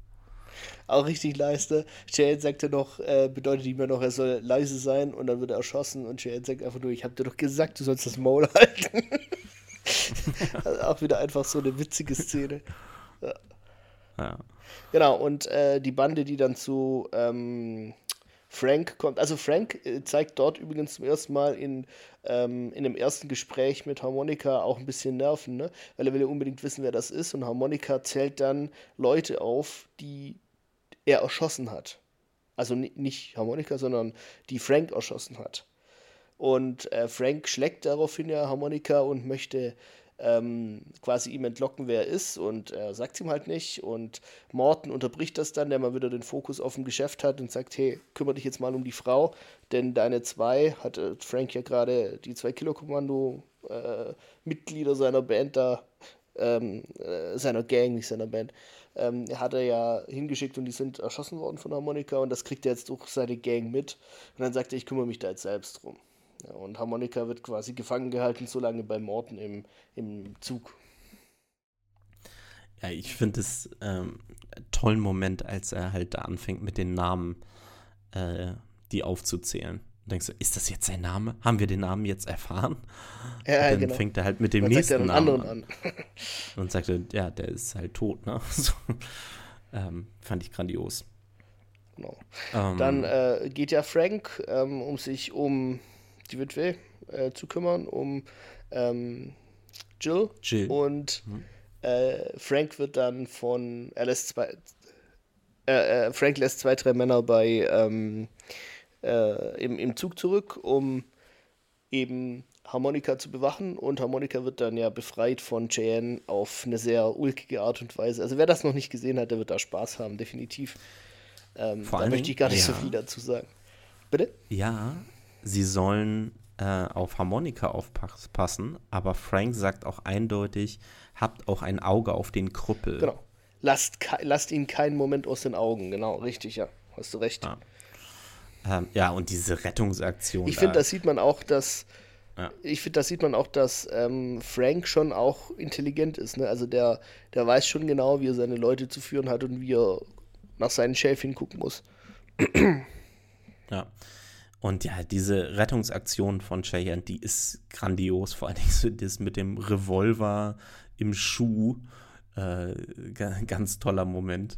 Auch richtig leiste. Cheyenne sagte noch, äh, bedeutet ihm ja noch, er soll leise sein und dann wird er erschossen und Cheyenne sagt einfach nur, ich habe dir doch gesagt, du sollst das Maul [laughs] halten. Also [laughs] auch wieder einfach so eine witzige Szene. Ja. ja. Genau, und äh, die Bande, die dann zu ähm, Frank kommt. Also Frank äh, zeigt dort übrigens zum ersten Mal in, ähm, in dem ersten Gespräch mit Harmonika auch ein bisschen Nerven, ne? weil er will ja unbedingt wissen, wer das ist. Und Harmonika zählt dann Leute auf, die er erschossen hat. Also nicht Harmonika, sondern die Frank erschossen hat. Und äh, Frank schlägt daraufhin ja Harmonika und möchte ähm, quasi ihm entlocken, wer er ist. Und er sagt ihm halt nicht. Und Morton unterbricht das dann, der mal wieder den Fokus auf dem Geschäft hat und sagt, hey, kümmere dich jetzt mal um die Frau, denn deine zwei, hat Frank ja gerade die zwei Kilo-Kommando äh, Mitglieder seiner Band da, ähm, äh, seiner Gang, nicht seiner Band, ähm, hat er ja hingeschickt und die sind erschossen worden von Harmonika. Und das kriegt er jetzt durch seine Gang mit. Und dann sagt er, ich kümmere mich da jetzt selbst drum. Ja, und Harmonika wird quasi gefangen gehalten, so lange bei Morten im, im Zug. Ja, ich finde es ähm, einen tollen Moment, als er halt da anfängt mit den Namen, äh, die aufzuzählen. Und denkst du, ist das jetzt sein Name? Haben wir den Namen jetzt erfahren? Ja, dann genau. fängt er halt mit dem dann nächsten Namen an. an. und sagt er, ja, der ist halt tot, ne? [laughs] So, ähm, fand ich grandios. Genau. Ähm, dann äh, geht ja Frank, ähm, um sich um die Witwe äh, zu kümmern, um ähm, Jill. Jill. Und mhm. äh, Frank wird dann von, er lässt zwei, äh, äh, Frank lässt zwei, drei Männer bei ähm, äh, im, im Zug zurück, um eben Harmonika zu bewachen und Harmonika wird dann ja befreit von Cheyenne auf eine sehr ulkige Art und Weise. Also wer das noch nicht gesehen hat, der wird da Spaß haben, definitiv. Ähm, da möchte ich gar nicht ja. so viel dazu sagen. Bitte? Ja, sie sollen äh, auf Harmonika aufpassen, aber Frank sagt auch eindeutig, habt auch ein Auge auf den Krüppel. Genau. Lasst, lasst ihn keinen Moment aus den Augen, genau, richtig, ja. Hast du recht. Ja, ähm, ja und diese Rettungsaktion. Ich finde, da sieht man auch, dass. Ja. Ich finde, da sieht man auch, dass ähm, Frank schon auch intelligent ist. Ne? Also der, der weiß schon genau, wie er seine Leute zu führen hat und wie er nach seinen Schäfchen gucken muss. ja. Und ja, diese Rettungsaktion von Cheyenne, die ist grandios. Vor so das mit dem Revolver im Schuh. Äh, ganz toller Moment.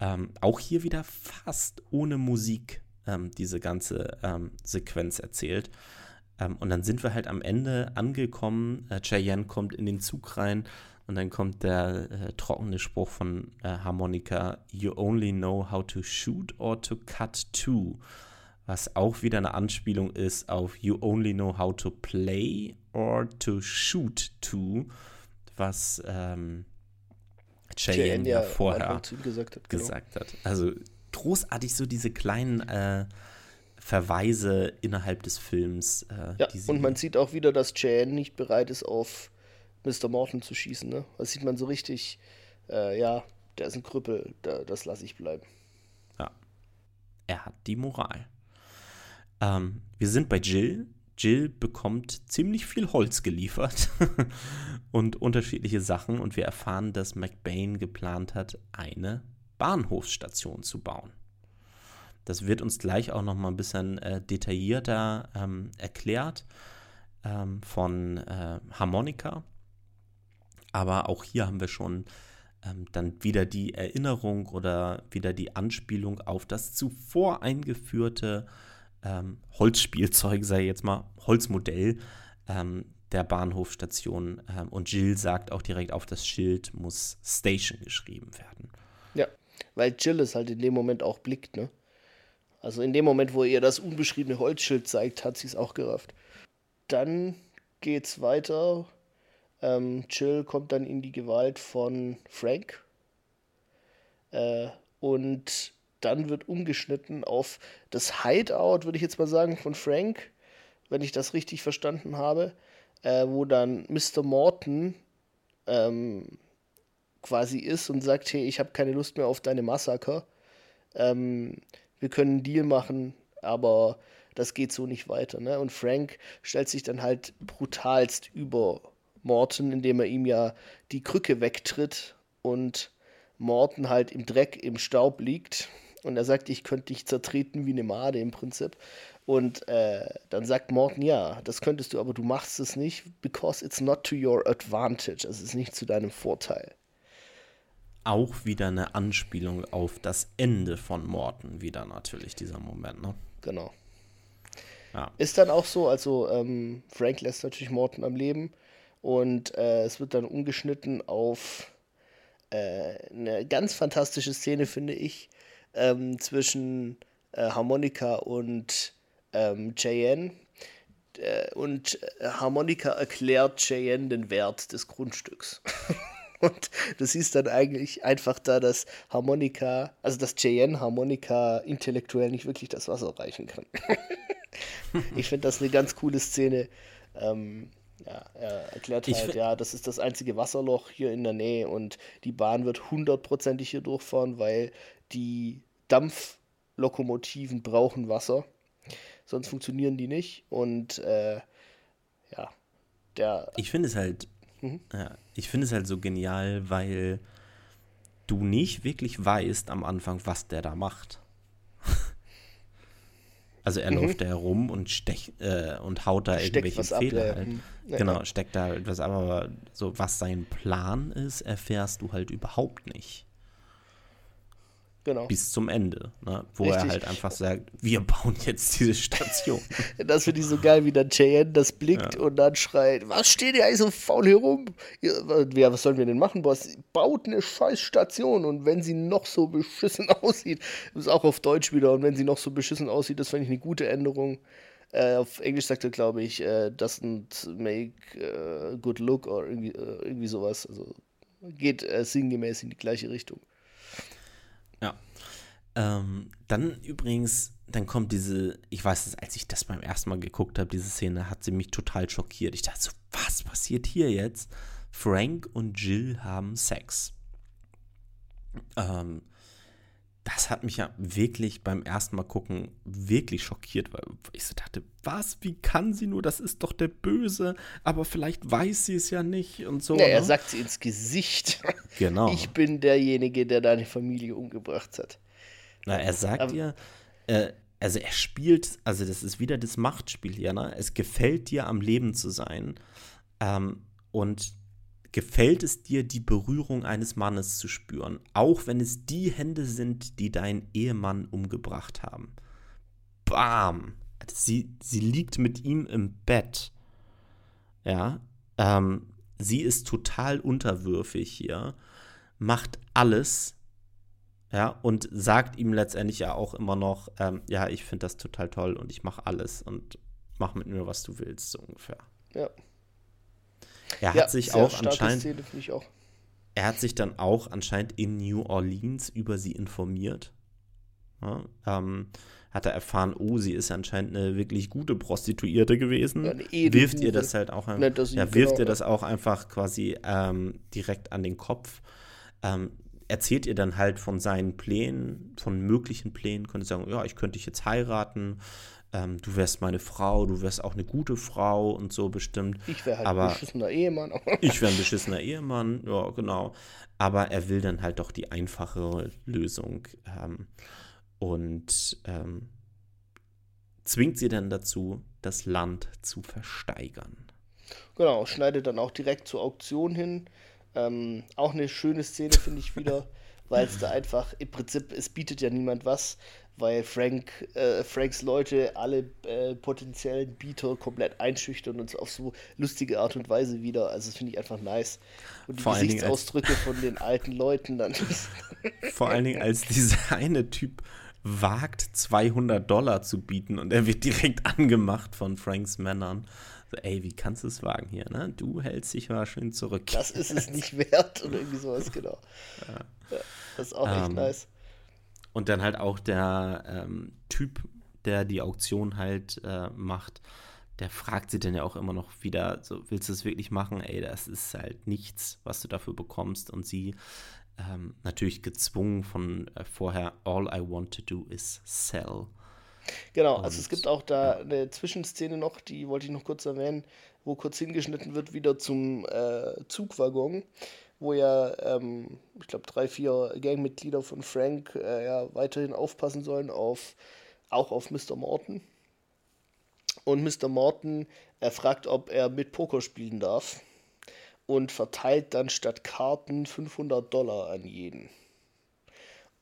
Ähm, auch hier wieder fast ohne Musik ähm, diese ganze ähm, Sequenz erzählt. Ähm, und dann sind wir halt am Ende angekommen. Äh, Cheyenne kommt in den Zug rein und dann kommt der äh, trockene Spruch von äh, Harmonika: You only know how to shoot or to cut to was auch wieder eine Anspielung ist auf You only know how to play or to shoot to, was ähm, Cheyenne ja vorher gesagt hat, genau. gesagt hat. Also großartig so diese kleinen äh, Verweise innerhalb des Films. Äh, ja, und man sieht auch wieder, dass Cheyenne nicht bereit ist, auf Mr. Morton zu schießen. Ne? Das sieht man so richtig, äh, ja, der ist ein Krüppel, da, das lasse ich bleiben. Ja, er hat die Moral. Ähm, wir sind bei Jill. Jill bekommt ziemlich viel Holz geliefert [laughs] und unterschiedliche Sachen und wir erfahren, dass McBain geplant hat, eine Bahnhofsstation zu bauen. Das wird uns gleich auch noch mal ein bisschen äh, detaillierter ähm, erklärt ähm, von äh, Harmonika. Aber auch hier haben wir schon ähm, dann wieder die Erinnerung oder wieder die Anspielung auf das zuvor eingeführte ähm, Holzspielzeug, sei jetzt mal Holzmodell ähm, der Bahnhofstation. Ähm, und Jill sagt auch direkt auf das Schild muss Station geschrieben werden. Ja, weil Jill es halt in dem Moment auch blickt, ne? Also in dem Moment, wo ihr das unbeschriebene Holzschild zeigt, hat sie es auch gerafft. Dann geht's weiter. Ähm, Jill kommt dann in die Gewalt von Frank. Äh, und dann wird umgeschnitten auf das Hideout, würde ich jetzt mal sagen, von Frank, wenn ich das richtig verstanden habe, äh, wo dann Mr. Morton ähm, quasi ist und sagt, hey, ich habe keine Lust mehr auf deine Massaker. Ähm, wir können einen Deal machen, aber das geht so nicht weiter. Ne? Und Frank stellt sich dann halt brutalst über Morton, indem er ihm ja die Krücke wegtritt und Morton halt im Dreck, im Staub liegt. Und er sagt, ich könnte dich zertreten wie eine Made im Prinzip. Und äh, dann sagt Morton, ja, das könntest du, aber du machst es nicht, because it's not to your advantage. Also es ist nicht zu deinem Vorteil. Auch wieder eine Anspielung auf das Ende von Morton, wieder natürlich, dieser Moment, ne? Genau. Ja. Ist dann auch so, also ähm, Frank lässt natürlich Morton am Leben und äh, es wird dann umgeschnitten auf äh, eine ganz fantastische Szene, finde ich, ähm, zwischen äh, Harmonika und ähm, Cheyenne. Äh, und äh, Harmonika erklärt Cheyenne den Wert des Grundstücks. [laughs] und du siehst dann eigentlich einfach da, dass Harmonika, also dass Cheyenne Harmonika intellektuell nicht wirklich das Wasser reichen kann. [laughs] ich finde das eine ganz coole Szene. Ähm, ja, er erklärt halt, ja, das ist das einzige Wasserloch hier in der Nähe und die Bahn wird hundertprozentig hier durchfahren, weil die Dampflokomotiven brauchen Wasser, sonst funktionieren die nicht. Und äh, ja, der. Ich finde es halt, mhm. ja, ich finde es halt so genial, weil du nicht wirklich weißt am Anfang, was der da macht. [laughs] Also er mhm. läuft da herum und stech, äh, und haut da Steckt irgendwelche Fehler ab, halt. Mhm. Ja, genau, steckt da etwas ab, aber so was sein Plan ist, erfährst du halt überhaupt nicht. Genau. Bis zum Ende, ne? wo Richtig. er halt einfach sagt, wir bauen jetzt diese Station. [laughs] das finde ich so geil, wie dann Cheyenne das blickt ja. und dann schreit, was steht ihr eigentlich so faul hier rum? Ja, was sollen wir denn machen, Boss? Baut eine scheiß Station und wenn sie noch so beschissen [laughs] aussieht, das ist auch auf Deutsch wieder, und wenn sie noch so beschissen aussieht, das fände ich eine gute Änderung. Äh, auf Englisch sagt er, glaube ich, äh, doesn't make uh, good look oder irgendwie, äh, irgendwie sowas. Also geht äh, sinngemäß in die gleiche Richtung. Ja. Ähm, dann übrigens, dann kommt diese, ich weiß es, als ich das beim ersten Mal geguckt habe, diese Szene, hat sie mich total schockiert. Ich dachte so, was passiert hier jetzt? Frank und Jill haben Sex. Ähm, das hat mich ja wirklich beim ersten Mal gucken wirklich schockiert, weil ich so dachte, was, wie kann sie nur, das ist doch der Böse, aber vielleicht weiß sie es ja nicht und so. Ja, er ne? sagt sie ins Gesicht. [laughs] Genau. Ich bin derjenige, der deine Familie umgebracht hat. Na, er sagt aber, dir, äh, also er spielt, also das ist wieder das Machtspiel hier, ne? Es gefällt dir, am Leben zu sein. Ähm, und gefällt es dir, die Berührung eines Mannes zu spüren, auch wenn es die Hände sind, die deinen Ehemann umgebracht haben. Bam! Sie, sie liegt mit ihm im Bett. Ja, ähm, sie ist total unterwürfig hier, macht alles, ja, und sagt ihm letztendlich ja auch immer noch, ähm, ja, ich finde das total toll und ich mache alles und mach mit mir, was du willst, so ungefähr. Ja. Er hat ja, sich auch anscheinend. Szene, auch. Er hat sich dann auch anscheinend in New Orleans über sie informiert. Ja, ähm, hat er erfahren, oh, sie ist anscheinend eine wirklich gute Prostituierte gewesen. Ja, wirft ihr das halt auch, ja, wirft genau, ihr das auch einfach quasi ähm, direkt an den Kopf. Ähm, erzählt ihr dann halt von seinen Plänen, von möglichen Plänen, könnte sagen, ja, ich könnte dich jetzt heiraten, ähm, du wärst meine Frau, du wärst auch eine gute Frau und so bestimmt. Ich wäre halt Aber ein beschissener Ehemann. [laughs] ich wäre ein beschissener Ehemann, ja, genau. Aber er will dann halt doch die einfachere Lösung ähm, und ähm, zwingt sie dann dazu, das Land zu versteigern. Genau, schneidet dann auch direkt zur Auktion hin. Ähm, auch eine schöne Szene, finde ich wieder, [laughs] weil es da einfach, im Prinzip, es bietet ja niemand was, weil Frank, äh, Franks Leute alle äh, potenziellen Bieter komplett einschüchtern und auf so lustige Art und Weise wieder. Also das finde ich einfach nice. Und die Vor Gesichtsausdrücke von den alten Leuten dann. [laughs] Vor allen Dingen, als dieser eine Typ wagt, 200 Dollar zu bieten und er wird direkt angemacht von Franks Männern. So, ey, wie kannst du es wagen hier, ne? Du hältst dich mal schön zurück. Das ist es [laughs] nicht wert oder irgendwie sowas, genau. Ja. Ja, das ist auch echt Ähm, nice. Und dann halt auch der ähm, Typ, der die Auktion halt äh, macht, der fragt sie dann ja auch immer noch wieder, so, willst du es wirklich machen? Ey, das ist halt nichts, was du dafür bekommst. Und sie ähm, natürlich gezwungen von äh, vorher, all I want to do is sell. Genau, also es gibt auch da eine Zwischenszene noch, die wollte ich noch kurz erwähnen, wo kurz hingeschnitten wird wieder zum äh, Zugwaggon, wo ja, ähm, ich glaube, drei, vier Gangmitglieder von Frank äh, ja weiterhin aufpassen sollen auf auch auf Mr. Morton. Und Mr. Morton, er fragt, ob er mit Poker spielen darf und verteilt dann statt Karten 500 Dollar an jeden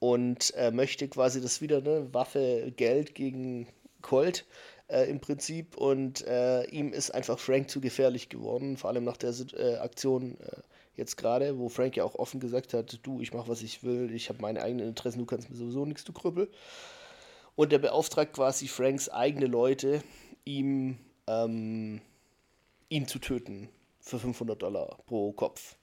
und er möchte quasi das wieder, ne, Waffe, Geld gegen Colt äh, im Prinzip und äh, ihm ist einfach Frank zu gefährlich geworden, vor allem nach der äh, Aktion äh, jetzt gerade, wo Frank ja auch offen gesagt hat, du, ich mache, was ich will, ich habe meine eigenen Interessen, du kannst mir sowieso nichts, du Krüppel. Und er beauftragt quasi Franks eigene Leute, ihm, ähm, ihn zu töten für 500 Dollar pro Kopf.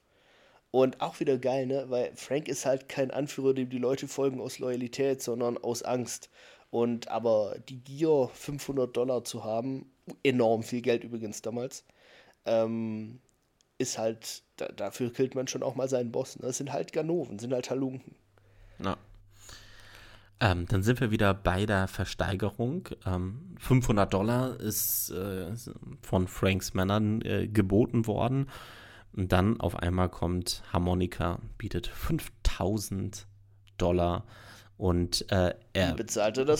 Und auch wieder geil, ne? Weil Frank ist halt kein Anführer, dem die Leute folgen aus Loyalität, sondern aus Angst. Und aber die Gier, 500 Dollar zu haben, enorm viel Geld übrigens damals, ähm, ist halt, da, dafür killt man schon auch mal seinen Boss. Ne? Das sind halt Ganoven, sind halt Halunken. Ja. Ähm, dann sind wir wieder bei der Versteigerung. Ähm, 500 Dollar ist äh, von Franks Männern äh, geboten worden. Und dann auf einmal kommt Harmonica, bietet 5000 Dollar. Und äh, er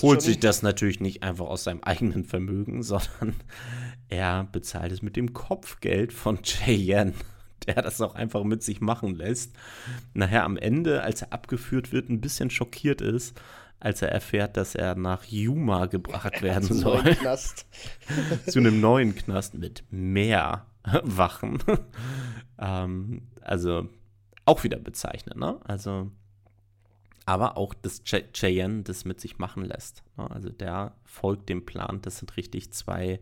holt sich das natürlich nicht einfach aus seinem eigenen Vermögen, [laughs] sondern er bezahlt es mit dem Kopfgeld von Cheyenne, der das auch einfach mit sich machen lässt. Nachher am Ende, als er abgeführt wird, ein bisschen schockiert ist, als er erfährt, dass er nach Yuma gebracht [laughs] werden Zum soll. neuen Knast. [laughs] zu einem neuen Knast mit mehr Wachen. ähm, also auch wieder bezeichnet, ne? Also, aber auch, dass Ch Cheyenne das mit sich machen lässt. Ne? Also der folgt dem Plan. Das sind richtig zwei,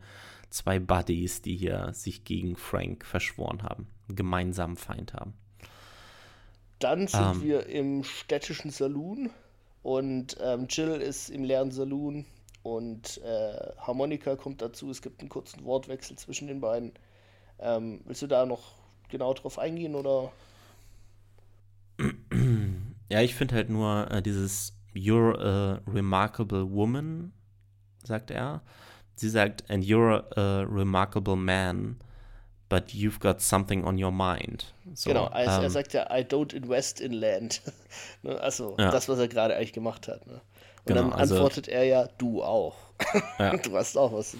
zwei Buddies, die hier sich gegen Frank verschworen haben, einen gemeinsamen Feind haben. Dann sind Ähm. wir im städtischen Saloon und ähm, Jill ist im leeren Saloon und äh, Harmonika kommt dazu. Es gibt einen kurzen Wortwechsel zwischen den beiden. Ähm, willst du da noch genau drauf eingehen oder? Ja, ich finde halt nur äh, dieses You're a remarkable woman, sagt er. Sie sagt, and you're a remarkable man, but you've got something on your mind. So, genau, also er ähm, sagt ja, I don't invest in land. [laughs] ne, also Ja. das, was er gerade eigentlich gemacht hat. Ne? Und Genau, dann also- antwortet er ja, du auch. Ja. [laughs] du hast auch was.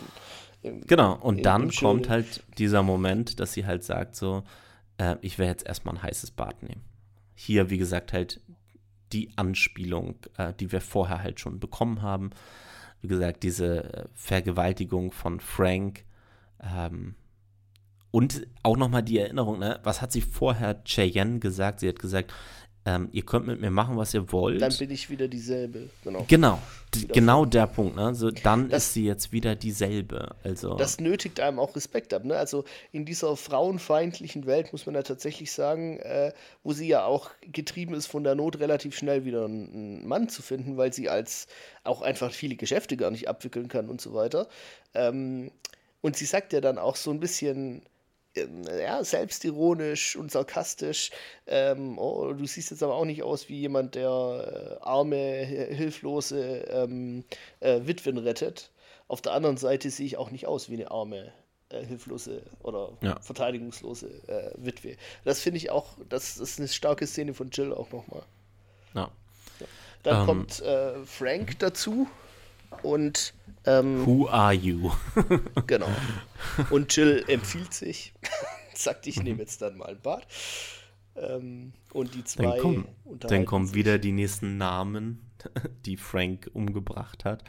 Im, Genau, und im- dann im kommt halt dieser Moment, dass sie halt sagt so, äh, ich werde jetzt erstmal ein heißes Bad nehmen. Hier, wie gesagt, halt die Anspielung, äh, die wir vorher halt schon bekommen haben. Wie gesagt, diese äh, Vergewaltigung von Frank. Ähm, und auch nochmal die Erinnerung, ne? was hat sie vorher Cheyenne gesagt? Sie hat gesagt, ähm, ihr könnt mit mir machen, was ihr wollt. Dann bin ich wieder dieselbe. Genau. genau, Wieder genau der Punkt. Ne? So, dann Das- ist sie jetzt wieder dieselbe. Also, Das nötigt einem auch Respekt ab. Ne? Also in dieser frauenfeindlichen Welt muss man ja tatsächlich sagen, äh, wo sie ja auch getrieben ist von der Not, relativ schnell wieder einen, Mann zu finden, weil sie als auch einfach viele Geschäfte gar nicht abwickeln kann und so weiter. Ähm, und sie sagt ja dann auch so ein bisschen ja, selbstironisch und sarkastisch. Ähm, oh, du siehst jetzt aber auch nicht aus wie jemand, der äh, arme, hilflose ähm, äh, Witwen rettet. Auf der anderen Seite sehe ich auch nicht aus wie eine arme, äh, hilflose oder ja. verteidigungslose äh, Witwe. Das finde ich auch, das ist eine starke Szene von Jill auch nochmal. Ja. Dann um, ähm. kommt äh, Frank dazu und ähm, Who are you? [laughs] genau. Und Jill empfiehlt sich, [laughs] sagt, ich nehme jetzt dann mal ein Bad. Ähm, und die zwei. Dann, komm, dann kommen sich. wieder die nächsten Namen, [laughs] die Frank umgebracht hat.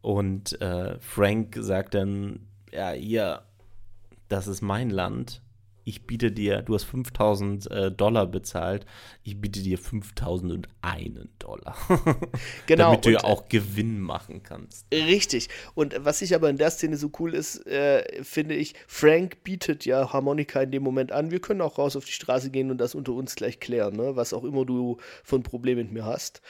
Und äh, Frank sagt dann: Ja, hier, das ist mein Land ich biete dir, du hast 5000 äh, Dollar bezahlt, ich biete dir 5001 Dollar. [laughs] genau. Damit du ja auch Gewinn machen kannst. Richtig. Und was ich aber in der Szene so cool ist, äh, finde ich, Frank bietet ja Harmonika in dem Moment an, wir können auch raus auf die Straße gehen und das unter uns gleich klären, ne? was auch immer du für ein Problem mit mir hast.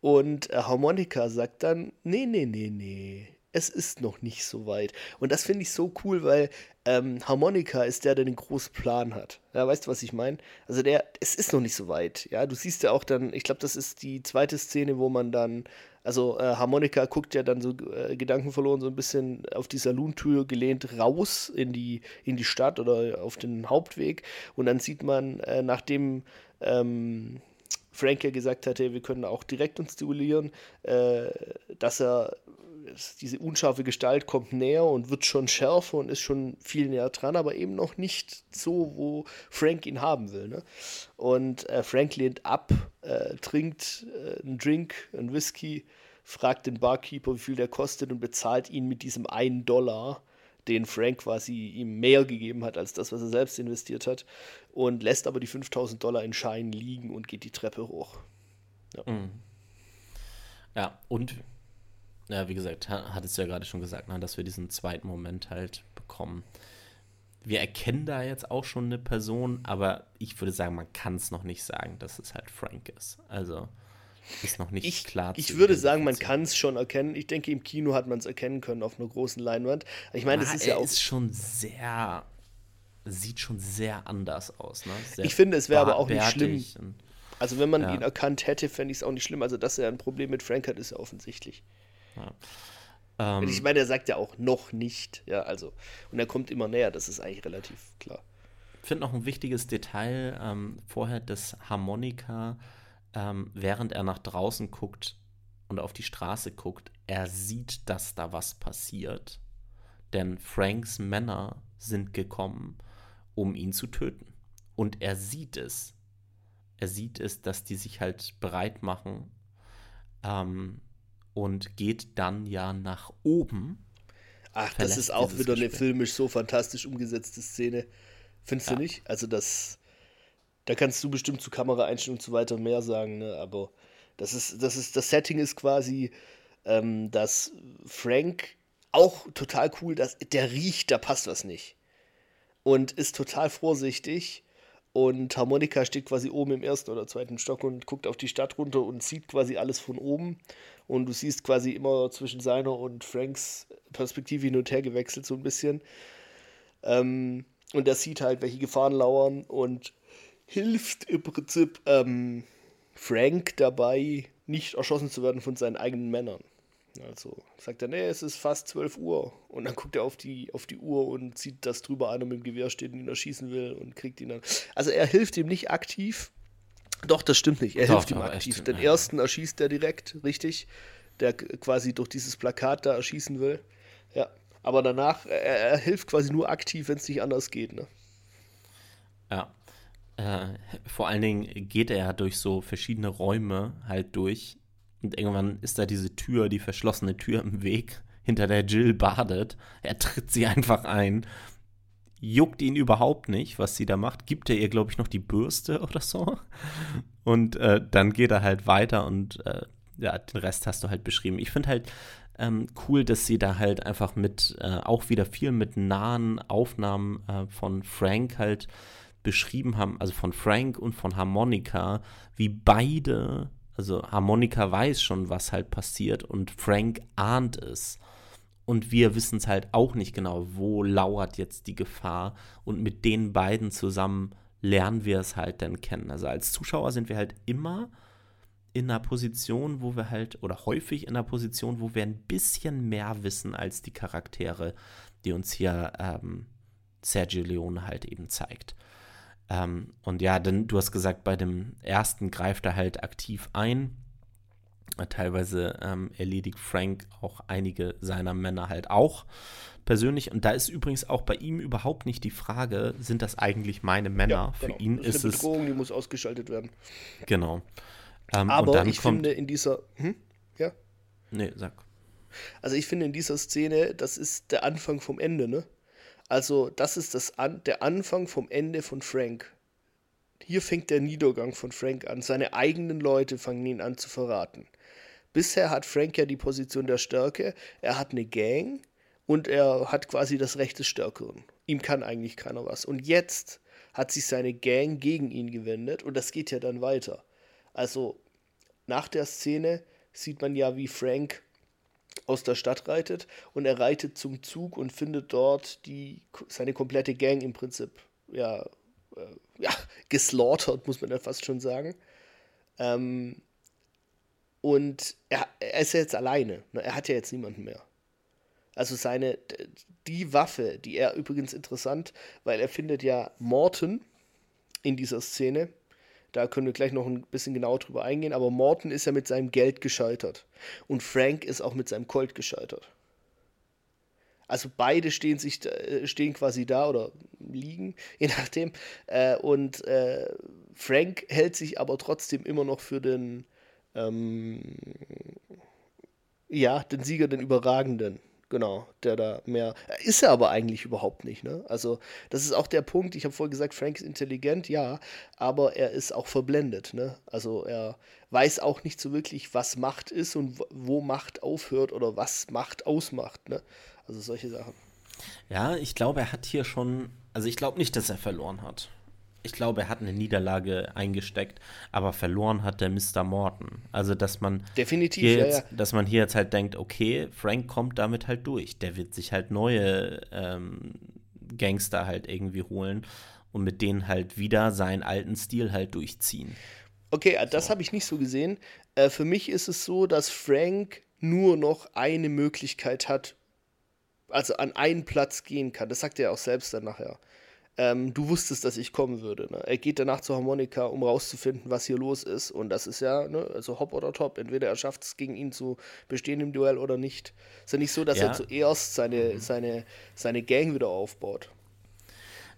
Und äh, Harmonika sagt dann, nee, nee, nee, nee, es ist noch nicht so weit. Und das finde ich so cool, weil ähm, Harmonika ist der, der den großen Plan hat. Ja, weißt du, was ich meine? Also der, es ist noch nicht so weit. Ja, du siehst ja auch dann, ich glaube, das ist die zweite Szene, wo man dann, also äh, Harmonika guckt ja dann so äh, gedankenverloren so ein bisschen auf die Saluntür gelehnt raus in die, in die Stadt oder auf den Hauptweg. Und dann sieht man, äh, nachdem ähm, Frank ja gesagt hatte, wir können auch direkt uns duellieren, äh, dass er diese unscharfe Gestalt kommt näher und wird schon schärfer und ist schon viel näher dran, aber eben noch nicht so, wo Frank ihn haben will. Ne? Und äh, Frank lehnt ab, äh, trinkt äh, einen Drink, einen Whisky, fragt den Barkeeper, wie viel der kostet und bezahlt ihn mit diesem einen Dollar, den Frank quasi ihm mehr gegeben hat als das, was er selbst investiert hat, und lässt aber die 5000 Dollar in Scheinen liegen und geht die Treppe hoch. Ja, mhm. ja und ja, wie gesagt, hattest du ja gerade schon gesagt, ne, dass wir diesen zweiten Moment halt bekommen. Wir erkennen da jetzt auch schon eine Person, aber ich würde sagen, man kann es noch nicht sagen, dass es halt Frank ist. Also ist noch nicht ich, klar. Ich würde sagen, man kann es schon erkennen. Ich denke, im Kino hat man es erkennen können auf einer großen Leinwand. Ich meine, das ist ja auch. ist schon sehr. Sieht schon sehr anders aus. Ne? Sehr ich finde, es wäre aber auch nicht schlimm. Also, wenn man ja. ihn erkannt hätte, fände ich es auch nicht schlimm. Also, dass er ein Problem mit Frank hat, ist ja offensichtlich. Ja. Ähm, ich meine, er sagt ja auch noch nicht, ja, also. Und er kommt immer näher, das ist eigentlich relativ klar. Ich finde noch ein wichtiges Detail ähm, vorher, dass Harmonika, ähm, während er nach draußen guckt und auf die Straße guckt, er sieht, dass da was passiert. Denn Franks Männer sind gekommen, um ihn zu töten. Und er sieht es. Er sieht es, dass die sich halt bereit machen, ähm, und geht dann ja nach oben. Ach, das ist auch wieder eine filmisch so fantastisch umgesetzte Szene. Findest ja. du nicht? Also das, da kannst du bestimmt zu Kameraeinstellungen und so weiter mehr sagen, ne? aber das ist, das ist, das Setting ist quasi, ähm, dass Frank auch total cool, dass der riecht, da passt was nicht. Und ist total vorsichtig und Harmonika steht quasi oben im ersten oder zweiten Stock und guckt auf die Stadt runter und sieht quasi alles von oben. Und du siehst quasi immer zwischen seiner und Franks Perspektive hin und her gewechselt, so ein bisschen. Ähm, und er sieht halt, welche Gefahren lauern und hilft im Prinzip ähm, Frank dabei, nicht erschossen zu werden von seinen eigenen Männern. Also sagt er, nee, es ist fast 12 Uhr. Und dann guckt er auf die, auf die Uhr und sieht, dass drüber einer mit dem Gewehr steht und ihn erschießen will und kriegt ihn dann. Also er hilft ihm nicht aktiv. Doch, das stimmt nicht. Er Doch, hilft ihm aktiv. Den ersten erschießt er direkt, richtig. Der quasi durch dieses Plakat da erschießen will. Ja. Aber danach, er, er hilft quasi nur aktiv, wenn es nicht anders geht, ne? Ja. Äh, vor allen Dingen geht er durch so verschiedene Räume halt durch, und irgendwann ist da diese Tür, die verschlossene Tür im Weg, hinter der Jill badet. Er tritt sie einfach ein. Juckt ihn überhaupt nicht, was sie da macht. Gibt er ihr, glaube ich, noch die Bürste [laughs] oder so. Und äh, dann geht er halt weiter und äh, ja, den Rest hast du halt beschrieben. Ich finde halt ähm, cool, dass sie da halt einfach mit, äh, auch wieder viel mit nahen Aufnahmen äh, von Frank halt beschrieben haben, also von Frank und von Harmonika, wie beide also Harmonika weiß schon, was halt passiert und Frank ahnt es. und wir wissen es halt auch nicht genau, wo lauert jetzt die Gefahr. Und mit den beiden zusammen lernen wir es halt dann kennen. Also als Zuschauer sind wir halt immer in einer Position, wo wir halt, oder häufig in einer Position, wo wir ein bisschen mehr wissen als die Charaktere, die uns hier ähm, Sergio Leone halt eben zeigt. Ähm, und ja, denn du hast gesagt, bei dem ersten greift er halt aktiv ein Teilweise ähm, erledigt Frank auch einige seiner Männer halt auch persönlich. Und da ist übrigens auch bei ihm überhaupt nicht die Frage, sind das eigentlich meine Männer? Ja, genau. Für ihn das ist, ist eine Bedrohung, es. die muss ausgeschaltet werden. Genau. Ähm, Aber ich finde in dieser. Hm? Ja? Nee, sag. Also ich finde in dieser Szene, das ist der Anfang vom Ende, ne? Also, das ist das an, der Anfang vom Ende von Frank. Hier fängt der Niedergang von Frank an. Seine eigenen Leute fangen ihn an zu verraten. Bisher hat Frank ja die Position der Stärke. Er hat eine Gang und er hat quasi das Recht des Stärkeren. Ihm kann eigentlich keiner was. Und jetzt hat sich seine Gang gegen ihn gewendet und das geht ja dann weiter. Also nach der Szene sieht man ja, wie Frank aus der Stadt reitet und er reitet zum Zug und findet dort die, seine komplette Gang im Prinzip ja, äh, ja, geslaughtert, muss man ja fast schon sagen. Ähm, und er, er ist ja jetzt alleine. Ne? Er hat ja jetzt niemanden mehr. Also seine, die Waffe, die er übrigens interessant, weil er findet ja Morton in dieser Szene. Da können wir gleich noch ein bisschen genauer drüber eingehen. Aber Morton ist ja mit seinem Geld gescheitert. Und Frank ist auch mit seinem Colt gescheitert. Also beide stehen sich äh, stehen quasi da oder liegen, [laughs] je nachdem. Äh, und äh, Frank hält sich aber trotzdem immer noch für den ähm, ja, den Sieger, den Überragenden. Genau, der da mehr. Ist er aber eigentlich überhaupt nicht, ne? Also, das ist auch der Punkt. Ich habe vorher gesagt, Frank ist intelligent, ja, aber er ist auch verblendet, ne? Also, er weiß auch nicht so wirklich, was Macht ist und wo Macht aufhört oder was Macht ausmacht, ne? Also, solche Sachen. Ja, ich glaube, er hat hier schon. Also, ich glaube nicht, dass er verloren hat ich glaube, er hat eine Niederlage eingesteckt, aber verloren hat der Mr. Morton. Also, dass man definitiv, hier ja, jetzt, ja. dass man hier jetzt halt denkt, okay, Frank kommt damit halt durch. Der wird sich halt neue ähm, Gangster halt irgendwie holen und mit denen halt wieder seinen alten Stil halt durchziehen. Okay, so. das habe ich nicht so gesehen. Äh, für mich ist es so, dass Frank nur noch eine Möglichkeit hat, also an einen Platz gehen kann. Das sagt er auch selbst dann nachher ähm, du wusstest, dass ich kommen würde. Ne? Er geht danach zur Harmonika, um rauszufinden, was hier los ist. Und das ist ja, ne, also hopp oder top. Entweder er schafft es, gegen ihn zu bestehen im Duell oder nicht. Ist ja nicht so, dass ja. er zuerst seine, mhm. seine, seine Gang wieder aufbaut.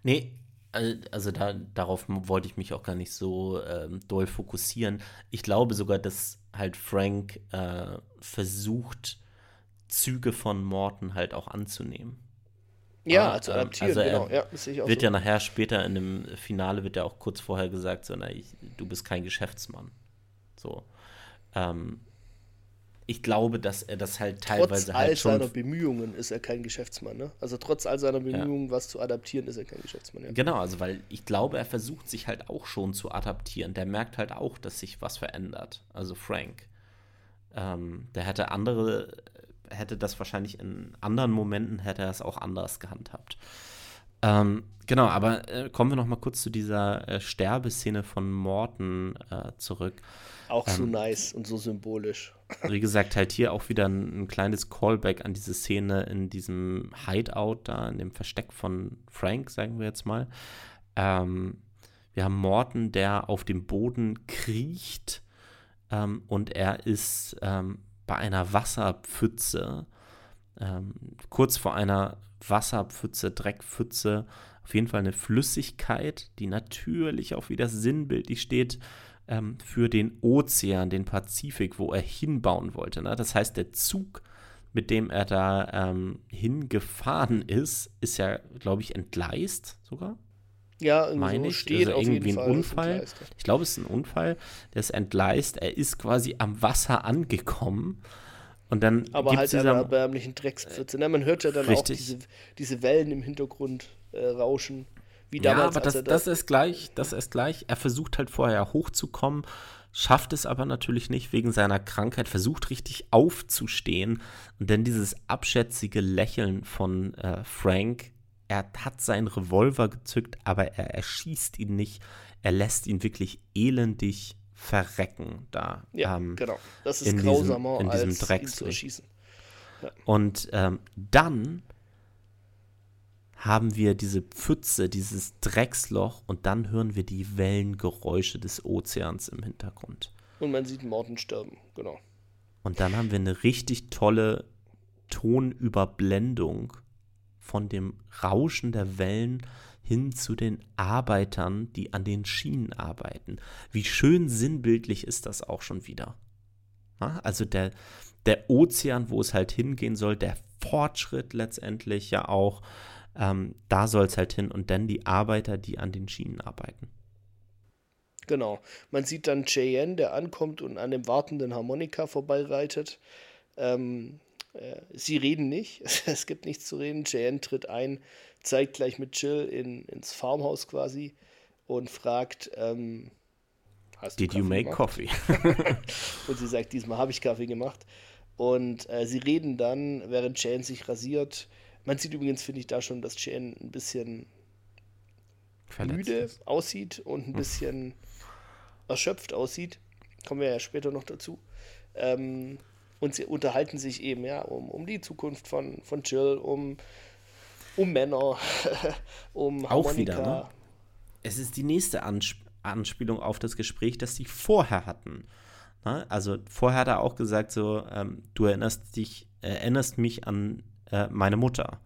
Nee, also da, darauf wollte ich mich auch gar nicht so ähm, doll fokussieren. Ich glaube sogar, dass halt Frank äh, versucht, Züge von Morton halt auch anzunehmen. Ja, zu ähm, adaptieren, also genau. Ja, das sehe ich auch wird so. ja nachher später in dem Finale wird ja auch kurz vorher gesagt, so, na, ich, du bist kein Geschäftsmann. So. Ähm, ich glaube, dass er das halt teilweise trotz halt all seiner Bemühungen ist er kein Geschäftsmann, ne? Also trotz all seiner Bemühungen, ja. was zu adaptieren, ist er kein Geschäftsmann. Ja. Genau, also weil ich glaube, er versucht sich halt auch schon zu adaptieren. Der merkt halt auch, dass sich was verändert. Also Frank. Ähm, der hatte andere hätte das wahrscheinlich in anderen Momenten, hätte er es auch anders gehandhabt. Ähm, genau, aber äh, kommen wir noch mal kurz zu dieser äh, Sterbeszene von Morton äh, zurück. Auch ähm, so nice und so symbolisch. [laughs] Wie gesagt, halt hier auch wieder ein, ein, kleines Callback an diese Szene in diesem Hideout da, in dem Versteck von Frank, sagen wir jetzt mal. Ähm, wir haben Morton, der auf dem Boden kriecht ähm, und er ist ähm, bei einer Wasserpfütze, ähm, kurz vor einer Wasserpfütze, Dreckpfütze, auf jeden Fall eine Flüssigkeit, die natürlich auch wieder sinnbildlich steht ähm, für den Ozean, den Pazifik, wo er hinbauen wollte. Ne? Das heißt, der Zug, mit dem er da ähm, hingefahren ist, ist ja, glaube ich, entgleist sogar. Ja, meine ich. steht also irgendwie ein Fall Unfall. Ich glaube, es ist ein Unfall. Der ist entgleist. Er ist quasi am Wasser angekommen. Und dann Aber halt einer erbärmlichen Dreckspfütze. Ne? Man hört ja dann richtig. auch diese, diese Wellen im Hintergrund äh, rauschen. Wie damals, ja, aber das, da das ist gleich, das ist gleich. Er versucht halt vorher hochzukommen, schafft es aber natürlich nicht wegen seiner Krankheit, versucht richtig aufzustehen und dann dieses abschätzige Lächeln von äh, Frank. Er hat seinen Revolver gezückt, aber er erschießt ihn nicht. Er lässt ihn wirklich elendig verrecken da. Ja, ähm, genau. Das ist grausamer diesem, in diesem als ihn zu erschießen. Ja. Und ähm, dann haben wir diese Pfütze, dieses Drecksloch und dann hören wir die Wellengeräusche des Ozeans im Hintergrund. Und man sieht Morten sterben, genau. Und dann haben wir eine richtig tolle Tonüberblendung von dem Rauschen der Wellen hin zu den Arbeitern, die an den Schienen arbeiten. Wie schön sinnbildlich ist das auch schon wieder. Also der, der Ozean, wo es halt hingehen soll, der Fortschritt letztendlich ja auch ähm, da soll es halt hin und dann die Arbeiter, die an den Schienen arbeiten. Genau. Man sieht dann Cheyenne, der ankommt und an dem wartenden Harmonika vorbeireitet. Ähm, äh, sie reden nicht. [laughs] es gibt nichts zu reden. Cheyenne tritt ein, zeigt gleich mit Jill in, ins Farmhaus quasi und fragt, ähm, Did you make gemacht? coffee? [laughs] und sie sagt, diesmal habe ich Kaffee gemacht. Und äh, sie reden dann, während Cheyenne sich rasiert, man sieht übrigens, finde ich, da schon, dass Cheyenne ein bisschen Verletzt müde ist. aussieht und ein hm. bisschen erschöpft aussieht. Kommen wir ja später noch dazu. Ähm, und sie unterhalten sich eben ja um, um die Zukunft von, von Jill, um, um Männer, [laughs] um Auch Harmonika. wieder, ne? Es ist die nächste Ansp Anspielung auf das Gespräch, das sie vorher hatten. Ne? Also vorher hat er auch gesagt so, ähm, du erinnerst dich, erinnerst mich an äh, meine Mutter.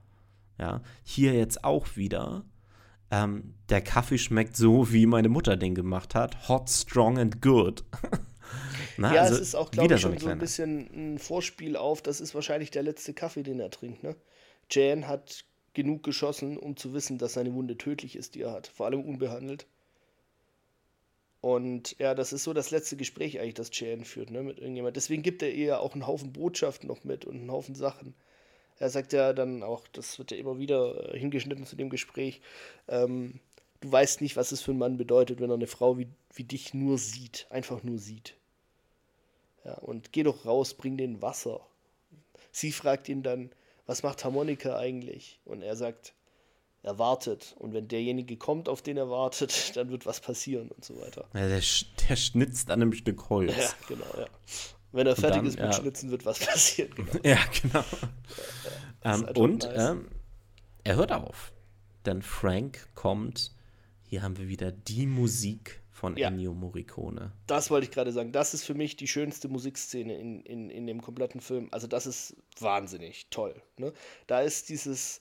Ja, hier jetzt auch wieder. Ähm, der Kaffee schmeckt so, wie meine Mutter den gemacht hat. Hot, strong and good. [laughs] Na, ja, also es ist auch, glaube ich, schon so ein bisschen ein Vorspiel auf, das ist wahrscheinlich der letzte Kaffee, den er trinkt. Ne? Jan hat genug geschossen, um zu wissen, dass seine Wunde tödlich ist, die er hat. Vor allem unbehandelt. Und ja, das ist so das letzte Gespräch eigentlich, das Jan führt ne, mit irgendjemand. Deswegen gibt er ihr auch einen Haufen Botschaften noch mit und einen Haufen Sachen. Er sagt ja dann auch, das wird ja immer wieder äh, hingeschnitten zu dem Gespräch, ähm, du weißt nicht, was es für einen Mann bedeutet, wenn er eine Frau wie, wie dich nur sieht, einfach nur sieht. Ja, und geh doch raus, bring den Wasser. Sie fragt ihn dann, was macht Harmonika eigentlich? Und er sagt, er wartet. Und wenn derjenige kommt, auf den er wartet, [laughs] dann wird was passieren und so weiter. Ja, der, der schnitzt an einem Stück Holz. Ja, genau, ja. Wenn er fertig dann, ist mit ja. Schnitzen, wird was [laughs] passieren. Genau. Ja, genau. Ähm, und nice. ähm, er hört auf. Denn Frank kommt. Hier haben wir wieder die Musik von ja. Ennio Morricone. Das wollte ich gerade sagen. Das ist für mich die schönste Musikszene in, in, in dem kompletten Film. Also, das ist wahnsinnig toll. Ne? Da ist dieses,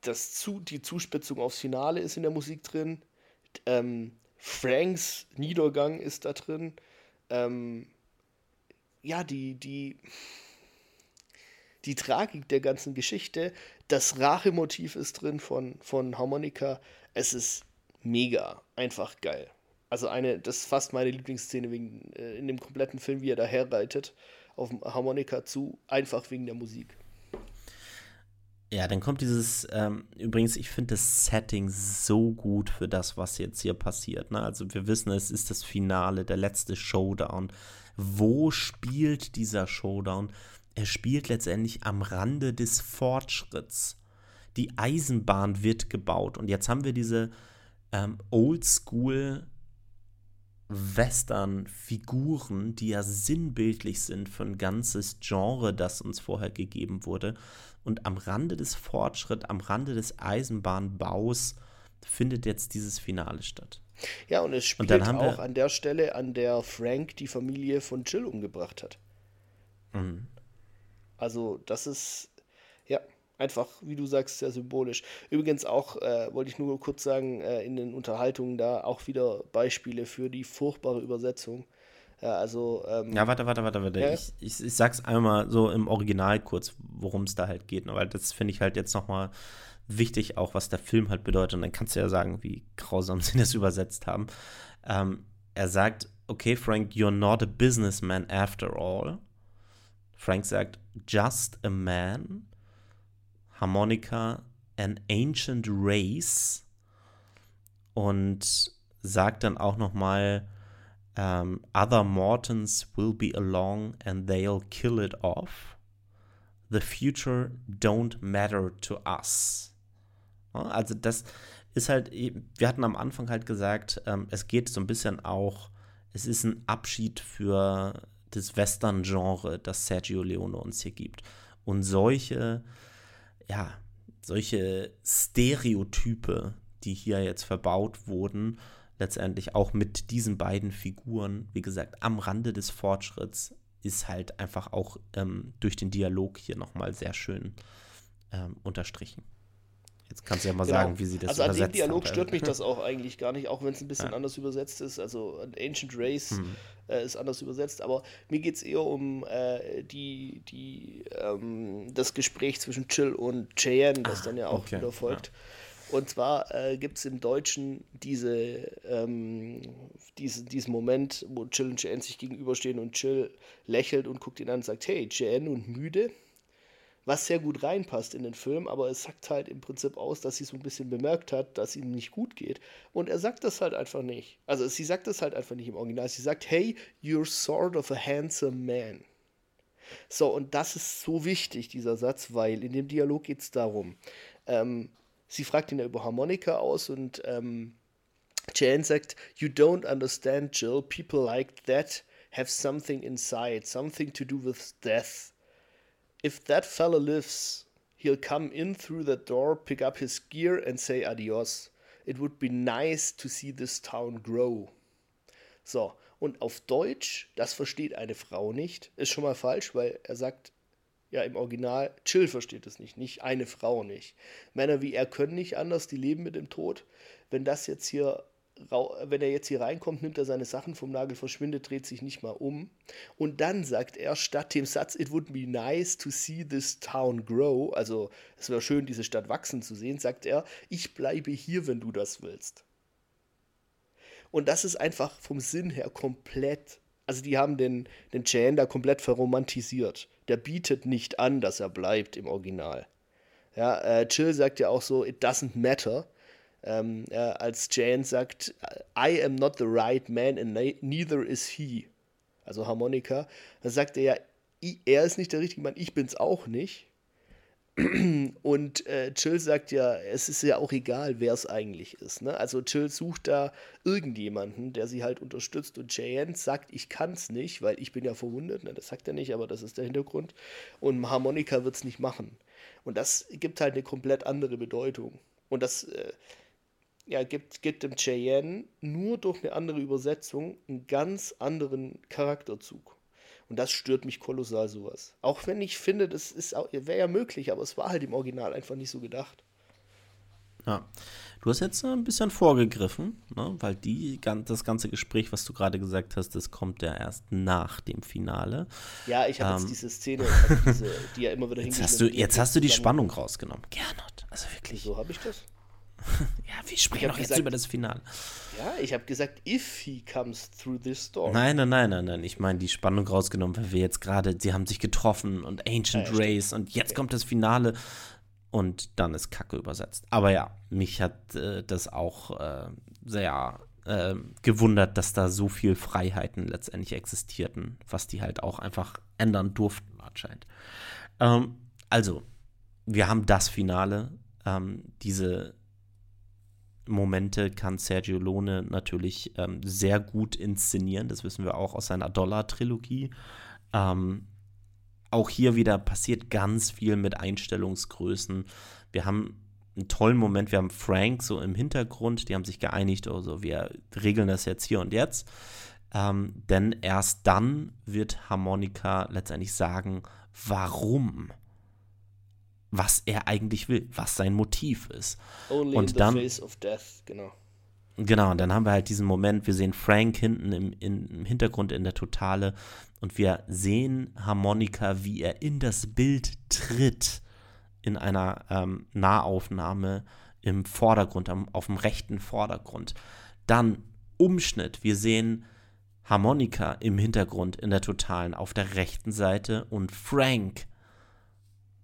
das zu, die Zuspitzung aufs Finale ist in der Musik drin. Ähm, Franks Niedergang ist da drin. Ähm, ja, die, die, die Tragik der ganzen Geschichte. Das Rachemotiv ist drin von, von Harmonika. Es ist mega, einfach geil. Also eine, das ist fast meine Lieblingsszene wegen, äh, in dem kompletten Film, wie er da herreitet auf dem Harmonika zu, einfach wegen der Musik. Ja, dann kommt dieses, ähm, übrigens, ich finde das Setting so gut für das, was jetzt hier passiert. Ne? Also wir wissen, es ist das Finale, der letzte Showdown. Wo spielt dieser Showdown? Er spielt letztendlich am Rande des Fortschritts. Die Eisenbahn wird gebaut und jetzt haben wir diese ähm, Oldschool Western-Figuren, die ja sinnbildlich sind für ein ganzes Genre, das uns vorher gegeben wurde. Und am Rande des Fortschritts, am Rande des Eisenbahnbaus findet jetzt dieses Finale statt. Ja, und es spielt und auch an der Stelle, an der Frank die Familie von Jill umgebracht hat. Mhm. Also, das ist, einfach, wie du sagst, sehr symbolisch. Übrigens auch, äh, wollte ich nur kurz sagen, äh, in den Unterhaltungen da auch wieder Beispiele für die furchtbare Übersetzung. Ja, also. Ähm, ja, warte, warte, warte, warte. Ja? Ich, ich, ich, sag's einmal so im Original kurz, worum es da halt geht, ne? weil das finde ich halt jetzt nochmal wichtig, auch was der Film halt bedeutet. Und dann kannst du ja sagen, wie grausam [laughs] sie das übersetzt haben. Ähm, er sagt, okay, Frank, you're not a businessman after all. Frank sagt, just a man. Harmonica, an ancient race. Und sagt dann auch noch mal, ähm, Other Mortons will be along and they'll kill it off. The future don't matter to us. Also das ist halt, wir hatten am Anfang halt gesagt, ähm, es geht so ein bisschen auch, es ist ein Abschied für das Western-Genre, das Sergio Leone uns hier gibt. Und solche, ja, solche Stereotype, die hier jetzt verbaut wurden, letztendlich auch mit diesen beiden Figuren, wie gesagt, am Rande des Fortschritts, ist halt einfach auch ähm, durch den Dialog hier nochmal sehr schön ähm, unterstrichen. Jetzt kannst du ja mal genau. sagen, wie sie das Also an dem Dialog haben. stört mich das auch eigentlich gar nicht, auch wenn es ein bisschen ja. anders übersetzt ist. Also Ancient Race hm. äh, ist anders übersetzt, aber mir geht es eher um äh, die, die, ähm, das Gespräch zwischen Chill und Cheyenne, das ah, dann ja auch okay. wieder folgt. Ja. Und zwar äh, gibt es im Deutschen diese, ähm, diese, diesen Moment, wo Chill und Cheyenne sich gegenüberstehen und Chill lächelt und guckt ihn an und sagt, hey, Cheyenne und müde? Was sehr gut reinpasst in den Film, aber es sagt halt im Prinzip aus, dass sie so ein bisschen bemerkt hat, dass ihm nicht gut geht. Und er sagt das halt einfach nicht. Also sie sagt das halt einfach nicht im Original. Sie sagt, hey, you're sort of a handsome man. So, und das ist so wichtig, dieser Satz, weil in dem Dialog geht es darum, ähm, sie fragt ihn ja über Harmonika aus und ähm, Jan sagt, You don't understand, Jill. People like that have something inside, something to do with death. If that fella lives, he'll come in through that door, pick up his gear, and say adios. It would be nice to see this town grow. So, und auf Deutsch, das versteht eine Frau nicht, ist schon mal falsch, weil er sagt, ja, im Original, Chill versteht es nicht, nicht eine Frau nicht. Männer wie er können nicht anders, die leben mit dem Tod. Wenn das jetzt hier, wenn er jetzt hier reinkommt, nimmt er seine Sachen vom Nagel, verschwindet, dreht sich nicht mal um. Und dann sagt er statt dem Satz, it would be nice to see this town grow, also es wäre schön, diese Stadt wachsen zu sehen, sagt er, ich bleibe hier, wenn du das willst. Und das ist einfach vom Sinn her komplett also die haben den, den Chan da komplett verromantisiert. Der bietet nicht an, dass er bleibt im Original. Ja, äh, Chill sagt ja auch so, it doesn't matter. Ähm, äh, als Jan sagt, I am not the right man and neither is he. Also Harmonika. Dann sagt er ja, er ist nicht der richtige Mann, ich bin's auch nicht. [clears throat] Und äh, Chill sagt ja, es ist ja auch egal, wer es eigentlich ist. Ne? Also Chill sucht da irgendjemanden, der sie halt unterstützt. Und Cheyenne sagt, ich kann es nicht, weil ich bin ja verwundet. Ne? Das sagt er nicht, aber das ist der Hintergrund. Und Harmonika wird es nicht machen. Und das gibt halt eine komplett andere Bedeutung. Und das äh, ja, gibt, gibt dem Cheyenne nur durch eine andere Übersetzung einen ganz anderen Charakterzug. Und das stört mich kolossal sowas. Auch wenn ich finde, das wäre ja möglich, aber es war halt im Original einfach nicht so gedacht. Ja. Du hast jetzt ein bisschen vorgegriffen, ne? weil die, das ganze Gespräch, was du gerade gesagt hast, das kommt ja erst nach dem Finale. Ja, ich habe ähm, jetzt diese Szene, also diese, die ja immer wieder [laughs] Jetzt hast du, jetzt hast du die Spannung rausgenommen. Gernot, also wirklich. So habe ich das? [laughs] ja, wir sprechen doch jetzt gesagt, über das Finale. Ja, ich habe gesagt, if he comes through this door. Nein, nein, nein, nein, nein. Ich meine, die Spannung rausgenommen, weil wir jetzt gerade, sie haben sich getroffen und Ancient ja, Race und jetzt okay. kommt das Finale und dann ist Kacke übersetzt. Aber ja, mich hat äh, das auch äh, sehr äh, gewundert, dass da so viel Freiheiten letztendlich existierten, was die halt auch einfach ändern durften anscheinend. Ähm, also, wir haben das Finale, ähm, diese Momente kann Sergio Lone natürlich ähm, sehr gut inszenieren. Das wissen wir auch aus seiner Dollar-Trilogie. Ähm, auch hier wieder passiert ganz viel mit Einstellungsgrößen. Wir haben einen tollen Moment. Wir haben Frank so im Hintergrund, die haben sich geeinigt, also wir regeln das jetzt hier und jetzt. Ähm, denn erst dann wird Harmonika letztendlich sagen, warum was er eigentlich will, was sein Motiv ist. Only und in the dann, face of death, genau. Genau, und dann haben wir halt diesen Moment, wir sehen Frank hinten im, im Hintergrund in der Totale und wir sehen Harmonika, wie er in das Bild tritt, in einer ähm, Nahaufnahme im Vordergrund, am, auf dem rechten Vordergrund. Dann Umschnitt, wir sehen Harmonika im Hintergrund in der Totalen auf der rechten Seite und Frank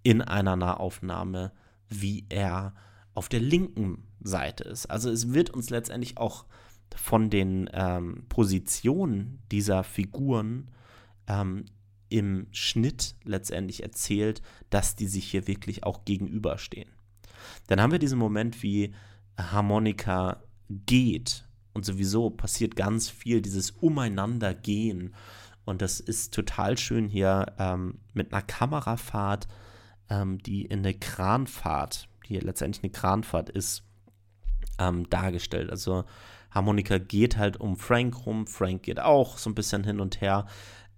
in einer Nahaufnahme, wie er auf der linken Seite ist. Also es wird uns letztendlich auch von den ähm, Positionen dieser Figuren ähm, im Schnitt letztendlich erzählt, dass die sich hier wirklich auch gegenüberstehen. Dann haben wir diesen Moment, wie Harmonika geht und sowieso passiert ganz viel, dieses Umeinandergehen. Und das ist total schön hier ähm, mit einer Kamerafahrt, ähm, die in eine Kranfahrt, die letztendlich eine Kranfahrt ist, ähm, dargestellt. Also Harmonika geht halt um Frank rum, Frank geht auch so ein bisschen hin und her.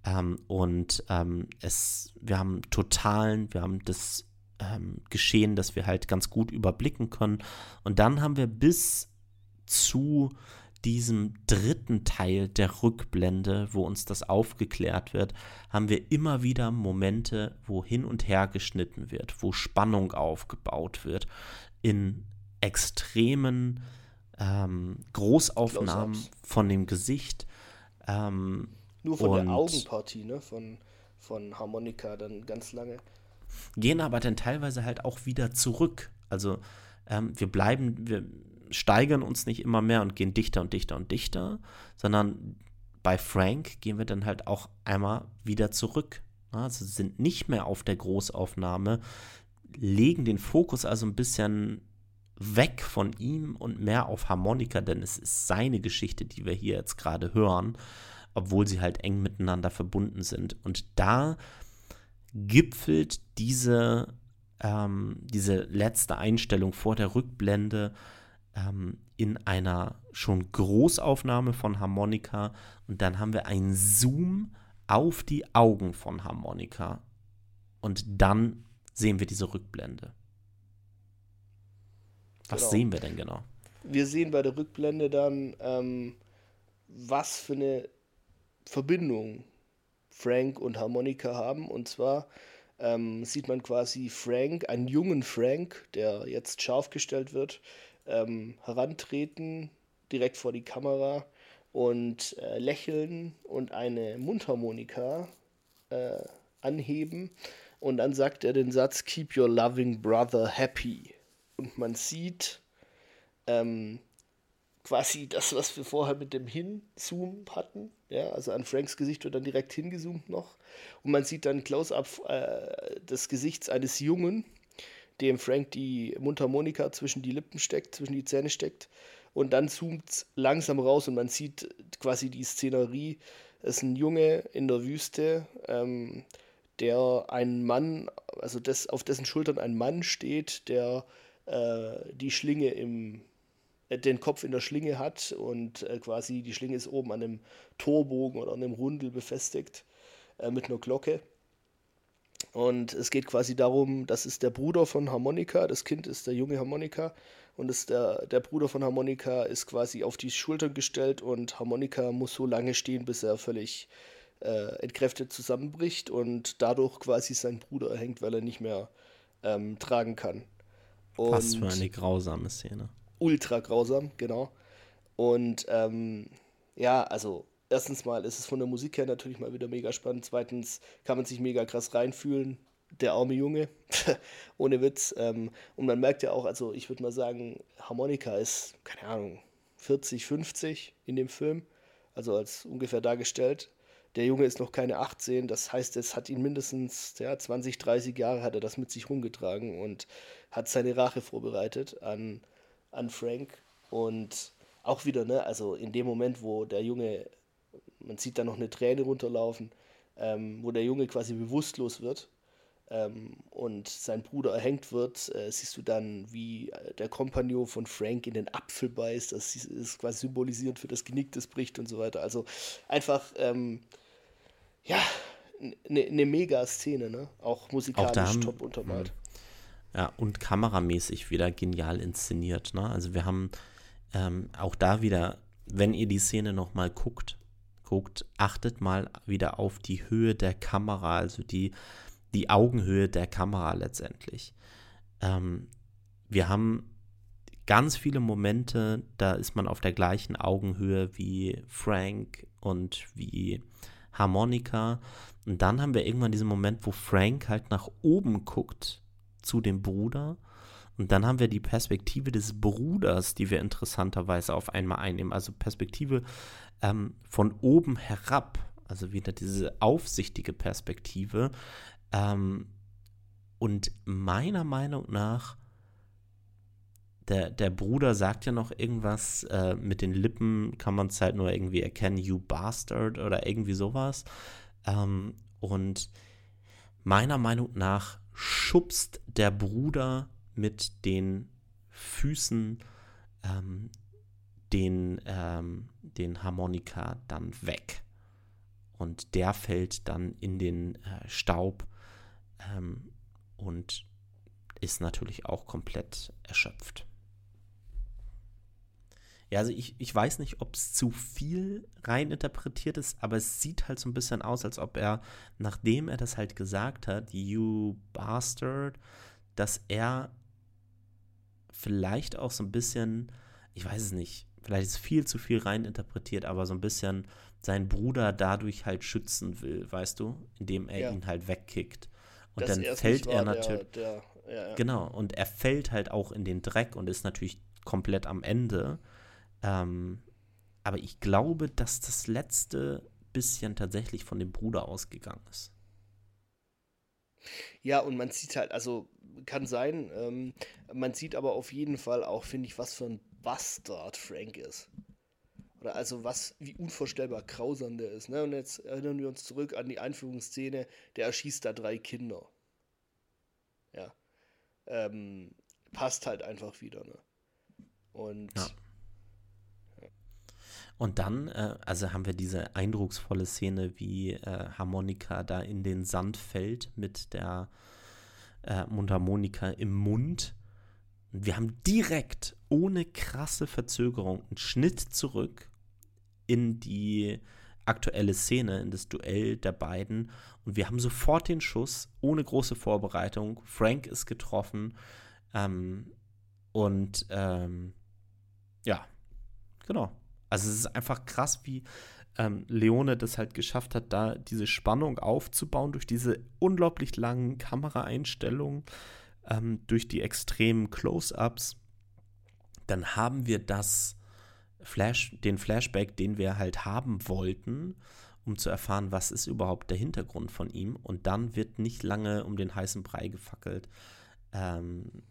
Ähm, und ähm, es, wir haben totalen, wir haben das ähm, Geschehen, das wir halt ganz gut überblicken können. Und dann haben wir bis zu diesem dritten Teil der Rückblende, wo uns das aufgeklärt wird, haben wir immer wieder Momente, wo hin und her geschnitten wird, wo Spannung aufgebaut wird, in extremen ähm, Großaufnahmen von dem Gesicht. Ähm, Nur von der Augenpartie, ne? Von, von Harmonika dann ganz lange. Gehen aber dann teilweise halt auch wieder zurück. Also ähm, wir bleiben, wir steigern uns nicht immer mehr und gehen dichter und dichter und dichter, sondern bei Frank gehen wir dann halt auch einmal wieder zurück. Also sind nicht mehr auf der Großaufnahme, legen den Fokus also ein bisschen weg von ihm und mehr auf Harmonika, denn es ist seine Geschichte, die wir hier jetzt gerade hören, obwohl sie halt eng miteinander verbunden sind. Und da gipfelt diese, ähm, diese letzte Einstellung vor der Rückblende ähm, in einer schon Großaufnahme von Harmonika und dann haben wir einen Zoom auf die Augen von Harmonika und dann sehen wir diese Rückblende. Was genau. sehen wir denn genau? Wir sehen bei der Rückblende dann, ähm, was für eine Verbindung Frank und Harmonika haben. Und zwar ähm, sieht man quasi Frank, einen jungen Frank, der jetzt scharf gestellt wird, ähm, herantreten, direkt vor die Kamera und äh, lächeln und eine Mundharmonika äh, anheben. Und dann sagt er den Satz, Keep your loving brother happy und man sieht ähm, quasi das, was wir vorher mit dem Hinzoom hatten. Ja, also an Franks Gesicht wird dann direkt hingezoomt noch. Und man sieht dann Close-up äh, des Gesichts eines Jungen, dem Frank die Mundharmonika zwischen die Lippen steckt, zwischen die Zähne steckt. Und dann zoomt es langsam raus und man sieht quasi die Szenerie. Es ist ein Junge in der Wüste, ähm, der einen Mann, also des, auf dessen Schultern ein Mann steht, der äh, die Schlinge im, äh, den Kopf in der Schlinge hat und äh, quasi die Schlinge ist oben an einem Torbogen oder an einem Rundel befestigt äh, mit einer Glocke. Und es geht quasi darum, das ist der Bruder von Harmonika, das Kind ist der junge Harmonika und ist der, der Bruder von Harmonika ist quasi auf die Schultern gestellt und Harmonika muss so lange stehen, bis er völlig äh, entkräftet zusammenbricht und dadurch quasi sein Bruder erhängt, weil er nicht mehr ähm, tragen kann. Und Was für eine grausame Szene. Ultra grausam, genau. Und ähm, ja, also erstens mal ist es von der Musik her natürlich mal wieder mega spannend. Zweitens kann man sich mega krass reinfühlen. Der arme Junge, [laughs] ohne Witz. Ähm, und man merkt ja auch, also ich würde mal sagen, Harmonika ist, keine Ahnung, 40, 50 in dem Film. Also als ungefähr dargestellt. Der Junge ist noch keine 18, das heißt, es hat ihn mindestens ja, 20, 30 Jahre hat er das mit sich rumgetragen und hat seine Rache vorbereitet an, an Frank. Und auch wieder, ne, also in dem Moment, wo der Junge, man sieht da noch eine Träne runterlaufen, ähm, wo der Junge quasi bewusstlos wird ähm, und sein Bruder erhängt wird, äh, siehst du dann, wie der Kompagnon von Frank in den Apfel beißt. Das ist quasi symbolisierend für das Genick, das bricht und so weiter. Also einfach ähm, ja, eine ne Mega-Szene, ne? Auch musikalisch auch haben, top untermalt. Hm. Ja, und kameramäßig wieder genial inszeniert, ne? Also wir haben ähm, auch da wieder, wenn ihr die Szene nochmal guckt, guckt, achtet mal wieder auf die Höhe der Kamera, also die, die Augenhöhe der Kamera letztendlich. Ähm, wir haben ganz viele Momente, da ist man auf der gleichen Augenhöhe wie Frank und wie Harmonika. Und dann haben wir irgendwann diesen Moment, wo Frank halt nach oben guckt zu dem Bruder Und dann haben wir die Perspektive des Bruders, die wir interessanterweise auf einmal einnehmen. Also Perspektive ähm, von oben herab, also wieder diese aufsichtige Perspektive. Ähm, und meiner Meinung nach, der, der Bruder sagt ja noch irgendwas, äh, mit den Lippen kann man es halt nur irgendwie erkennen, you bastard oder irgendwie sowas. Ähm, und meiner Meinung nach schubst der Bruder mit den Füßen ähm, den, ähm, den Harmonika dann weg. Und der fällt dann in den äh, Staub ähm, und ist natürlich auch komplett erschöpft. Ja, also ich, ich weiß nicht, ob es zu viel reininterpretiert ist, aber es sieht halt so ein bisschen aus, als ob er, nachdem er das halt gesagt hat, you bastard, dass er vielleicht auch so ein bisschen, ich weiß es nicht, vielleicht ist viel zu viel reininterpretiert, aber so ein bisschen seinen Bruder dadurch halt schützen will, weißt du, indem er ja. ihn halt wegkickt. Und das dann fällt er natürlich. Der, der, ja, ja. Genau, und er fällt halt auch in den Dreck und ist natürlich komplett am Ende. Ähm, aber ich glaube, dass das letzte bisschen tatsächlich von dem Bruder ausgegangen ist. Ja, und man sieht halt, also kann sein, ähm, man sieht aber auf jeden Fall auch, finde ich, was für ein Bastard Frank ist. Oder also was, wie unvorstellbar grausam der ist. Ne? Und jetzt erinnern wir uns zurück an die Einführungsszene, der erschießt da drei Kinder. Ja. Ähm, passt halt einfach wieder, ne? Und ja. Und dann, äh, also haben wir diese eindrucksvolle Szene, wie äh, Harmonika da in den Sand fällt mit der äh, Mundharmonika im Mund. Und wir haben direkt, ohne krasse Verzögerung, einen Schnitt zurück in die aktuelle Szene, in das Duell der beiden. Und wir haben sofort den Schuss, ohne große Vorbereitung. Frank ist getroffen. Ähm, und ähm, ja, genau. Also es ist einfach krass, wie ähm, Leone das halt geschafft hat, da diese Spannung aufzubauen durch diese unglaublich langen Kameraeinstellungen, ähm, durch die extremen Close-ups. Dann haben wir das Flash, den Flashback, den wir halt haben wollten, um zu erfahren, was ist überhaupt der Hintergrund von ihm. Und dann wird nicht lange um den heißen Brei gefackelt. Ähm,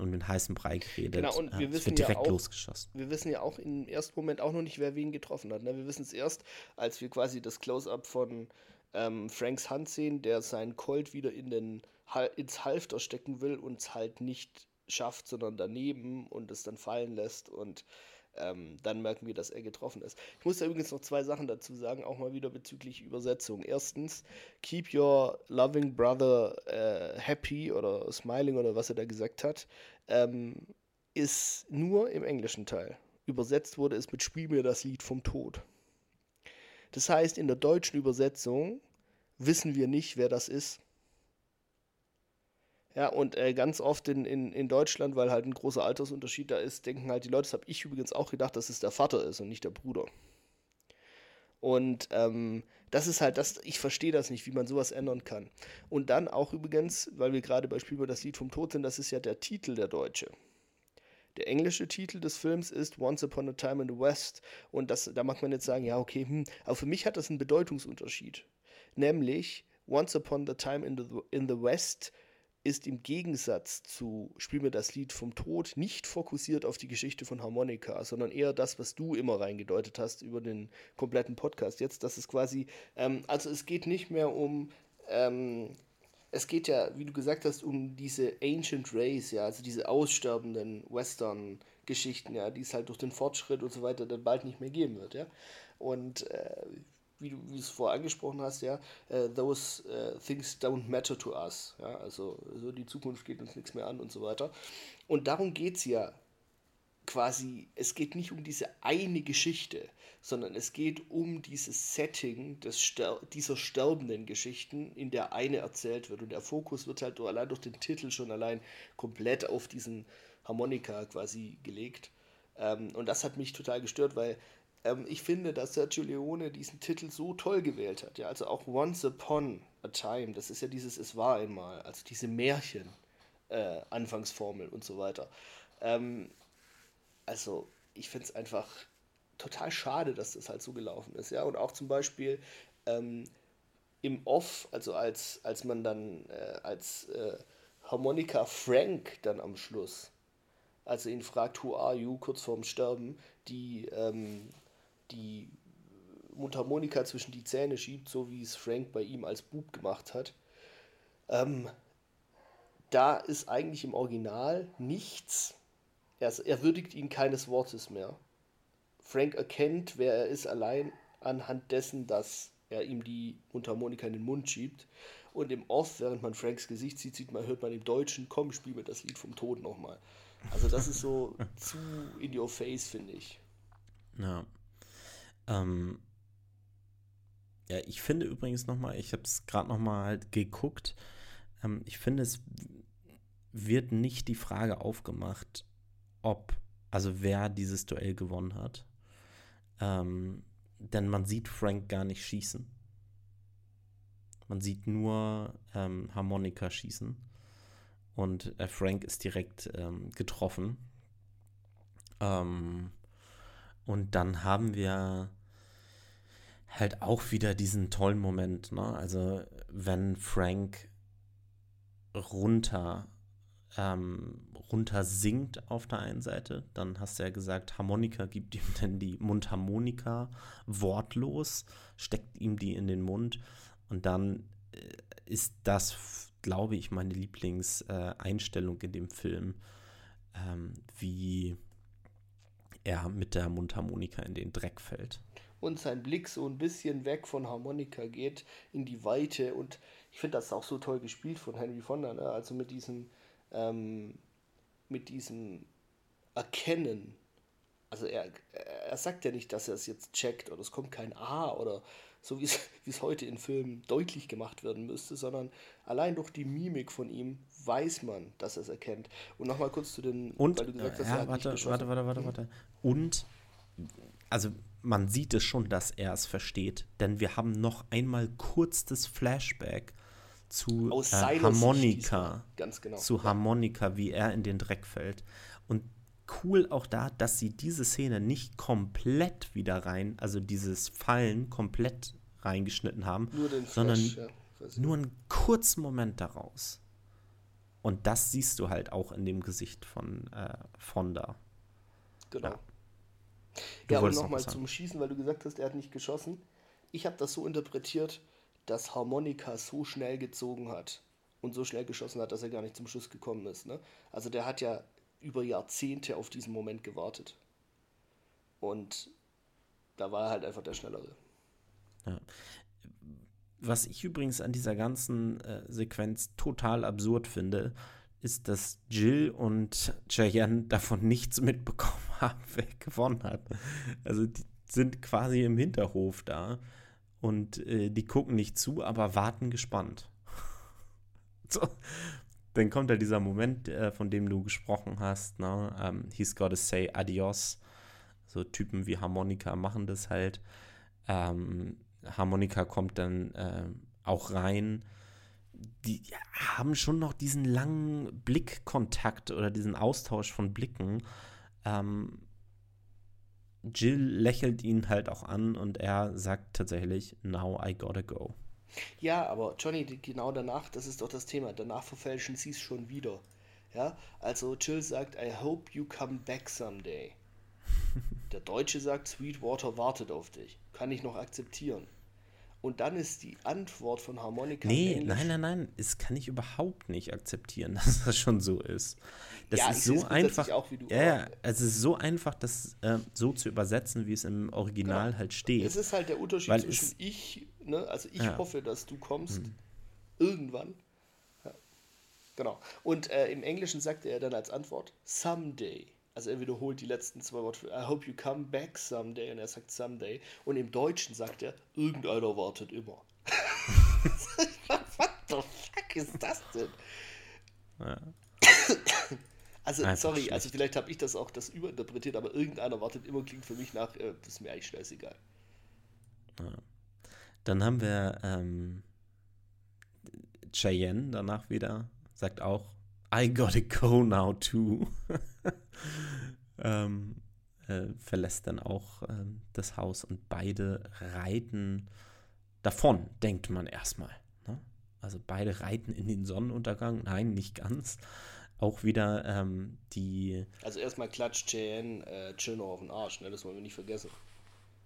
um den heißen Brei geredet. Genau, und wir wissen ja direkt auch, losgeschossen. Wir wissen ja auch im ersten Moment auch noch nicht, wer wen getroffen hat. Ne? Wir wissen es erst, als wir quasi das Close-up von ähm, Franks Hand sehen, der seinen Colt wieder in den, ins Halfter stecken will und es halt nicht schafft, sondern daneben und es dann fallen lässt und ähm, dann merken wir, dass er getroffen ist. Ich muss da übrigens noch zwei Sachen dazu sagen, auch mal wieder bezüglich Übersetzung. Erstens, keep your loving brother äh, happy oder smiling oder was er da gesagt hat, ähm, ist nur im englischen Teil. Übersetzt wurde es mit Spiel mir das Lied vom Tod. Das heißt, in der deutschen Übersetzung wissen wir nicht, wer das ist. Ja, und äh, ganz oft in, in, in Deutschland, weil halt ein großer Altersunterschied da ist, denken halt die Leute, das habe ich übrigens auch gedacht, dass es der Vater ist und nicht der Bruder. Und ähm, das ist halt das, ich verstehe das nicht, wie man sowas ändern kann. Und dann auch übrigens, weil wir gerade bei Spielberg das Lied vom Tod sind, das ist ja der Titel der Deutsche. Der englische Titel des Films ist Once Upon a Time in the West. Und das, da mag man jetzt sagen, ja, okay, hm, aber für mich hat das einen Bedeutungsunterschied. Nämlich, Once Upon a Time in the, in the West ist im Gegensatz zu Spiel mir das Lied vom Tod nicht fokussiert auf die Geschichte von Harmonika, sondern eher das, was du immer reingedeutet hast über den kompletten Podcast jetzt. Das ist quasi, ähm, also es geht nicht mehr um, ähm, es geht ja, wie du gesagt hast, um diese Ancient Race, ja, also diese aussterbenden Western-Geschichten, ja, die es halt durch den Fortschritt und so weiter dann bald nicht mehr geben wird, ja. Und äh, wie du es vorher angesprochen hast, ja, uh, those uh, things don't matter to us. Ja, also so die Zukunft geht uns nichts mehr an und so weiter. Und darum geht es ja quasi, es geht nicht um diese eine Geschichte, sondern es geht um dieses Setting des Ster dieser sterbenden Geschichten, in der eine erzählt wird. Und der Fokus wird halt allein durch den Titel schon allein komplett auf diesen Harmonika quasi gelegt. Ähm, und das hat mich total gestört, weil ähm, ich finde, dass Sergio Leone diesen Titel so toll gewählt hat. Ja, also auch Once Upon a Time, das ist ja dieses Es war einmal, also diese Märchen äh, Anfangsformel und so weiter. Ähm, also, ich finde es einfach total schade, dass das halt so gelaufen ist. Ja, und auch zum Beispiel ähm, im Off, also als, als man dann äh, als äh, Harmonika Frank dann am Schluss, als er ihn fragt, who are you, kurz vorm Sterben, die, ähm, die Mundharmonika zwischen die Zähne schiebt, so wie es Frank bei ihm als Bub gemacht hat. Ähm, da ist eigentlich im Original nichts. Er, er würdigt ihn keines Wortes mehr. Frank erkennt, wer er ist, allein anhand dessen, dass er ihm die Mundharmonika in den Mund schiebt. Und im Off, während man Franks Gesicht sieht, sieht man, hört man im Deutschen, komm, spiel mir das Lied vom Tod nochmal. Also das ist so [laughs] zu in your face, finde ich. Ja. Ähm, ja, ich finde übrigens nochmal, ich habe es gerade nochmal halt geguckt, ähm, ich finde, es wird nicht die Frage aufgemacht, ob, also wer dieses Duell gewonnen hat. Ähm, denn man sieht Frank gar nicht schießen. Man sieht nur ähm, Harmonika schießen. Und äh, Frank ist direkt ähm, getroffen. Ähm, und dann haben wir halt auch wieder diesen tollen Moment. Ne? Also wenn Frank runter ähm, runter singt auf der einen Seite, dann hast du ja gesagt, Harmonika gibt ihm dann die Mundharmonika wortlos, steckt ihm die in den Mund und dann äh, ist das, glaube ich, meine Lieblingseinstellung äh, in dem Film, ähm, wie er mit der Mundharmonika in den Dreck fällt. Und sein Blick so ein bisschen weg von Harmonika geht in die Weite und ich finde das auch so toll gespielt von Henry Fonda, ne? also mit diesem, ähm, mit diesem Erkennen. Also er, er sagt ja nicht, dass er es jetzt checkt oder es kommt kein A oder so wie [laughs] es heute in Filmen deutlich gemacht werden müsste, sondern allein durch die Mimik von ihm weiß man, dass er es erkennt. Und nochmal kurz zu den, und, weil du gesagt hast, ja, warte, warte, warte, warte, warte. Und also man sieht es schon, dass er es versteht, denn wir haben noch einmal kurz das Flashback zu äh, Harmonika. Ganz genau. Zu Harmonika, wie er in den Dreck fällt. Und cool auch da, dass sie diese Szene nicht komplett wieder rein, also dieses Fallen komplett reingeschnitten haben, Flash, sondern ja, nur einen kurzen Moment daraus. Und das siehst du halt auch in dem Gesicht von äh, Fonda. Genau. Ja, ja und nochmal zum Schießen, weil du gesagt hast, er hat nicht geschossen. Ich habe das so interpretiert, dass Harmonika so schnell gezogen hat und so schnell geschossen hat, dass er gar nicht zum Schuss gekommen ist. Ne? Also der hat ja über Jahrzehnte auf diesen Moment gewartet. Und da war er halt einfach der Schnellere. Ja. Was ich übrigens an dieser ganzen äh, Sequenz total absurd finde, ist, dass Jill und Cheyenne davon nichts mitbekommen [laughs] haben, wer gewonnen hat. Also die sind quasi im Hinterhof da und äh, die gucken nicht zu, aber warten gespannt. [laughs] so. Dann kommt da dieser Moment, äh, von dem du gesprochen hast, ne? Um, ähm, he's gotta say adios. So Typen wie Harmonika machen das halt. Ähm, Harmonika kommt dann äh, auch rein. Die haben schon noch diesen langen Blickkontakt oder diesen Austausch von Blicken. Ähm, Jill lächelt ihn halt auch an und er sagt tatsächlich, now I gotta go. Ja, aber Johnny, genau danach, das ist doch das Thema, danach verfälschen sie es schon wieder. Ja, also Jill sagt, I hope you come back someday. [laughs] Der Deutsche sagt, Sweetwater wartet auf dich. Kann ich noch akzeptieren. Und dann ist die Antwort von Harmonika. Nee, nein, nein, nein. Das kann ich überhaupt nicht akzeptieren, [laughs] dass das schon so ist. Das ja, ist so einfach. Auch, ja, ja, es ist so einfach, das äh, so zu übersetzen, wie es im Original genau. halt steht. Es ist halt der Unterschied zwischen ich, ne, also ich ja. hoffe, dass du kommst hm. irgendwann. Genau. Und äh, im Englischen sagte er dann als Antwort someday. Also er wiederholt die letzten zwei Worte. I hope you come back someday. Und er sagt someday. Und im Deutschen sagt er, irgendeiner wartet immer. [laughs] What the fuck ist das denn? Ja. Also, Einfach sorry, schlecht. also vielleicht habe ich das auch das überinterpretiert, aber irgendeiner wartet immer klingt für mich nach, äh, das ist mir eigentlich scheißegal. Ja. Dann haben wir ähm, Cheyenne danach wieder, sagt auch, I gotta go now too. [laughs] ähm, äh, verlässt dann auch ähm, das Haus und beide reiten davon, denkt man erstmal. Ne? Also beide reiten in den Sonnenuntergang. Nein, nicht ganz. Auch wieder ähm, die. Also erstmal klatscht Cheyenne äh, Chill noch auf den Arsch, ne? das wollen wir nicht vergessen.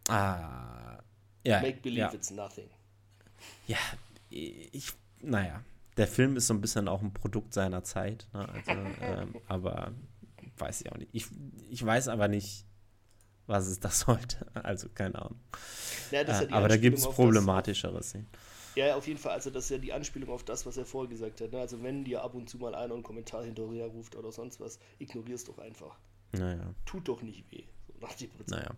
Ah, ja. Make believe ja. it's nothing. Ja, ich, naja, der Film ist so ein bisschen auch ein Produkt seiner Zeit, ne? also, ähm, [laughs] aber weiß ich auch nicht. Ich, ich weiß aber nicht, was es das [laughs] sollte. Also keine Ahnung. Ja, äh, aber da gibt es problematischere Szenen. Ja, auf jeden Fall. Also das ist ja die Anspielung auf das, was er vorher gesagt hat. Ne? Also wenn dir ab und zu mal einer einen Kommentar hinterher ruft oder sonst was, ignorierst doch einfach. Naja. Tut doch nicht weh. So nach dem Prinzip. Naja.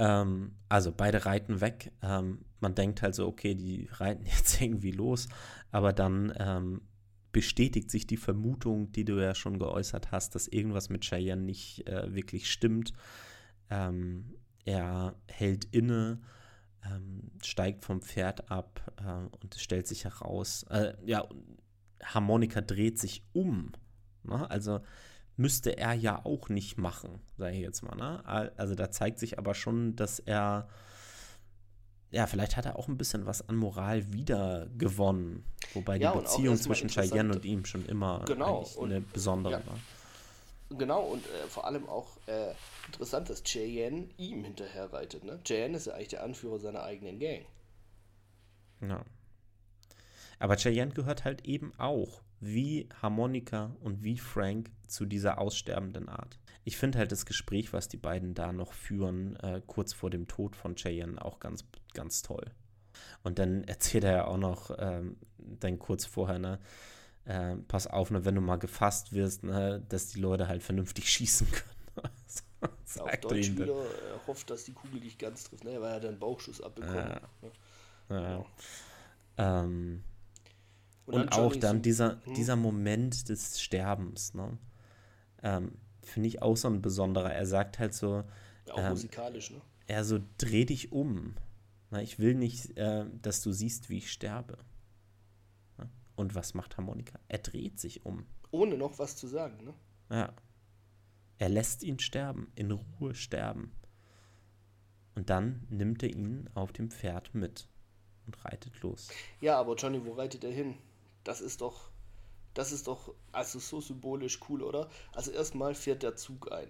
Ähm, also beide reiten weg. Ähm, man denkt halt so, okay, die reiten [laughs] jetzt irgendwie los, aber dann ähm, bestätigt sich die Vermutung, die du ja schon geäußert hast, dass irgendwas mit Cheyenne nicht äh, wirklich stimmt. Ähm, er hält inne, ähm, steigt vom Pferd ab äh, und es stellt sich heraus, äh, ja, Harmonika dreht sich um. Ne? Also müsste er ja auch nicht machen, sage ich jetzt mal. Ne? Also da zeigt sich aber schon, dass er, ja, vielleicht hat er auch ein bisschen was an Moral wieder gewonnen. Wobei Ja, die Beziehung zwischen Cheyenne und ihm schon immer Genau, und- eine besondere ja. war. Genau, und äh, vor allem auch äh, interessant, dass Cheyenne ihm hinterher reitet. Ne? Cheyenne ist ja eigentlich der Anführer seiner eigenen Gang. Ja. Aber Cheyenne gehört halt eben auch, wie Harmonika und wie Frank, zu dieser aussterbenden Art. Ich finde halt das Gespräch, was die beiden da noch führen, äh, kurz vor dem Tod von Cheyenne, auch ganz, ganz toll. Und dann erzählt er ja auch noch, ähm, dann kurz vorher, ne, äh, pass auf, ne, wenn du mal gefasst wirst, ne, dass die Leute halt vernünftig [laughs] schießen können. [laughs] Auf Sagt er Deutsch wieder äh, hofft, dass die Kugel dich ganz trifft. Ne? Weil er hat einen Bauchschuss abbekommen. Ja. Ne? Ja. Ähm, Und, Und, auch dann dieser, Hm? dieser Moment des Sterbens, ne? Ähm, Finde ich auch so ein besonderer. Er sagt halt so, Auch ähm, musikalisch, ne? er so, dreh dich um. Na, ich will nicht, äh, dass du siehst, wie ich sterbe. Ja? Und was macht Harmonika? Er dreht sich um. Ohne noch was zu sagen, ne? Ja. Er lässt ihn sterben, in Ruhe sterben. Und dann nimmt er ihn auf dem Pferd mit und reitet los. Ja, aber Johnny, wo reitet er hin? Das ist doch, das ist doch, also so symbolisch cool, oder? Also erstmal fährt der Zug ein.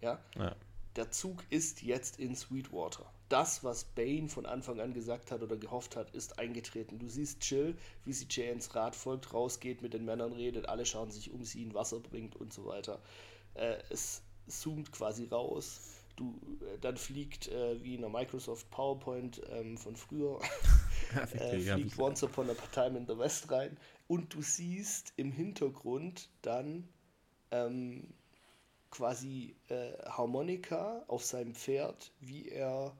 Ja? Ja. Der Zug ist jetzt in Sweetwater. Das, was Bane von Anfang an gesagt hat oder gehofft hat, ist eingetreten. Du siehst Jill, wie sie Janes Rad folgt, rausgeht, mit den Männern redet, alle schauen sich um sie, ihn Wasser bringt und so weiter. Äh, es zoomt quasi raus. Du, äh, dann fliegt äh, wie in der Microsoft PowerPoint ähm, von früher [laughs] äh, fliegt Once Upon a Time in the West rein und du siehst im Hintergrund dann ähm, quasi äh, Harmonika auf seinem Pferd, wie er,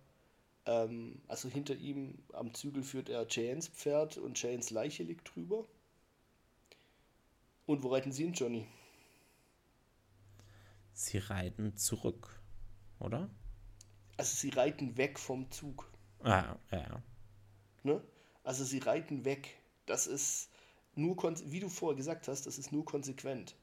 ähm, also hinter ihm am Zügel führt er Janes Pferd und Janes Leiche liegt drüber. Und wo reiten sie hin, Johnny? Sie reiten zurück, oder? Also sie reiten weg vom Zug. Ah, ja, ja. Ne? Also sie reiten weg. Das ist nur, wie du vorher gesagt hast, das ist nur konsequent.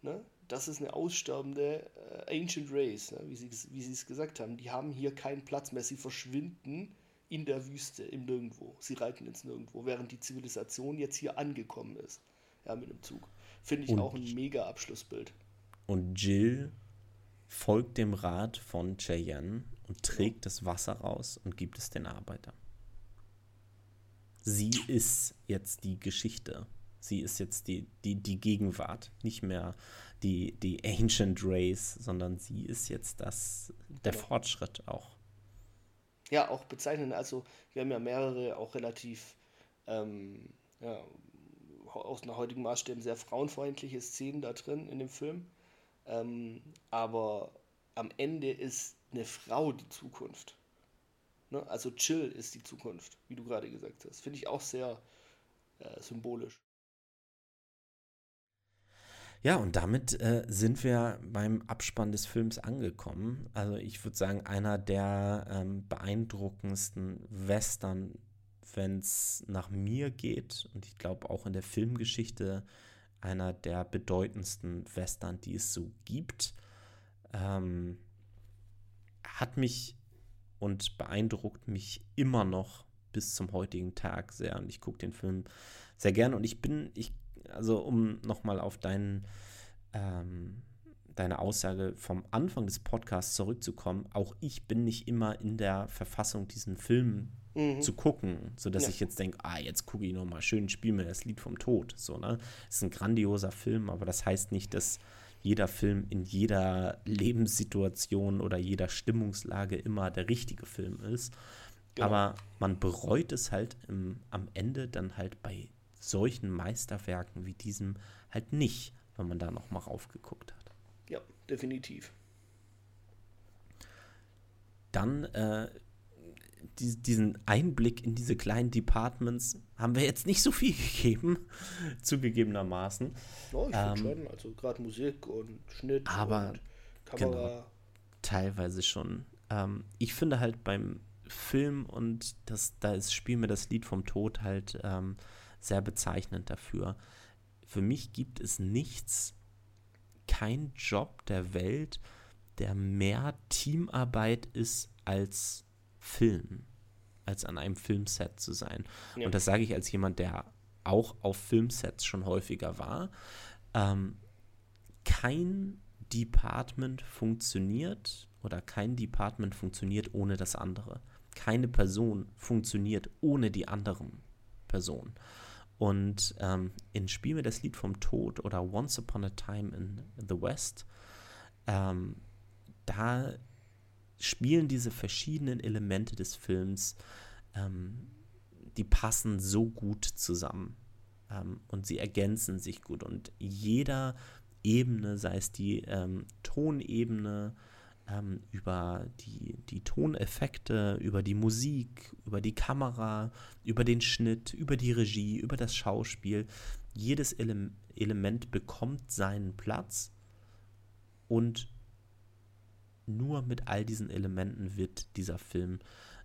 Ne? Das ist eine aussterbende äh, Ancient Race, ne? wie sie es- wie es gesagt haben. Die haben hier keinen Platz mehr. Sie verschwinden in der Wüste, im Nirgendwo. Sie reiten ins Nirgendwo, während die Zivilisation jetzt hier angekommen ist. Ja, mit einem Zug. Finde ich Und- auch ein mega Abschlussbild. Und Jill folgt dem Rat von Cheyenne und trägt das Wasser raus und gibt es den Arbeitern. Sie ist jetzt die Geschichte. Sie ist jetzt die, die, die Gegenwart. Nicht mehr die, die Ancient Race, sondern sie ist jetzt das, der Genau. Fortschritt auch. Ja, auch bezeichnend. Also, wir haben ja mehrere auch relativ, ähm, ja, aus einer heutigen Maßstäben sehr frauenfeindliche Szenen da drin in dem Film. Ähm, aber am Ende ist eine Frau die Zukunft. Ne? Also Chill ist die Zukunft, wie du gerade gesagt hast. Finde ich auch sehr äh, symbolisch. Ja, und damit äh, sind wir beim Abspann des Films angekommen. Also ich würde sagen, einer der ähm, beeindruckendsten Western, wenn es nach mir geht, und ich glaube auch in der Filmgeschichte, einer der bedeutendsten Western, die es so gibt. Ähm, hat mich und beeindruckt mich immer noch bis zum heutigen Tag sehr. Und ich gucke den Film sehr gern. Und ich bin, ich, also um nochmal auf deinen, ähm, deine Aussage vom Anfang des Podcasts zurückzukommen, auch ich bin nicht immer in der Verfassung, diesen Film mhm. zu gucken, sodass ja. ich jetzt denke, ah, jetzt gucke ich nochmal schön, spiel mir das Lied vom Tod. So, ne? Das ist ein grandioser Film, aber das heißt nicht, dass jeder Film in jeder Lebenssituation oder jeder Stimmungslage immer der richtige Film ist. Genau. Aber man bereut es halt im, am Ende dann halt bei solchen Meisterwerken wie diesem halt nicht, wenn man da nochmal raufgeguckt hat. Ja, definitiv. Dann äh, die, diesen Einblick in diese kleinen Departments haben wir jetzt nicht so viel [laughs] gegeben, zugegebenermaßen. Oh, ich ähm, schon, also gerade Musik und Schnitt aber und Kamera. Genau, teilweise schon. Ähm, ich finde halt beim Film und das, da ist Spiel mir das Lied vom Tod halt ähm, sehr bezeichnend dafür. Für mich gibt es nichts, kein Job der Welt, der mehr Teamarbeit ist als Film, als an einem Filmset zu sein. Ja. Und das sage ich als jemand, der auch auf Filmsets schon häufiger war. Ähm, kein Department funktioniert oder kein Department funktioniert ohne das andere. Keine Person funktioniert ohne die anderen Personen. Und ähm, in Spiel mir das Lied vom Tod oder Once Upon a Time in the West, ähm, da spielen diese verschiedenen Elemente des Films, ähm, die passen so gut zusammen ähm, und sie ergänzen sich gut. Und jeder Ebene, sei es die ähm, Tonebene, ähm, über die, die Toneffekte, über die Musik, über die Kamera, über den Schnitt, über die Regie, über das Schauspiel, jedes Ele Element bekommt seinen Platz und nur mit all diesen Elementen wird dieser Film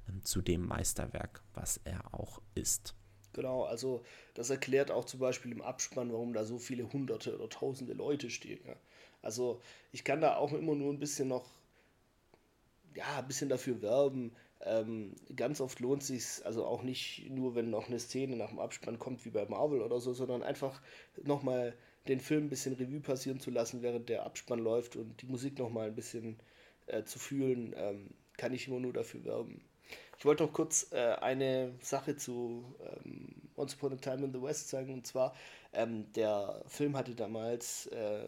ähm, zu dem Meisterwerk, was er auch ist. Genau, also das erklärt auch zum Beispiel im Abspann, warum da so viele hunderte oder tausende Leute stehen. Ja. Also ich kann da auch immer nur ein bisschen noch, ja, ein bisschen dafür werben. Ähm, ganz oft lohnt sich also auch nicht nur, wenn noch eine Szene nach dem Abspann kommt, wie bei Marvel oder so, sondern einfach nochmal den Film ein bisschen Revue passieren zu lassen, während der Abspann läuft und die Musik nochmal ein bisschen äh, zu fühlen, ähm, kann ich immer nur dafür werben. Ich wollte noch kurz äh, eine Sache zu ähm, Once Upon a Time in the West sagen. Und zwar, ähm, der Film hatte damals äh,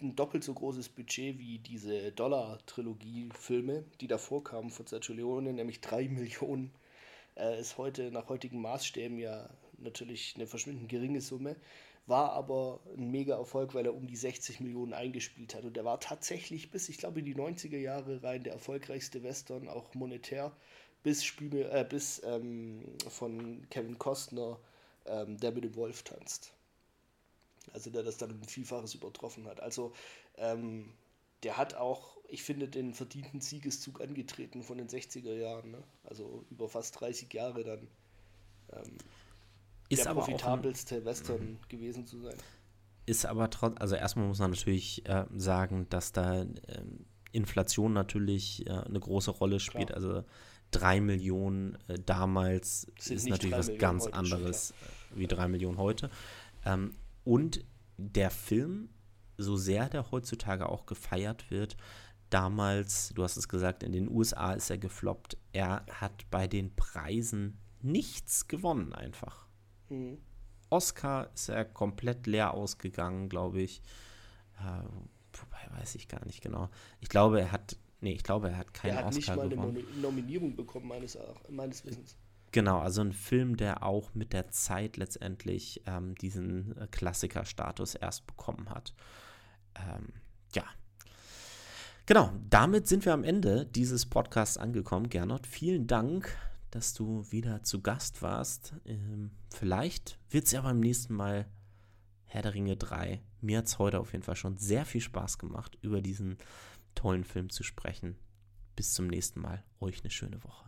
ein doppelt so großes Budget wie diese Dollar-Trilogie-Filme, die davor kamen von Sergio Leone, nämlich drei [laughs] Millionen. Äh, ist heute nach heutigen Maßstäben ja natürlich eine verschwindend geringe Summe war aber ein mega Erfolg, weil er um die 60 Millionen eingespielt hat. Und er war tatsächlich bis, ich glaube, in die 90er Jahre rein der erfolgreichste Western, auch monetär, bis, Spiele, äh, bis ähm, von Kevin Costner, ähm, der mit dem Wolf tanzt. Also der das dann um ein Vielfaches übertroffen hat. Also ähm, der hat auch, ich finde, den verdienten Siegeszug angetreten von den 60er Jahren. Ne? Also über fast 30 Jahre dann. Ähm, ist der profitabelste ein, Western gewesen zu sein. Ist aber trotzdem, also erstmal muss man natürlich äh, sagen, dass da äh, Inflation natürlich äh, eine große Rolle spielt. Klar. Also drei Millionen äh, damals ist natürlich was Millionen ganz anderes äh, wie drei Millionen heute. Ähm, und der Film, so sehr der heutzutage auch gefeiert wird, damals, du hast es gesagt, in den USA ist er gefloppt. Er hat bei den Preisen nichts gewonnen einfach. Mhm. Oscar ist er komplett leer ausgegangen, glaube ich. Äh, wobei weiß ich gar nicht genau. Ich glaube, er hat, nee, ich glaube, er hat keinen Oscar gewonnen. Er hat nicht mal gewonnen. eine Nominierung bekommen, meines, meines Wissens. Genau, also ein Film, der auch mit der Zeit letztendlich ähm, diesen Klassikerstatus erst bekommen hat. Ähm, ja. Genau, damit sind wir am Ende dieses Podcasts angekommen. Gernot, vielen Dank dass du wieder zu Gast warst. Ähm, vielleicht wird es ja beim nächsten Mal Herr der Ringe 3. Mir hat es heute auf jeden Fall schon sehr viel Spaß gemacht, über diesen tollen Film zu sprechen. Bis zum nächsten Mal. Euch eine schöne Woche.